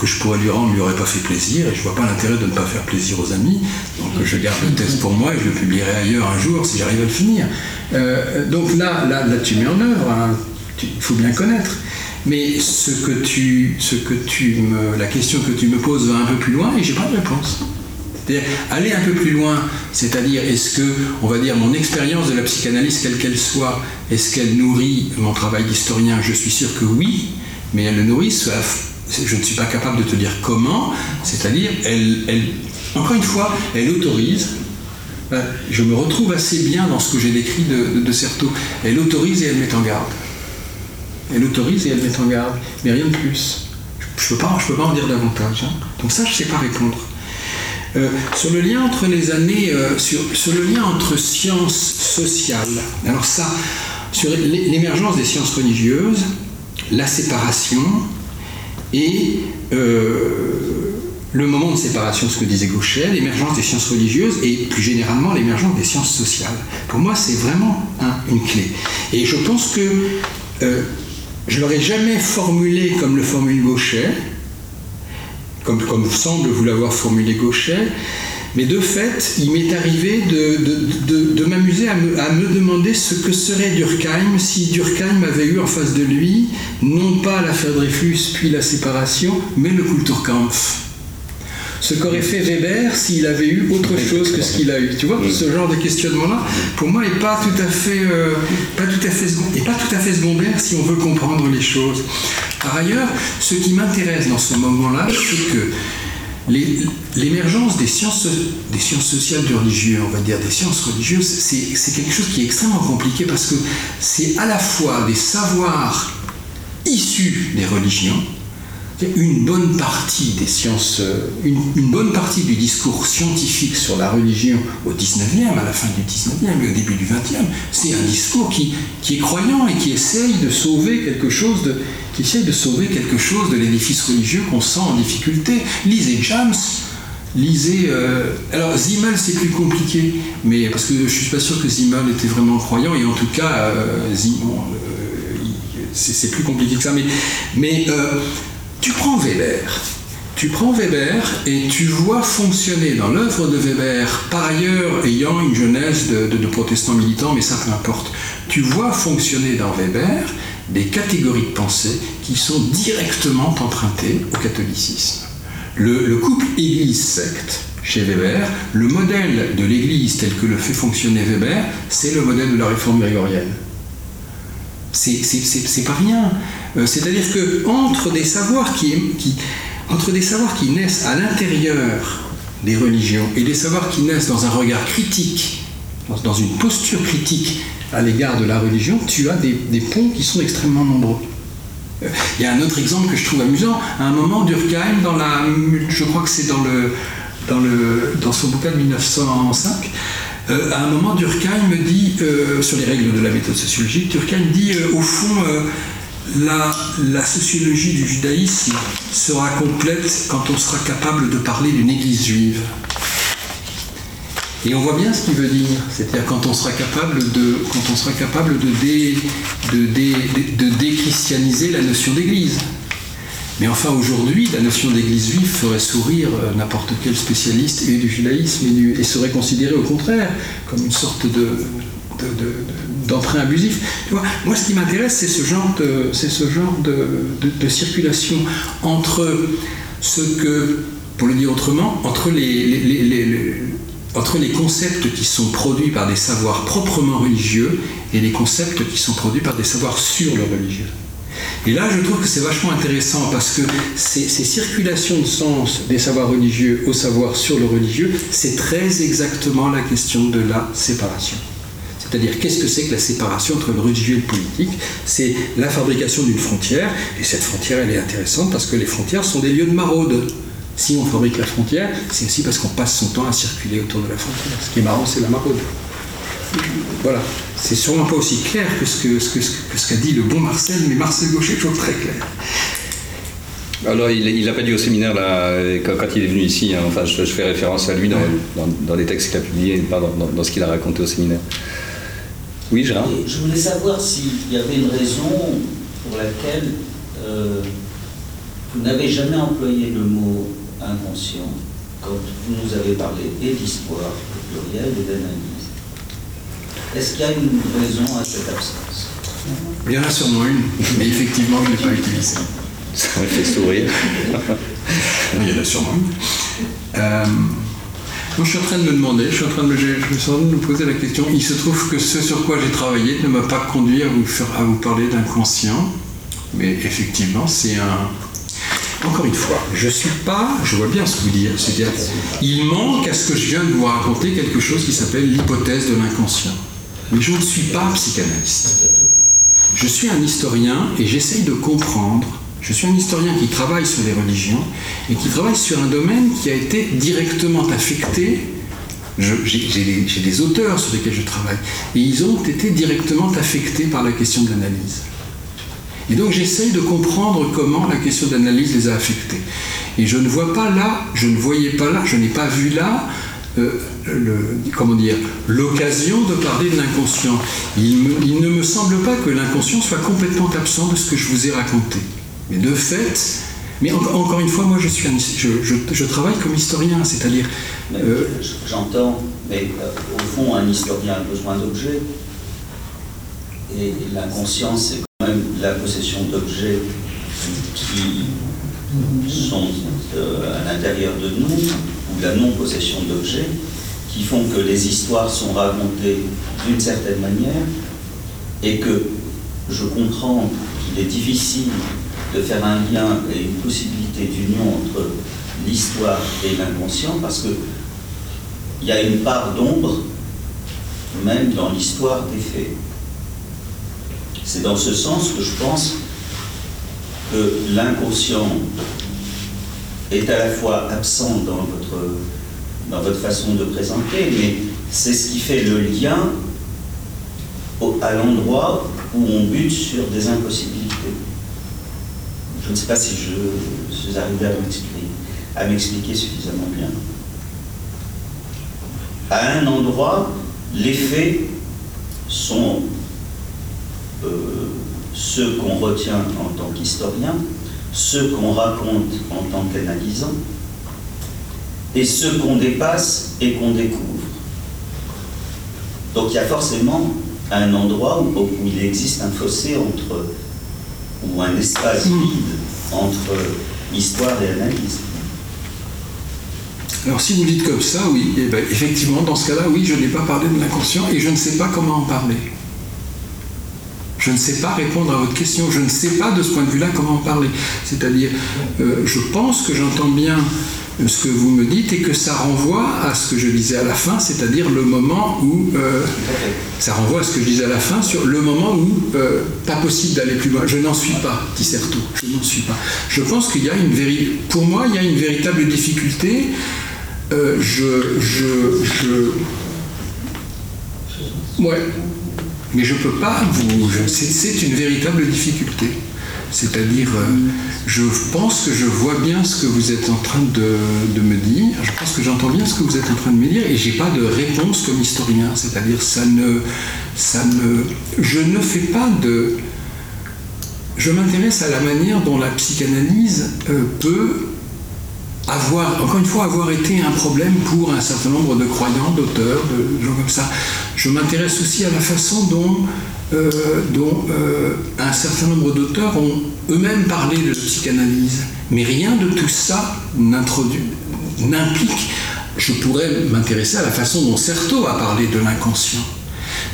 que je pourrais lui rendre ne lui aurait pas fait plaisir, et je vois pas l'intérêt de ne pas faire plaisir aux amis. Donc je garde le texte pour moi, et je le publierai ailleurs un jour si j'arrive à le finir. Euh, donc là, là, tu mets en œuvre il faut bien connaître. Mais ce que tu, ce que tu me, la question que tu me poses va un peu plus loin et j'ai pas de réponse. C'est-à-dire aller un peu plus loin, c'est-à-dire est-ce que, on va dire, mon expérience de la psychanalyse, quelle qu'elle soit, est-ce qu'elle nourrit mon travail d'historien? Je suis sûr que oui, mais elle le nourrit, je ne suis pas capable de te dire comment, c'est-à-dire, elle, encore une fois, elle autorise. Euh, je me retrouve assez bien dans ce que j'ai décrit de, de, Certeau. Elle autorise et elle met en garde. Elle autorise et elle met en garde, mais rien de plus. Je ne peux, pas, peux pas en dire davantage. Hein. Donc ça, je ne sais pas répondre. Euh, sur le lien entre les années, euh, sur, le lien entre sciences sociales, alors ça, sur l'émergence des sciences religieuses, la séparation et euh, le moment de séparation, ce que disait Gauchet, l'émergence des sciences religieuses et plus généralement l'émergence des sciences sociales. Pour moi, c'est vraiment une clé. Et je pense que je l'aurais jamais formulé comme le formule Gauchet, comme, comme semble vous l'avoir formulé Gauchet, mais de fait, il m'est arrivé de, m'amuser à me, demander ce que serait Durkheim si Durkheim avait eu en face de lui non pas l'affaire Dreyfus puis la séparation, mais le Kulturkampf. Ce qu'aurait fait Weber s'il avait eu autre chose que ce qu'il a eu. Tu vois, ce genre de questionnement-là, pour moi, n'est pas tout à fait, euh, pas tout à fait, pas tout à fait secondaire si on veut comprendre les choses. Par ailleurs, ce qui m'intéresse dans ce moment-là, c'est que L'émergence des sciences, des sciences sociales du religieux, on va dire des sciences religieuses, c'est quelque chose qui est extrêmement compliqué parce que c'est à la fois des savoirs issus des religions, une bonne partie des sciences, euh, une, bonne partie du discours scientifique sur la religion au 19e, à la fin du 19e et au début du 20e, c'est un discours qui, qui est croyant et qui essaye de sauver quelque chose de, qui essaye de sauver quelque chose de l'édifice religieux qu'on sent en difficulté. Lisez James, lisez. Euh, alors Zimmel c'est plus compliqué, mais parce que je suis pas sûr que Zimmel était vraiment croyant et en tout cas euh, c'est plus compliqué que ça. Mais tu prends Weber, tu prends Weber et tu vois fonctionner dans l'œuvre de Weber, par ailleurs ayant une jeunesse de, protestants militants, mais ça peu importe, tu vois fonctionner dans Weber des catégories de pensée qui sont directement empruntées au catholicisme. Le, couple Église-secte chez Weber, le modèle de l'Église tel que le fait fonctionner Weber, c'est le modèle de la réforme grégorienne. C'est pas rien. Euh, c'est-à-dire que entre des savoirs qui, entre des savoirs qui naissent à l'intérieur des religions et des savoirs qui naissent dans un regard critique, dans une posture critique à l'égard de la religion, tu as des, ponts qui sont extrêmement nombreux. Euh, il y a un autre exemple que je trouve amusant. À un moment, Durkheim, dans la, je crois que c'est dans, le, dans, le, dans son bouquin de 1905, euh, à un moment, Durkheim dit, sur les règles de la méthode sociologique, Durkheim dit, au fond, la, sociologie du judaïsme sera complète quand on sera capable de parler d'une église juive. Et on voit bien ce qu'il veut dire, c'est-à-dire quand on sera capable de, quand on sera capable de, de, déchristianiser la notion d'église. Mais enfin aujourd'hui, la notion d'église juive ferait sourire euh, n'importe quel spécialiste et du judaïsme et, serait considérée au contraire comme une sorte de, d'emprunt abusif. moi, ce qui m'intéresse, c'est ce genre, de, ce genre de, circulation entre ce que, pour le dire autrement, entre les, entre les concepts qui sont produits par des savoirs proprement religieux et les concepts qui sont produits par des savoirs sur le religieux. Et là, je trouve que c'est vachement intéressant parce que ces, ces, circulations de sens des savoirs religieux au savoir sur le religieux, c'est très exactement la question de la séparation. C'est-à-dire, qu'est-ce que c'est que la séparation entre le religieux et le politique? C'est la fabrication d'une frontière, et cette frontière, elle est intéressante parce que les frontières sont des lieux de maraude. Si on fabrique la frontière, c'est aussi parce qu'on passe son temps à circuler autour de la frontière. Ce qui est marrant, c'est la maraude. Voilà. C'est sûrement pas aussi clair que ce qu'a que, ce, qu'a dit le bon Marcel, mais Marcel Gaucher est toujours très clair. Alors, il l'a pas dit au séminaire là, quand, il est venu ici. Hein. enfin, je, fais référence à lui dans, dans, les textes qu'il a publiés, pas dans, dans ce qu'il a raconté au séminaire. Oui, Gérard Je voulais savoir s'il y avait une raison pour laquelle euh, vous n'avez jamais employé le mot inconscient quand vous nous avez parlé et d'histoire pluriel et d'analyse. Est-ce qu'il y a une raison à cette absence? Il y en a sûrement une, mais effectivement, je ne l'ai pas utilisée. Ça m'a fait sourire. Il y en a sûrement une. Euh, je suis en train de me demander, je suis en train de me, poser la question. Il se trouve que ce sur quoi j'ai travaillé ne m'a pas conduit à vous, faire, à vous parler d'inconscient, mais effectivement, c'est un. Encore une fois, je suis pas, je vois bien ce que vous dites, c'est-à-dire, il manque à ce que je viens de vous raconter quelque chose qui s'appelle l'hypothèse de l'inconscient. Mais je ne suis pas psychanalyste. Je suis un historien et j'essaye de comprendre. Je suis un historien qui travaille sur les religions et qui travaille sur un domaine qui a été directement affecté. J'ai des, auteurs sur lesquels je travaille et ils ont été directement affectés par la question de l'analyse. Et donc j'essaye de comprendre comment la question d'analyse les a affectés. Et je ne vois pas là, je ne voyais pas là, je n'ai pas vu là, euh, comment dire, l'occasion de parler de l'inconscient. Il ne me semble pas que l'inconscient soit complètement absent de ce que je vous ai raconté. Mais de fait, mais en- encore une fois, moi je, suis un- je, je- je travaille comme historien, c'est-à-dire euh, J'entends, mais euh, au fond, un historien a besoin d'objets. Et l'inconscient, c'est quand même la possession d'objets qui sont euh, à l'intérieur de nous, ou la non-possession d'objets, qui font que les histoires sont racontées d'une certaine manière, et que je comprends qu'il est difficile de faire un lien et une possibilité d'union entre l'histoire et l'inconscient, parce que il y a une part d'ombre même dans l'histoire des faits. C'est dans ce sens que je pense que l'inconscient est à la fois absent dans votre, dans votre façon de présenter, mais c'est ce qui fait le lien au- à l'endroit où on bute sur des impossibilités. Je ne sais pas si je suis arrivé à m'expliquer, suffisamment bien. À un endroit, les faits sont euh, ceux qu'on retient en tant qu'historien, ceux qu'on raconte en tant qu'analysant, et ceux qu'on dépasse et qu'on découvre. Donc il y a forcément un endroit où il existe un fossé entre, ou un espace vide entre histoire et analyse. Alors si vous dites comme ça, oui, eh ben, effectivement, dans ce cas-là, oui, je n'ai pas parlé de l'inconscient et je ne sais pas comment en parler. Je ne sais pas répondre à votre question, je ne sais pas de ce point de vue-là comment en parler. C'est-à-dire, euh, je pense que j'entends bien ce que vous me dites et que ça renvoie à ce que je disais à la fin, c'est-à-dire le moment où... euh, ça renvoie à ce que je disais à la fin sur le moment où euh, pas possible d'aller plus loin. Je n'en suis pas, dit. Je n'en suis pas. Je pense qu'il y a une véritable. Pour moi, il y a une véritable difficulté. Euh, je, je, je. Ouais. Mais je peux pas vous. C'est une véritable difficulté. C'est-à-dire, euh, je pense que je vois bien ce que vous êtes en train de, me dire. Je pense que j'entends bien ce que vous êtes en train de me dire, et j'ai pas de réponse comme historien. C'est-à-dire, ça ne, ça ne, je ne fais pas de. Je m'intéresse à la manière dont la psychanalyse euh, peut avoir, encore une fois, avoir été un problème pour un certain nombre de croyants, d'auteurs, de gens comme ça. Je m'intéresse aussi à la façon dont, euh, dont euh, un certain nombre d'auteurs ont eux-mêmes parlé de psychanalyse. Mais rien de tout ça n'implique. Je pourrais m'intéresser à la façon dont Certeau a parlé de l'inconscient.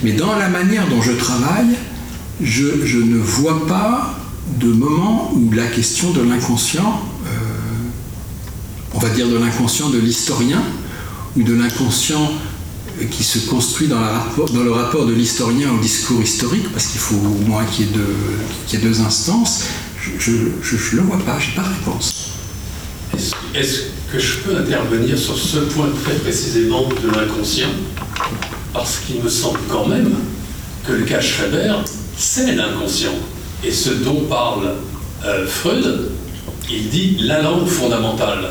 Mais dans la manière dont je travaille, je, je ne vois pas de moment où la question de l'inconscient euh, on va dire de l'inconscient de l'historien ou de l'inconscient qui se construit dans, le rapport de l'historien au discours historique, parce qu'il faut au moins qu'il y ait deux, instances, je ne le vois pas, je n'ai pas de réponse. Est-ce est-ce que je peux intervenir sur ce point très précisément de l'inconscient? Parce qu'il me semble quand même que le cas Schreber, c'est l'inconscient. Et ce dont parle euh, Freud, il dit la langue fondamentale.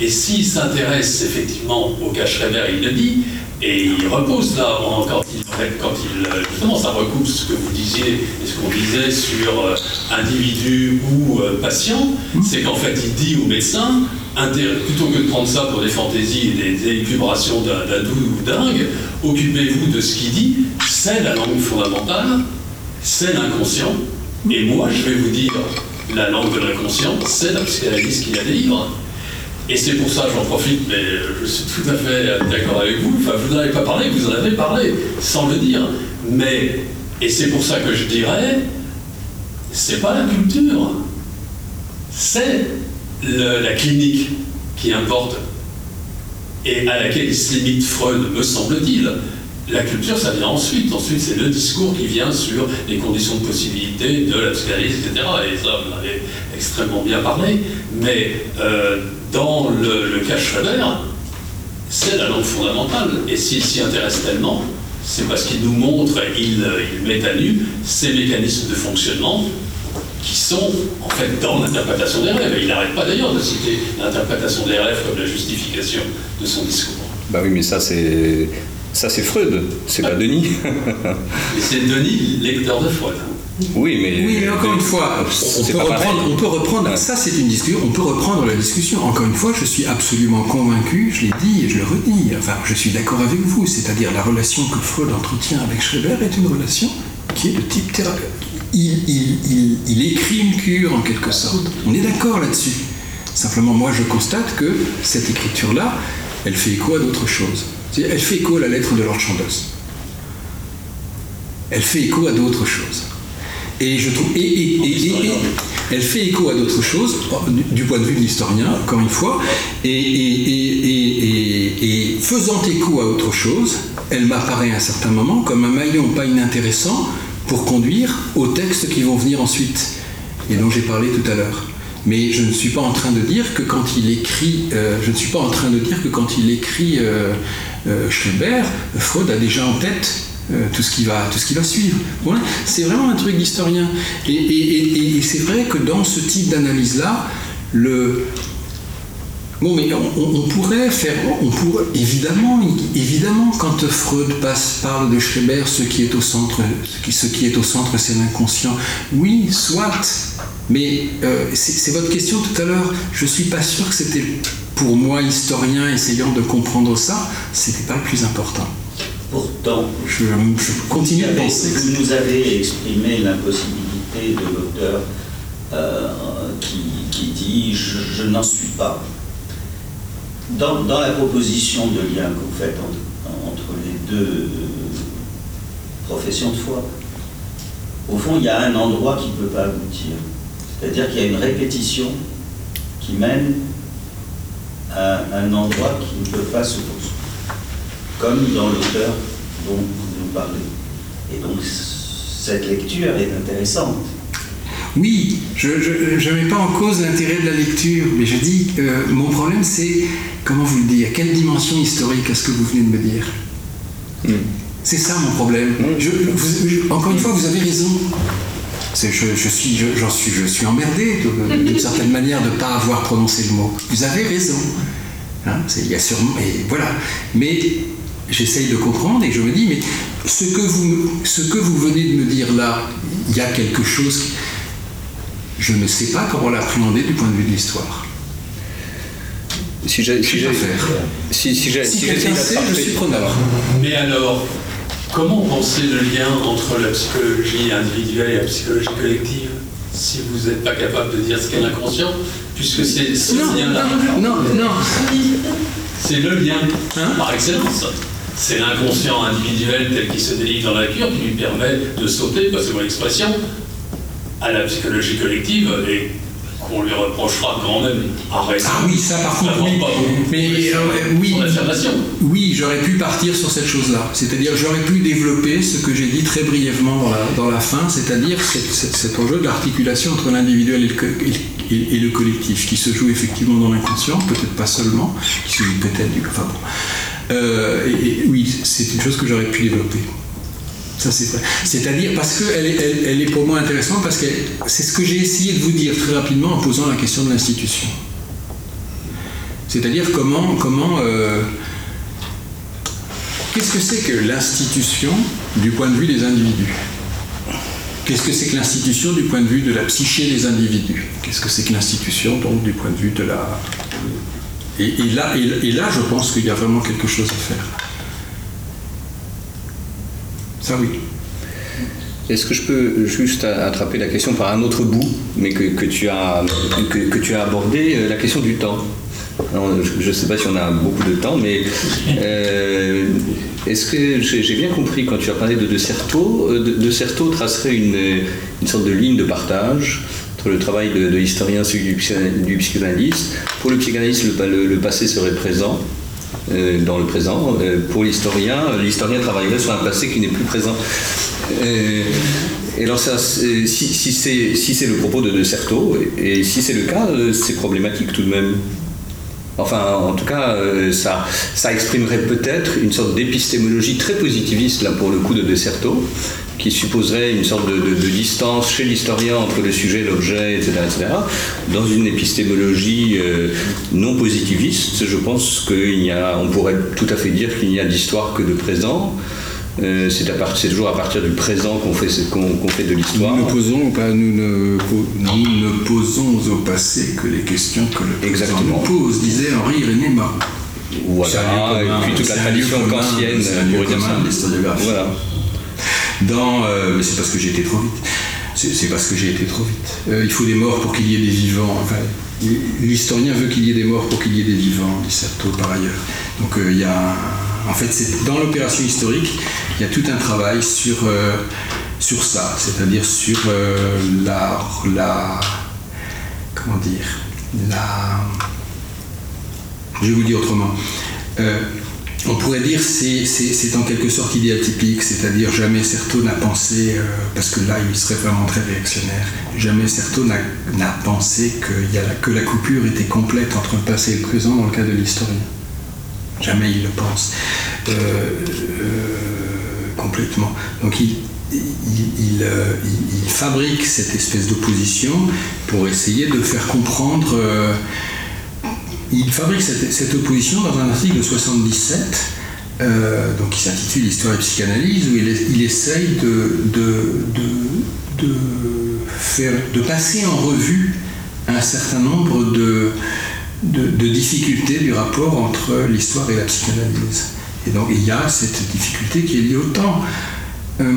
Et s'il s'intéresse effectivement au cas Schreber, il le dit, et il repose là, en- quand il, quand il euh, justement, ça recoupe ce que vous disiez et ce qu'on disait sur euh, individu ou euh, patient, c'est qu'en fait, il dit au médecin, plutôt que de prendre ça pour des fantaisies et des, élucubrations d'un d'un doux ou dingue, occupez-vous de ce qu'il dit, c'est la langue fondamentale, c'est l'inconscient. Et moi, je vais vous dire, la langue de l'inconscient, c'est la psychanalyse qui la délivre. Et c'est pour ça, j'en profite, mais je suis tout à fait d'accord avec vous. Enfin, vous n'en avez pas parlé, vous en avez parlé, sans le dire. Mais, et c'est pour ça que je dirais, c'est pas la culture, c'est la clinique qui importe et à laquelle se limite Freud, me semble-t-il. La culture, ça vient ensuite. Ensuite, c'est le discours qui vient sur les conditions de possibilité de la psychanalyse, etc. Et ça, vous en avez extrêmement bien parlé. Mais euh, dans le, cas Schreber, c'est la langue fondamentale. Et s'il s'y intéresse tellement, c'est parce qu'il nous montre, il, il met à nu ces mécanismes de fonctionnement qui sont en fait dans l'interprétation des rêves. Et il n'arrête pas d'ailleurs de citer l'interprétation des rêves comme la justification de son discours. Bah oui, mais ça c'est ça c'est Freud, c'est pas Denis. Et c'est Denis, lecteur de Freud. Oui, mais, oui, mais encore une fois, on peut, reprendre, on peut reprendre, ça c'est une discussion, on peut reprendre la discussion. Encore une fois, je suis absolument convaincu, je l'ai dit et je le redis, enfin je suis d'accord avec vous, c'est-à-dire la relation que Freud entretient avec Schreber est une relation qui est de type thérapeutique. Il, il, écrit une cure en quelque sorte. On est d'accord là-dessus. Simplement, moi je constate que cette écriture-là, elle fait écho à d'autres choses. Elle fait écho à la lettre de Lord Chandos. Elle fait écho à d'autres choses. Et je trouve. Elle fait écho à d'autres choses, du point de vue de l'historien, encore une fois, et, faisant écho à autre chose, elle m'apparaît à un certain moment comme un maillon pas inintéressant pour conduire aux textes qui vont venir ensuite, et dont j'ai parlé tout à l'heure. Mais je ne suis pas en train de dire que quand il écrit, euh, je ne suis pas en train de dire que quand il écrit euh, euh, Schubert, Freud a déjà en tête euh, tout, ce qui va, tout ce qui va suivre. C'est vraiment un truc d'historien. Et, c'est vrai que dans ce type d'analyse-là, le, Bon, mais on, pourrait faire, on pourrait, évidemment, évidemment, quand Freud passe, parle de Schreber, ce qui est au centre, ce qui est au centre, c'est l'inconscient. Oui, soit. Mais euh, c'est votre question tout à l'heure. Je suis pas sûr que c'était pour moi, historien, essayant de comprendre ça, c'était pas le plus important. Pourtant, je, continue à penser. Vous nous avez exprimé l'impossibilité de l'auteur euh, qui, dit je, n'en suis pas. Dans, la proposition de lien que vous faites entre, les deux professions de foi, au fond, il y a un endroit qui ne peut pas aboutir. C'est-à-dire qu'il y a une répétition qui mène à un endroit qui ne peut pas se construire comme dans l'auteur dont vous nous parlez. Et donc, cette lecture est intéressante. Oui, je ne mets pas en cause l'intérêt de la lecture, mais je dis, que mon problème c'est, comment vous le dire, quelle dimension historique est-ce que vous venez de me dire? Hmm. C'est ça mon problème. Hmm. encore une fois, vous avez raison. Je, je, suis, j'en suis, je suis emmerdé d'une certaine manière de ne pas avoir prononcé le mot. Vous avez raison. Hein, il y a sûrement, et voilà. Mais j'essaye de comprendre et je me dis, mais ce que, vous, ce que vous venez de me dire là, il y a quelque chose, je ne sais pas comment l'appréhender du point de vue de l'histoire. Si j'ai si si, si, si, si quelqu'un sait, je suis preneur. Mais alors, comment penser le lien entre la psychologie individuelle et la psychologie collective si vous n'êtes pas capable de dire ce qu'est l'inconscient, puisque c'est ce lien-là. Non, non, non. C'est le lien, hein par excellence c'est l'inconscient individuel tel qu'il se délivre dans la cure qui lui permet de sauter, passez mon expression, à la psychologie collective et qu'on lui reprochera quand même arrêter. Ah oui, ça par contre, oui. Mais euh, oui, oui j'aurais pu partir sur cette chose-là. C'est-à-dire, j'aurais pu développer ce que j'ai dit très brièvement dans la, fin, c'est-à-dire cet, enjeu de l'articulation entre l'individuel et, le, collectif, qui se joue effectivement dans l'inconscient, peut-être pas seulement, qui se joue peut-être du. Enfin bon. Euh, oui, c'est une chose que j'aurais pu développer. Ça, c'est vrai. C'est-à-dire parce qu'elle est, elle, est pour moi intéressante, parce que c'est ce que j'ai essayé de vous dire très rapidement en posant la question de l'institution. C'est-à-dire comment. comment euh, Qu'est-ce que c'est que l'institution du point de vue des individus? Qu'est-ce que c'est que l'institution du point de vue de la psyché des individus? Qu'est-ce que c'est que l'institution donc du point de vue de la, et, là, je pense qu'il y a vraiment quelque chose à faire. Ça, oui. Est-ce que je peux juste attraper la question par un autre bout, mais que, tu, as, que, tu as abordé, euh, la question du temps? Je ne sais pas si on a beaucoup de temps, mais euh, est-ce que j'ai bien compris quand tu as parlé de De Certeau euh, De, Certeau tracerait une, sorte de ligne de partage entre le travail de, l'historien celui du, psychanalyste. Pour le psychanalyste, le, passé serait présent, dans le présent. pour l'historien, l'historien travaillerait sur un passé qui n'est plus présent. Euh, et alors si, c'est le propos de, de Certeau, et, si c'est le cas, euh, c'est problématique tout de même. Enfin, en tout cas, euh, ça, ça exprimerait peut-être une sorte d'épistémologie très positiviste, là, pour le coup, de De Certeau, qui supposerait une sorte de, distance chez l'historien entre le sujet, l'objet, etc., etc. Dans une épistémologie non positiviste, je pense qu'on pourrait tout à fait dire qu'il n'y a d'histoire que de présent, euh, c'est toujours à partir du présent qu'on fait, qu'on fait de l'histoire. Nous, posons, pas, nous, ne, nous ne posons au passé que les questions que le présent nous pose, disait Henri René Mart. Voilà, et puis toute la tradition kantienne pour de l'historiographie. Voilà. Dans, euh, mais c'est parce que j'ai été trop vite. C'est parce que j'ai été trop vite. Euh, il faut des morts pour qu'il y ait des vivants. Enfin, L'historien veut qu'il y ait des morts pour qu'il y ait des vivants, dit Certeau par ailleurs. Donc il y a en fait, c'est dans l'opération historique, il y a tout un travail sur, euh, sur ça, c'est-à-dire sur euh, la, la, comment dire, la, je vous dire autrement. Euh, on pourrait dire c'est c'est en quelque sorte idéal typique, c'est-à-dire jamais Certeau n'a pensé, parce que là il serait vraiment très réactionnaire, jamais Certeau n'a pensé que, y a, que la coupure était complète entre le passé et le présent dans le cas de l'historien. Jamais il le pense euh, euh, complètement. Donc il, euh, il, fabrique cette espèce d'opposition pour essayer de faire comprendre. il fabrique cette, opposition dans un article de 77, donc qui s'intitule Histoire et psychanalyse, où il, essaye de, faire, de passer en revue un certain nombre de, de, difficultés du rapport entre l'histoire et la psychanalyse. Et donc il y a cette difficulté qui est liée au temps. Euh,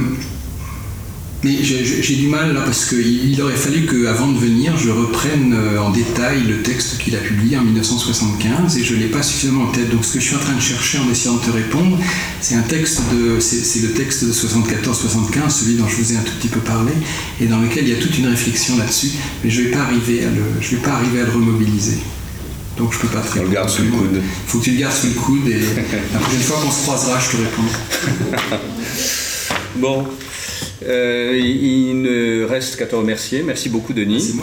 mais j'ai du mal là parce qu'il aurait fallu qu'avant de venir, je reprenne euh, en détail le texte qu'il a publié en 1975 et je ne l'ai pas suffisamment en tête. Donc ce que je suis en train de chercher en essayant de te répondre, c'est de, le texte de 74-75, celui dont je vous ai un tout petit peu parlé, et dans lequel il y a toute une réflexion là-dessus, mais je ne vais vais pas arriver à le remobiliser. Donc je peux pas te On le garde sous le coude. Il faut que tu le gardes sous le coude et la prochaine fois qu'on se croisera, je te répondrai. bon. Euh, il ne reste qu'à te remercier. Merci beaucoup, Denis.